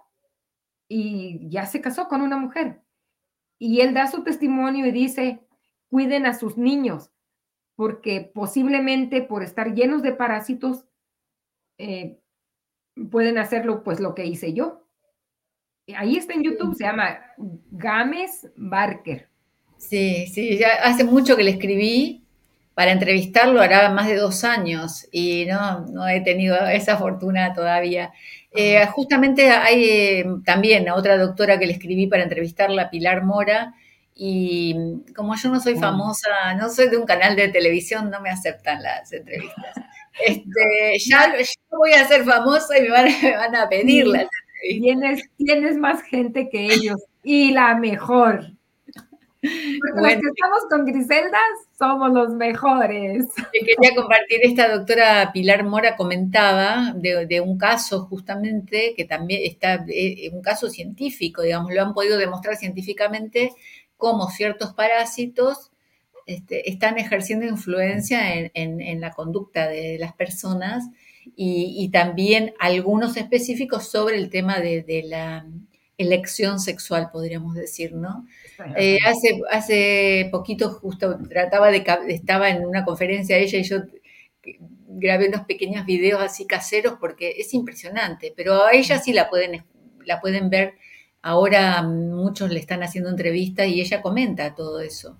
y ya se casó con una mujer. Y él da su testimonio y dice, cuiden a sus niños. porque posiblemente por estar llenos de parásitos eh, pueden hacerlo pues lo que hice yo. Ahí está en YouTube, se llama Games Barker. Sí, sí, ya hace mucho que le escribí para entrevistarlo, hará más de dos años y no, no he tenido esa fortuna todavía. Eh, justamente hay eh, también a otra doctora que le escribí para entrevistarla, Pilar Mora, y como yo no soy famosa, no soy de un canal de televisión, no me aceptan las entrevistas. Este, ya, voy a ser famosa y me van, a pedir las entrevistas. Tienes, más gente que ellos y la mejor. Porque los que estamos con Griselda somos los mejores. Quería compartir, esta doctora Pilar Mora comentaba de, de, un caso justamente que también está, eh, un caso científico, digamos, lo han podido demostrar científicamente cómo ciertos parásitos este, están ejerciendo influencia en, la conducta de las personas y, también algunos específicos sobre el tema de, la elección sexual, podríamos decir, ¿no? Eh, hace, hace poquito justo trataba de, estaba en una conferencia ella y yo grabé unos pequeños videos así caseros porque es impresionante, pero a ella sí la pueden, la pueden ver Ahora muchos le están haciendo entrevistas y ella comenta todo eso.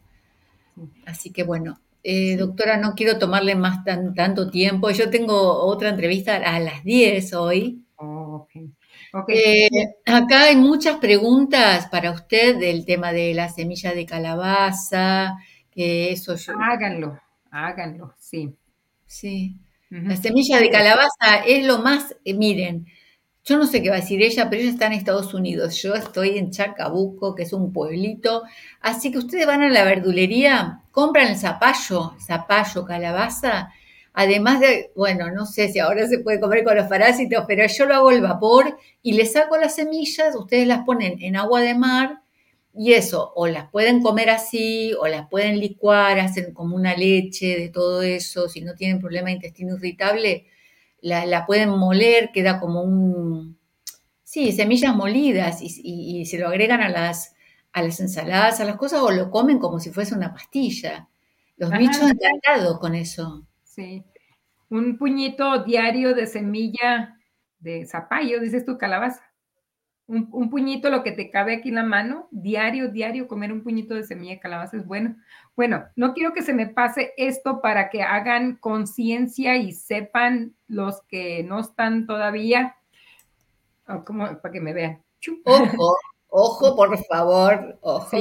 Así que bueno, eh, doctora, no quiero tomarle más tanto tiempo. Yo tengo otra entrevista a las 10 hoy. Eh, acá hay muchas preguntas para usted del tema de la semilla de calabaza, que eso Háganlo, háganlo, sí. Sí. La semilla de calabaza es lo más, eh, miren, yo no sé qué va a decir ella, pero ella está en Estados Unidos. Yo estoy en Chacabuco, que es un pueblito. Así que ustedes van a la verdulería, compran el zapallo, zapallo, calabaza. Además de, bueno, no sé si ahora se puede comer con los parásitos, pero yo lo hago el vapor y le saco las semillas, ustedes las ponen en agua de mar y eso, o las pueden comer así, o las pueden licuar, hacen como una leche de todo eso, si no tienen problema de intestino irritable la, pueden moler, queda como un, sí, semillas molidas y, se lo agregan a las, a las ensaladas, a las cosas, o lo comen como si fuese una pastilla. Los bichos encantados con eso. Sí. Un puñito diario de semilla de zapallo, dices tu calabaza. Un, puñito, lo que te cabe aquí en la mano, diario, diario, comer un puñito de semilla de calabaza es bueno. Bueno, no quiero que se me pase esto para que hagan conciencia y sepan los que no están todavía, oh, como, para que me vean. Ojo, ojo, por favor, ojo,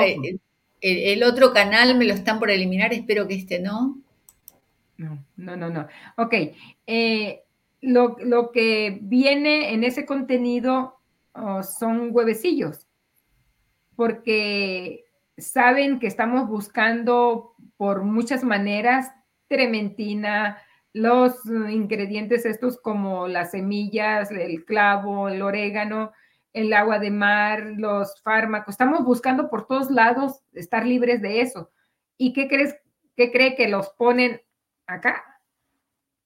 eh, El, otro canal me lo están por eliminar, espero que este no. No, no, no, no. Ok, eh, lo, lo que viene en ese contenido son huevecillos, porque saben que estamos buscando por muchas maneras trementina, los ingredientes estos como las semillas, el clavo, el orégano, el agua de mar, los fármacos. Estamos buscando por todos lados estar libres de eso. ¿Y qué crees, qué cree que los ponen acá?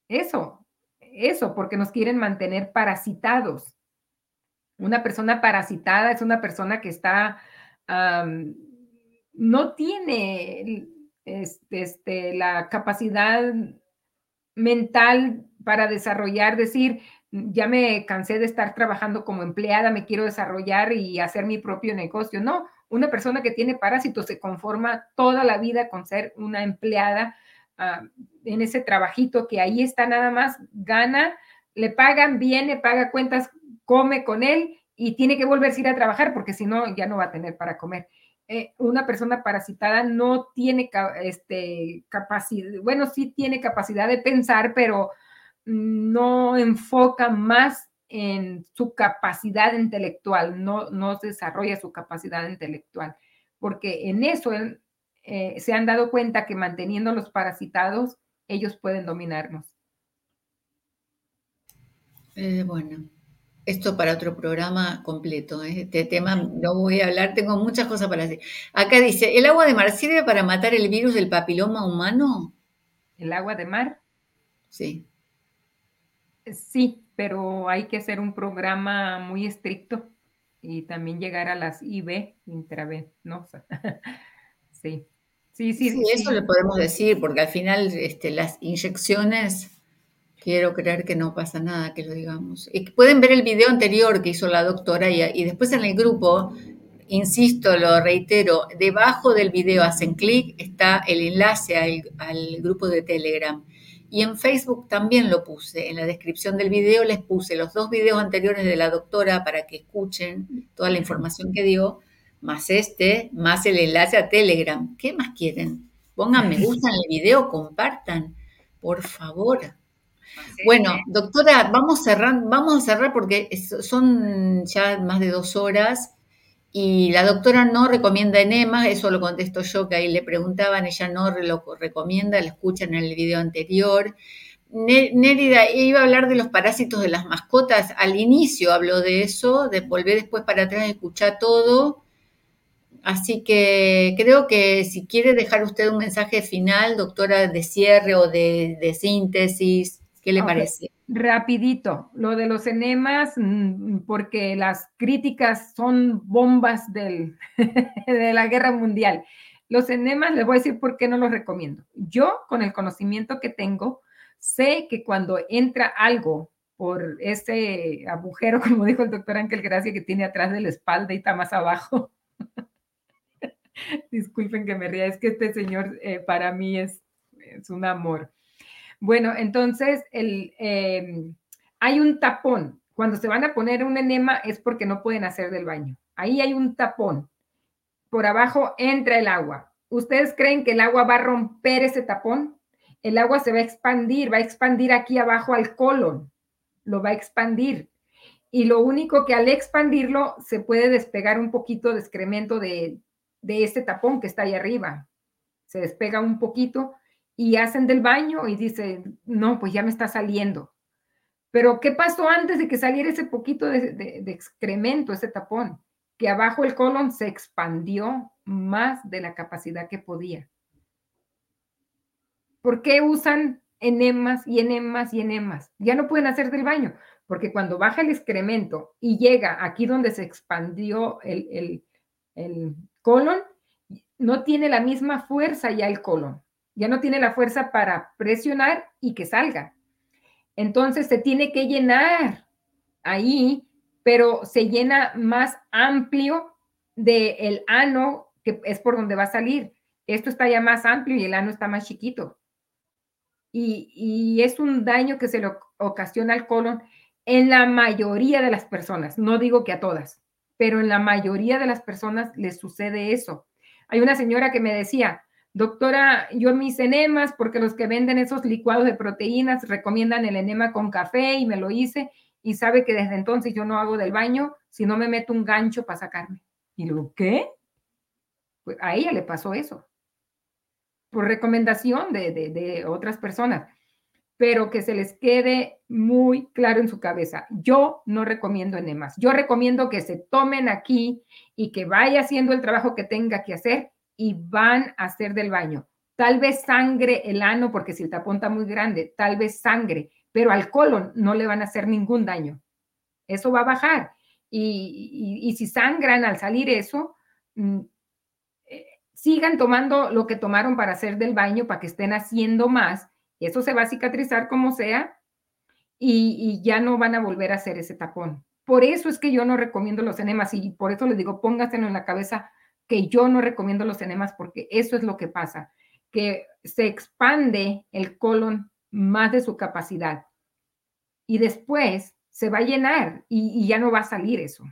Eso, eso, porque nos quieren mantener parasitados. Una persona parasitada es una persona que está, no tiene este, este, la capacidad mental para desarrollar, decir, ya me cansé de estar trabajando como empleada, me quiero desarrollar y hacer mi propio negocio. No, una persona que tiene parásitos se conforma toda la vida con ser una empleada en ese trabajito que ahí está nada más, gana, le pagan, viene, paga cuentas, come con él y tiene que volverse a ir a trabajar porque si no, ya no va a tener para comer. Eh, una persona parasitada no tiene este, capacidad, bueno, sí tiene capacidad de pensar, pero no enfoca más en su capacidad intelectual, no, no desarrolla su capacidad intelectual, porque en eso eh, se han dado cuenta que manteniendo los parasitados, ellos pueden dominarnos. Eh, bueno, esto para otro programa completo. ¿eh? Este tema no voy a hablar, tengo muchas cosas para decir. Acá dice, ¿el agua de mar sirve para matar el virus del papiloma humano? ¿El agua de mar? Sí. Sí, pero hay que hacer un programa muy estricto y también llegar a las IB intravenosas. sí. Sí, sí, sí. Eso le podemos decir, porque al final este, las inyecciones, quiero creer que no pasa nada que lo digamos. Y pueden ver el video anterior que hizo la doctora y, después en el grupo, insisto, lo reitero, debajo del video hacen clic, está el enlace al, al grupo de Telegram. Y en Facebook también lo puse. En la descripción del video les puse los dos videos anteriores de la doctora para que escuchen toda la información que dio más este, más el enlace a Telegram. ¿Qué más quieren? Pongan me gusta en el video, compartan, por favor. Bueno, doctora, vamos a cerrar, vamos a cerrar porque son ya más de dos horas y la doctora no recomienda enema, eso lo contesto yo, que ahí le preguntaban, ella no lo recomienda, la escuchan en el video anterior. Nérida iba a hablar de los parásitos de las mascotas, al inicio habló de eso, de volver después para atrás, escuchar todo Así que creo que si quiere dejar usted un mensaje final, doctora, de cierre o de, síntesis, ¿qué le parece? Rapidito, lo de los enemas, mm, porque las críticas son bombas del, de la guerra mundial. Los enemas, les voy a decir por qué no los recomiendo. Yo, con el conocimiento que tengo, sé que cuando entra algo por ese agujero, como dijo el doctor Ángel Gracia, que tiene atrás de la espalda y está más abajo, Disculpen que me ría, es que este señor eh, para mí es, es, un amor. Bueno, entonces el, em, hay un tapón. Cuando se van a poner un enema es porque no pueden hacer del baño. Ahí hay un tapón. Por abajo entra el agua. ¿Ustedes creen que el agua va a romper ese tapón? El agua se va a expandir, va a expandir aquí abajo al colon. Lo va a expandir y lo único que al expandirlo se puede despegar un poquito de excremento de de este tapón que está ahí arriba. Se despega un poquito y hacen del baño y dicen, no, pues ya me está saliendo. Pero ¿qué pasó antes de que saliera ese poquito de, excremento, ese tapón? Que abajo el colon se expandió más de la capacidad que podía. ¿Por qué usan enemas y enemas y enemas? Ya no pueden hacer del baño, porque cuando baja el excremento y llega aquí donde se expandió el, el colon, no tiene la misma fuerza ya el colon, ya no tiene la fuerza para presionar y que salga. Entonces se tiene que llenar ahí, pero se llena más amplio del el ano, que es por donde va a salir. Esto está ya más amplio y el ano está más chiquito. Y, y es un daño que se le ocasiona al colon en la mayoría de las personas, no digo que a todas pero en la mayoría de las personas les sucede eso. Hay una señora que me decía, doctora, yo mis enemas, porque los que venden esos licuados de proteínas recomiendan el enema con café y me lo hice y sabe que desde entonces yo no hago del baño si no me meto un gancho para sacarme. Y luego, ¿qué? Pues a ella le pasó eso, por recomendación de, de otras personas pero que se les quede muy claro en su cabeza. Yo no recomiendo enemas. Yo recomiendo que se tomen aquí y que vaya haciendo el trabajo que tenga que hacer y van a hacer del baño. Tal vez sangre el ano, porque si el tapón está muy grande, tal vez sangre, pero al colon no le van a hacer ningún daño. Eso va a bajar. Y, si sangran al salir eso, mm, eh, sigan tomando lo que tomaron para hacer del baño, para que estén haciendo más eso se va a cicatrizar como sea y, ya no van a volver a hacer ese tapón. Por eso es que yo no recomiendo los enemas y por eso les digo, póngaselo en la cabeza que yo no recomiendo los enemas porque eso es lo que pasa, que se expande el colon más de su capacidad y después se va a llenar y, ya no va a salir eso.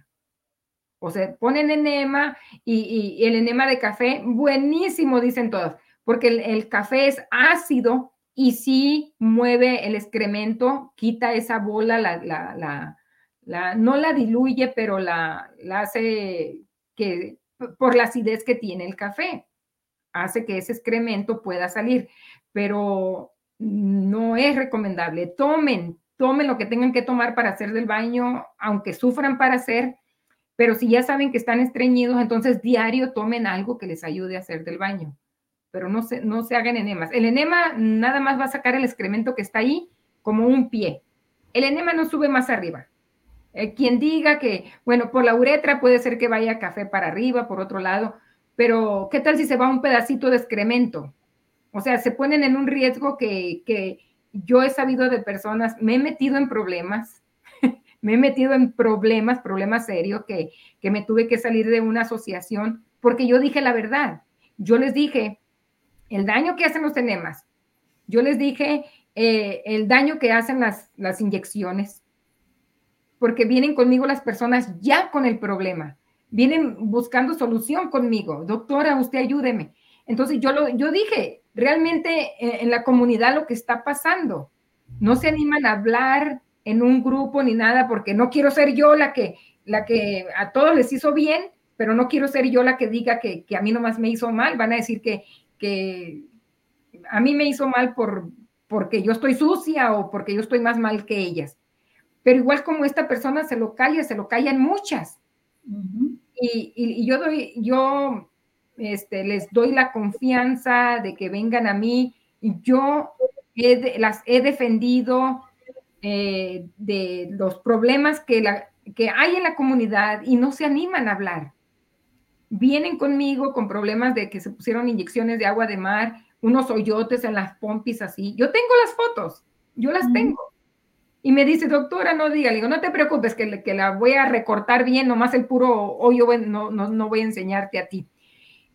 O sea, ponen enema y, el enema de café, buenísimo, dicen todos, porque el café es ácido y si mueve el excremento, quita esa bola, la, la, no la diluye, pero la, hace que, por la acidez que tiene el café, hace que ese excremento pueda salir, pero no es recomendable. Tomen, tomen lo que tengan que tomar para hacer del baño, aunque sufran para hacer, pero si ya saben que están estreñidos, entonces diario tomen algo que les ayude a hacer del baño pero no se, no se hagan enemas. El enema nada más va a sacar el excremento que está ahí como un pie. El enema no sube más arriba. Eh, quien diga que, bueno, por la uretra puede ser que vaya café para arriba, por otro lado, pero ¿qué tal si se va un pedacito de excremento? O sea, se ponen en un riesgo que, que yo he sabido de personas, me he metido en problemas, me he metido en problemas, problemas serios, que, que me tuve que salir de una asociación porque yo dije la verdad. Yo les dije el daño que hacen los enemas. Yo les dije eh, el daño que hacen las, las inyecciones, porque vienen conmigo las personas ya con el problema, vienen buscando solución conmigo. Doctora, usted ayúdeme. Entonces yo, lo, yo dije, realmente en, en la comunidad lo que está pasando, no se animan a hablar en un grupo ni nada, porque no quiero ser yo la que, la que a todos les hizo bien, pero no quiero ser yo la que diga que, que a mí nomás me hizo mal. Van a decir que, que a mí me hizo mal por, porque yo estoy sucia o porque yo estoy más mal que ellas. Pero igual como esta persona se lo calla, se lo callan muchas. y, y, yo doy, yo este, les doy la confianza de que vengan a mí y yo las he defendido eh, de los problemas que, la, que hay en la comunidad y no se animan a hablar. Vienen conmigo con problemas de que se pusieron inyecciones de agua de mar unos hoyotes en las pompis así. Yo tengo las fotos, yo las tengo. Y me dice, doctora, no diga, le digo, no te preocupes, que, que la voy a recortar bien, nomás el puro hoyo no, no, no voy a enseñarte a ti.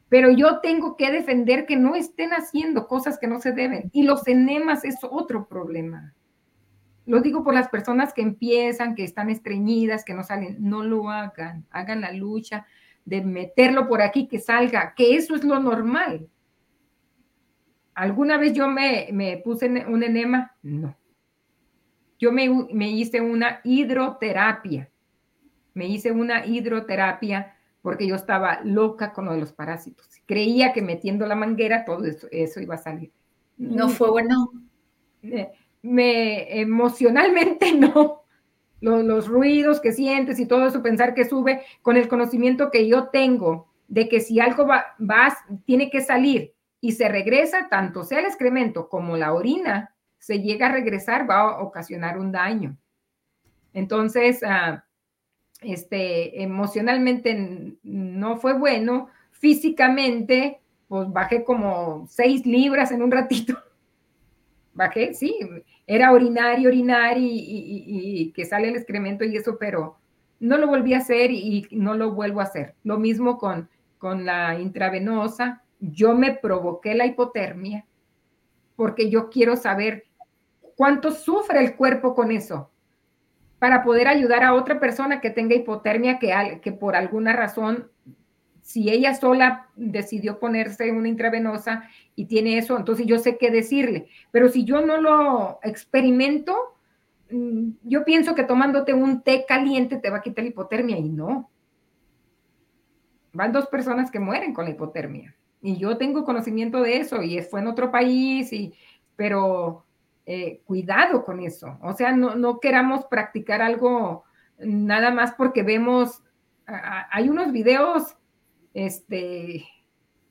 Pero yo tengo que defender que no estén haciendo cosas que no se deben. Y los enemas es otro problema. Lo digo por las personas que empiezan, que están estreñidas, que no salen. No lo hagan. Hagan la lucha de meterlo por aquí, que salga, que eso es lo normal. ¿Alguna vez yo me, me puse un enema? No. Yo me, me, hice una hidroterapia. Me hice una hidroterapia porque yo estaba loca con lo de los parásitos. Creía que metiendo la manguera todo eso, eso iba a salir. ¿No fue bueno? Me, me emocionalmente no. Los, ruidos que sientes y todo eso, pensar que sube con el conocimiento que yo tengo de que si algo va, va tiene que salir y se regresa, tanto sea el excremento como la orina, se llega a regresar, va a ocasionar un daño. Entonces, ah, este, emocionalmente no fue bueno, físicamente, pues bajé como seis libras en un ratito. Bajé, sí, era orinar y orinar y, que sale el excremento y eso, pero no lo volví a hacer y, no lo vuelvo a hacer. Lo mismo con, con la intravenosa, yo me provoqué la hipotermia porque yo quiero saber cuánto sufre el cuerpo con eso para poder ayudar a otra persona que tenga hipotermia que, que por alguna razón, si ella sola decidió ponerse una intravenosa y tiene eso, entonces yo sé qué decirle. Pero si yo no lo experimento, mm, yo pienso que tomándote un té caliente te va a quitar la hipotermia y no. Van dos personas que mueren con la hipotermia. Y yo tengo conocimiento de eso y fue en otro país, y, pero eh, cuidado con eso. O sea, no, no queramos practicar algo nada más porque vemos, hay unos videos, este,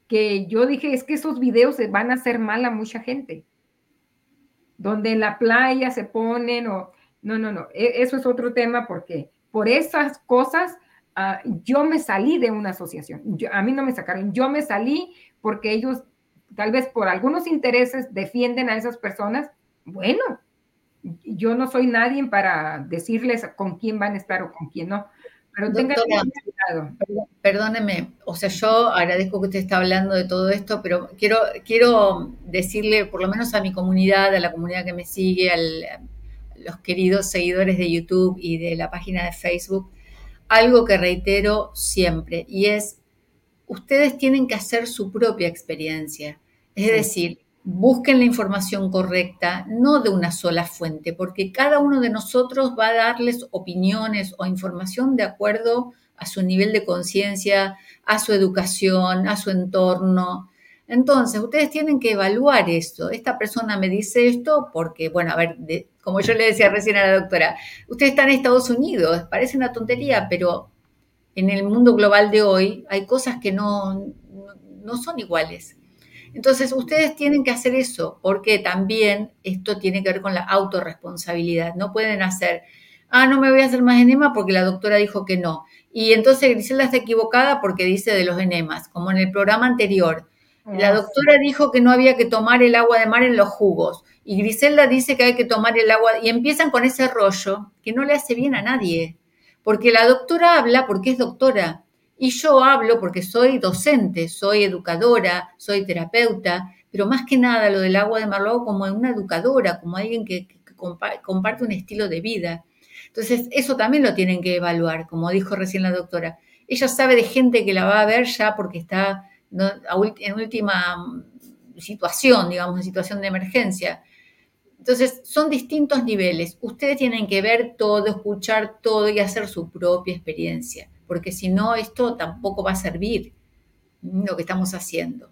que yo dije, es que esos videos van a hacer mal a mucha gente. Donde en la playa se ponen o... No, no, no, e, eso es otro tema porque por esas cosas Ah, yo me salí de una asociación. a mí no me sacaron, yo me salí porque ellos, tal vez por algunos intereses, defienden a esas personas. Bueno, yo no soy nadie para decirles con quién van a estar o con quién no. Pero tengan cuidado. Perdóneme, o sea, yo agradezco que usted está hablando de todo esto, pero quiero, quiero decirle, por lo menos a mi comunidad, a la comunidad que me sigue, a los queridos seguidores de YouTube y de la página de Facebook, algo que reitero siempre y es, ustedes tienen que hacer su propia experiencia. Es decir, busquen la información correcta, no de una sola fuente, porque cada uno de nosotros va a darles opiniones o información de acuerdo a su nivel de conciencia, a su educación, a su entorno. Entonces, ustedes tienen que evaluar esto. Esta persona me dice esto porque, bueno, a ver, como yo le decía recién a la doctora, usted está en Estados Unidos, parece una tontería, pero en el mundo global de hoy hay cosas que no, no son iguales. Entonces, ustedes tienen que hacer eso, porque también esto tiene que ver con la autorresponsabilidad. No pueden hacer, ah, no me voy a hacer más enema porque la doctora dijo que no. Y entonces Griselda está equivocada porque dice de los enemas, como en el programa anterior. La doctora dijo que no había que tomar el agua de mar en los jugos. Y Griselda dice que hay que tomar el agua. Y empiezan con ese rollo que no le hace bien a nadie. Porque la doctora habla porque es doctora. Y yo hablo porque soy docente, soy educadora, soy terapeuta. Pero más que nada lo del agua de mar lo hago como una educadora, como alguien que, que compa- comparte un estilo de vida. Entonces, eso también lo tienen que evaluar, como dijo recién la doctora. Ella sabe de gente que la va a ver ya porque está en última mm, situación, digamos, en situación de emergencia. Entonces, son distintos niveles. Ustedes tienen que ver todo, escuchar todo y hacer su propia experiencia, porque si no, esto tampoco va a servir mm, lo que estamos haciendo.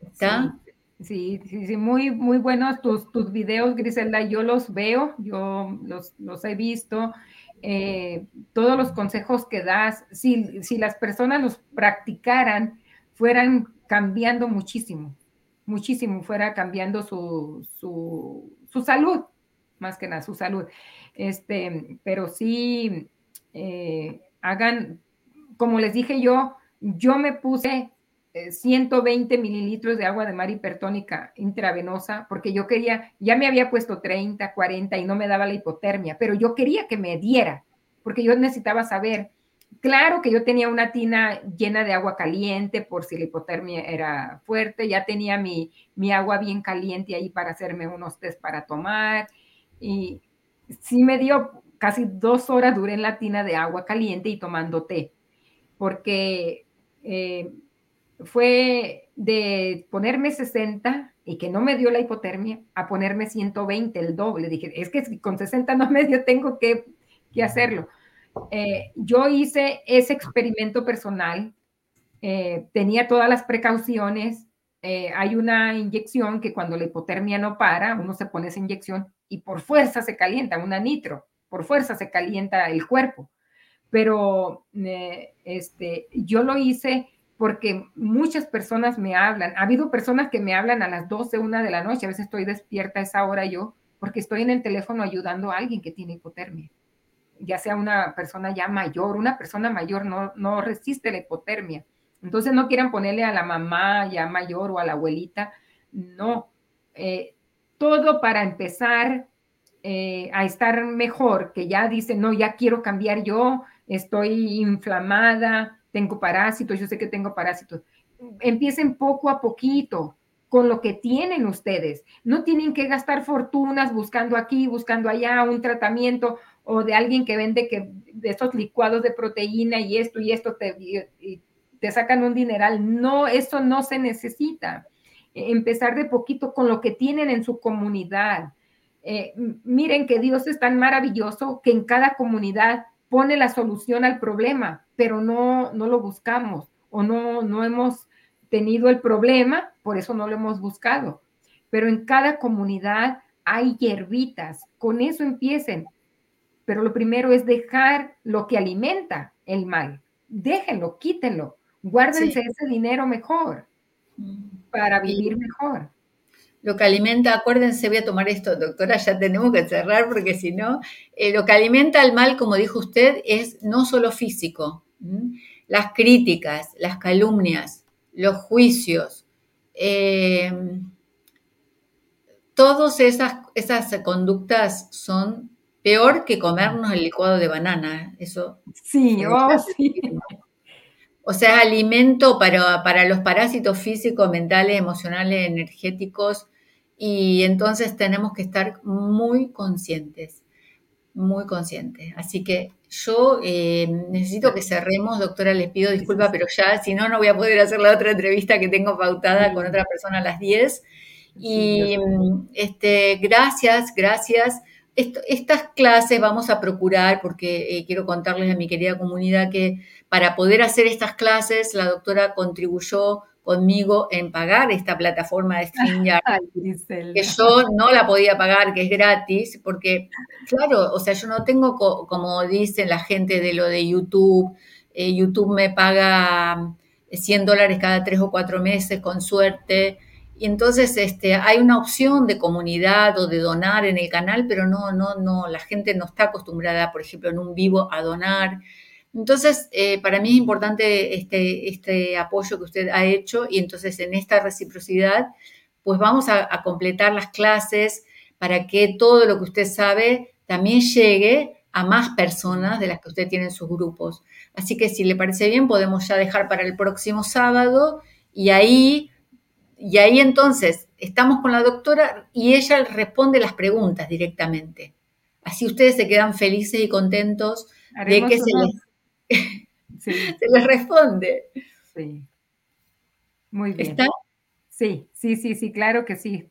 ¿Está? sí, sí, sí, muy, muy buenos tus, tus videos, Griselda. Yo los veo, yo los, los he visto. Eh, todos los consejos que das, si, si las personas los practicaran, fueran cambiando muchísimo, muchísimo, fuera cambiando su, su, su salud, más que nada, su salud. Este, pero sí, eh, hagan, como les dije yo, yo me puse 120 mililitros de agua de mar hipertónica intravenosa, porque yo quería, ya me había puesto 30, 40 y no me daba la hipotermia, pero yo quería que me diera, porque yo necesitaba saber. Claro que yo tenía una tina llena de agua caliente por si la hipotermia era fuerte, ya tenía mi, mi agua bien caliente ahí para hacerme unos test para tomar y sí me dio casi dos horas duré en la tina de agua caliente y tomando té, porque eh, fue de ponerme 60 y que no me dio la hipotermia a ponerme 120, el doble. Dije, es que con 60 no me dio, tengo que, que hacerlo. Eh, yo hice ese experimento personal, eh, tenía todas las precauciones. Eh, hay una inyección que cuando la hipotermia no para, uno se pone esa inyección y por fuerza se calienta, una nitro, por fuerza se calienta el cuerpo. Pero eh, este, yo lo hice porque muchas personas me hablan. Ha habido personas que me hablan a las 12, una de la noche, a veces estoy despierta a esa hora yo, porque estoy en el teléfono ayudando a alguien que tiene hipotermia. Ya sea una persona ya mayor, una persona mayor no, no resiste la hipotermia. Entonces no quieran ponerle a la mamá ya mayor o a la abuelita, no. Eh, todo para empezar eh, a estar mejor, que ya dicen, no, ya quiero cambiar yo, estoy inflamada, tengo parásitos, yo sé que tengo parásitos. Empiecen poco a poquito con lo que tienen ustedes. No tienen que gastar fortunas buscando aquí, buscando allá un tratamiento o de alguien que vende que de estos licuados de proteína y esto y esto te, te sacan un dineral. No, eso no se necesita. Empezar de poquito con lo que tienen en su comunidad. Eh, miren que Dios es tan maravilloso que en cada comunidad pone la solución al problema, pero no, no lo buscamos o no, no hemos tenido el problema, por eso no lo hemos buscado. Pero en cada comunidad hay hierbitas, con eso empiecen. Pero lo primero es dejar lo que alimenta el mal. Déjenlo, quítenlo, guárdense sí. ese dinero mejor para vivir y mejor. Lo que alimenta, acuérdense, voy a tomar esto, doctora, ya tenemos que cerrar porque si no, eh, lo que alimenta al mal, como dijo usted, es no solo físico, ¿m? las críticas, las calumnias, los juicios, eh, todas esas, esas conductas son peor que comernos el licuado de banana, eso. Sí, oh, sí. O sea, alimento para, para los parásitos físicos, mentales, emocionales, energéticos, y entonces tenemos que estar muy conscientes, muy conscientes. Así que yo eh, necesito que cerremos, doctora, les pido disculpas, pero ya, si no, no voy a poder hacer la otra entrevista que tengo pautada con otra persona a las 10. Y este, gracias, gracias. Esto, estas clases vamos a procurar, porque eh, quiero contarles a mi querida comunidad que para poder hacer estas clases, la doctora contribuyó conmigo en pagar esta plataforma de StreamYard, que yo no la podía pagar, que es gratis, porque, claro, o sea, yo no tengo, co como dicen la gente de lo de YouTube, eh, YouTube me paga 100 dólares cada tres o cuatro meses, con suerte, y entonces este, hay una opción de comunidad o de donar en el canal, pero no, no, no, la gente no está acostumbrada, por ejemplo, en un vivo a donar. Entonces, eh, para mí es importante este, este apoyo que usted ha hecho y entonces en esta reciprocidad, pues vamos a, a completar las clases para que todo lo que usted sabe también llegue a más personas de las que usted tiene en sus grupos. Así que si le parece bien, podemos ya dejar para el próximo sábado y ahí, y ahí entonces estamos con la doctora y ella responde las preguntas directamente. Así ustedes se quedan felices y contentos de que se les, se les, responde. Sí. Muy bien. ¿Está? Sí, sí, sí, sí, claro que sí.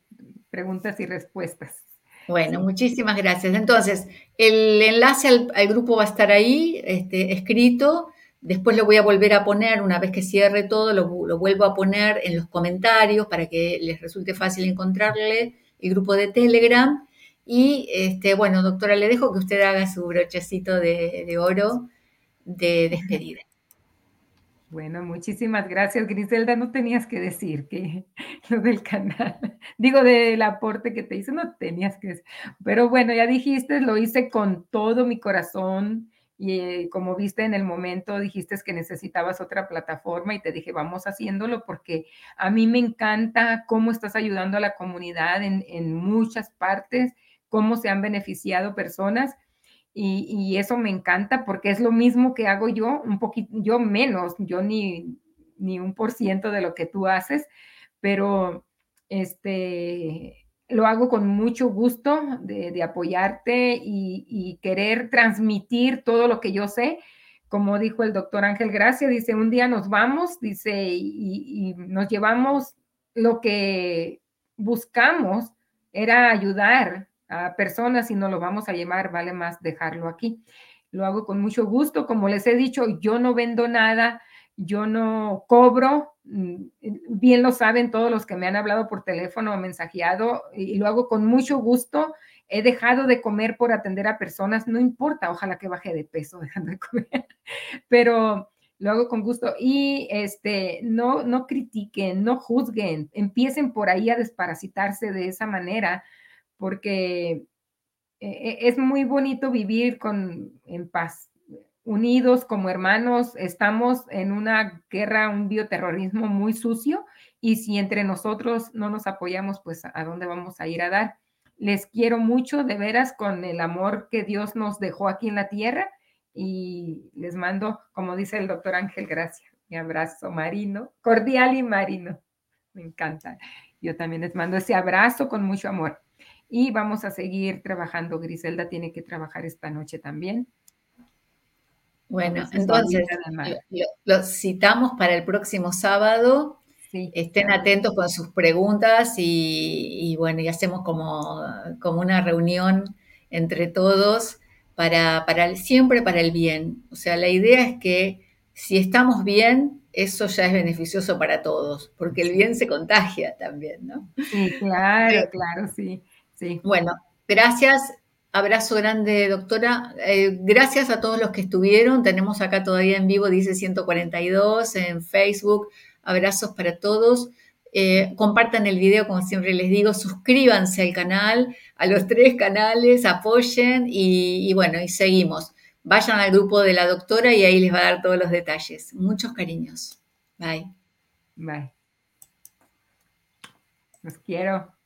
Preguntas y respuestas. Bueno, muchísimas gracias. Entonces, el enlace al, grupo va a estar ahí, este, escrito. Después lo voy a volver a poner, una vez que cierre todo, lo, vuelvo a poner en los comentarios para que les resulte fácil encontrarle el grupo de Telegram. Y este, bueno, doctora, le dejo que usted haga su brochecito de, de oro de despedida. Bueno, muchísimas gracias, Griselda. No tenías que decir que lo del canal, digo, del aporte que te hice, no tenías que decir. Pero bueno, ya dijiste, lo hice con todo mi corazón y eh, como viste en el momento, dijiste que necesitabas otra plataforma y te dije, vamos haciéndolo porque a mí me encanta cómo estás ayudando a la comunidad en, en muchas partes, cómo se han beneficiado personas y, eso me encanta porque es lo mismo que hago yo, un poquito, yo menos, yo ni, ni un por ciento de lo que tú haces, pero este, lo hago con mucho gusto de, apoyarte y, querer transmitir todo lo que yo sé. Como dijo el doctor Ángel Gracia, dice, un día nos vamos, dice, y nos llevamos lo que buscamos era ayudar a personas y no lo vamos a llamar, vale más dejarlo aquí. Lo hago con mucho gusto. Como les he dicho, yo no vendo nada, yo no cobro. Mm, bien lo saben todos los que me han hablado por teléfono o mensajeado y lo hago con mucho gusto. He dejado de comer por atender a personas, no importa, ojalá que baje de peso dejando de comer, pero lo hago con gusto y este no no critiquen, no juzguen, empiecen por ahí a desparasitarse de esa manera porque eh, es muy bonito vivir con, en paz, unidos como hermanos. Estamos en una guerra, un bioterrorismo muy sucio y si entre nosotros no nos apoyamos, pues a dónde vamos a ir a dar. Les quiero mucho, de veras, con el amor que Dios nos dejó aquí en la tierra y les mando, como dice el doctor Ángel Gracia, mi abrazo marino, cordial y marino. Me encanta. Yo también les mando ese abrazo con mucho amor y vamos a seguir trabajando. Griselda tiene que trabajar esta noche también. Bueno, entonces los citamos para el próximo sábado. Estén atentos con sus preguntas y, bueno, y hacemos como, como, una reunión entre todos para, para siempre para el bien. O sea, la idea es que si estamos bien, eso ya es beneficioso para todos, porque el bien se contagia también, ¿no? Sí, claro, claro, sí. Bueno, gracias. Abrazo grande, doctora. Eh, gracias a todos los que estuvieron. Tenemos acá todavía en vivo, dice 142, en Facebook. Abrazos para todos. Eh, compartan el video, como siempre les digo. Suscríbanse al canal, a los tres canales, apoyen y, y bueno, y seguimos. Vayan al grupo de la doctora y ahí les va a dar todos los detalles. Muchos cariños. Bye. Bye. Los quiero.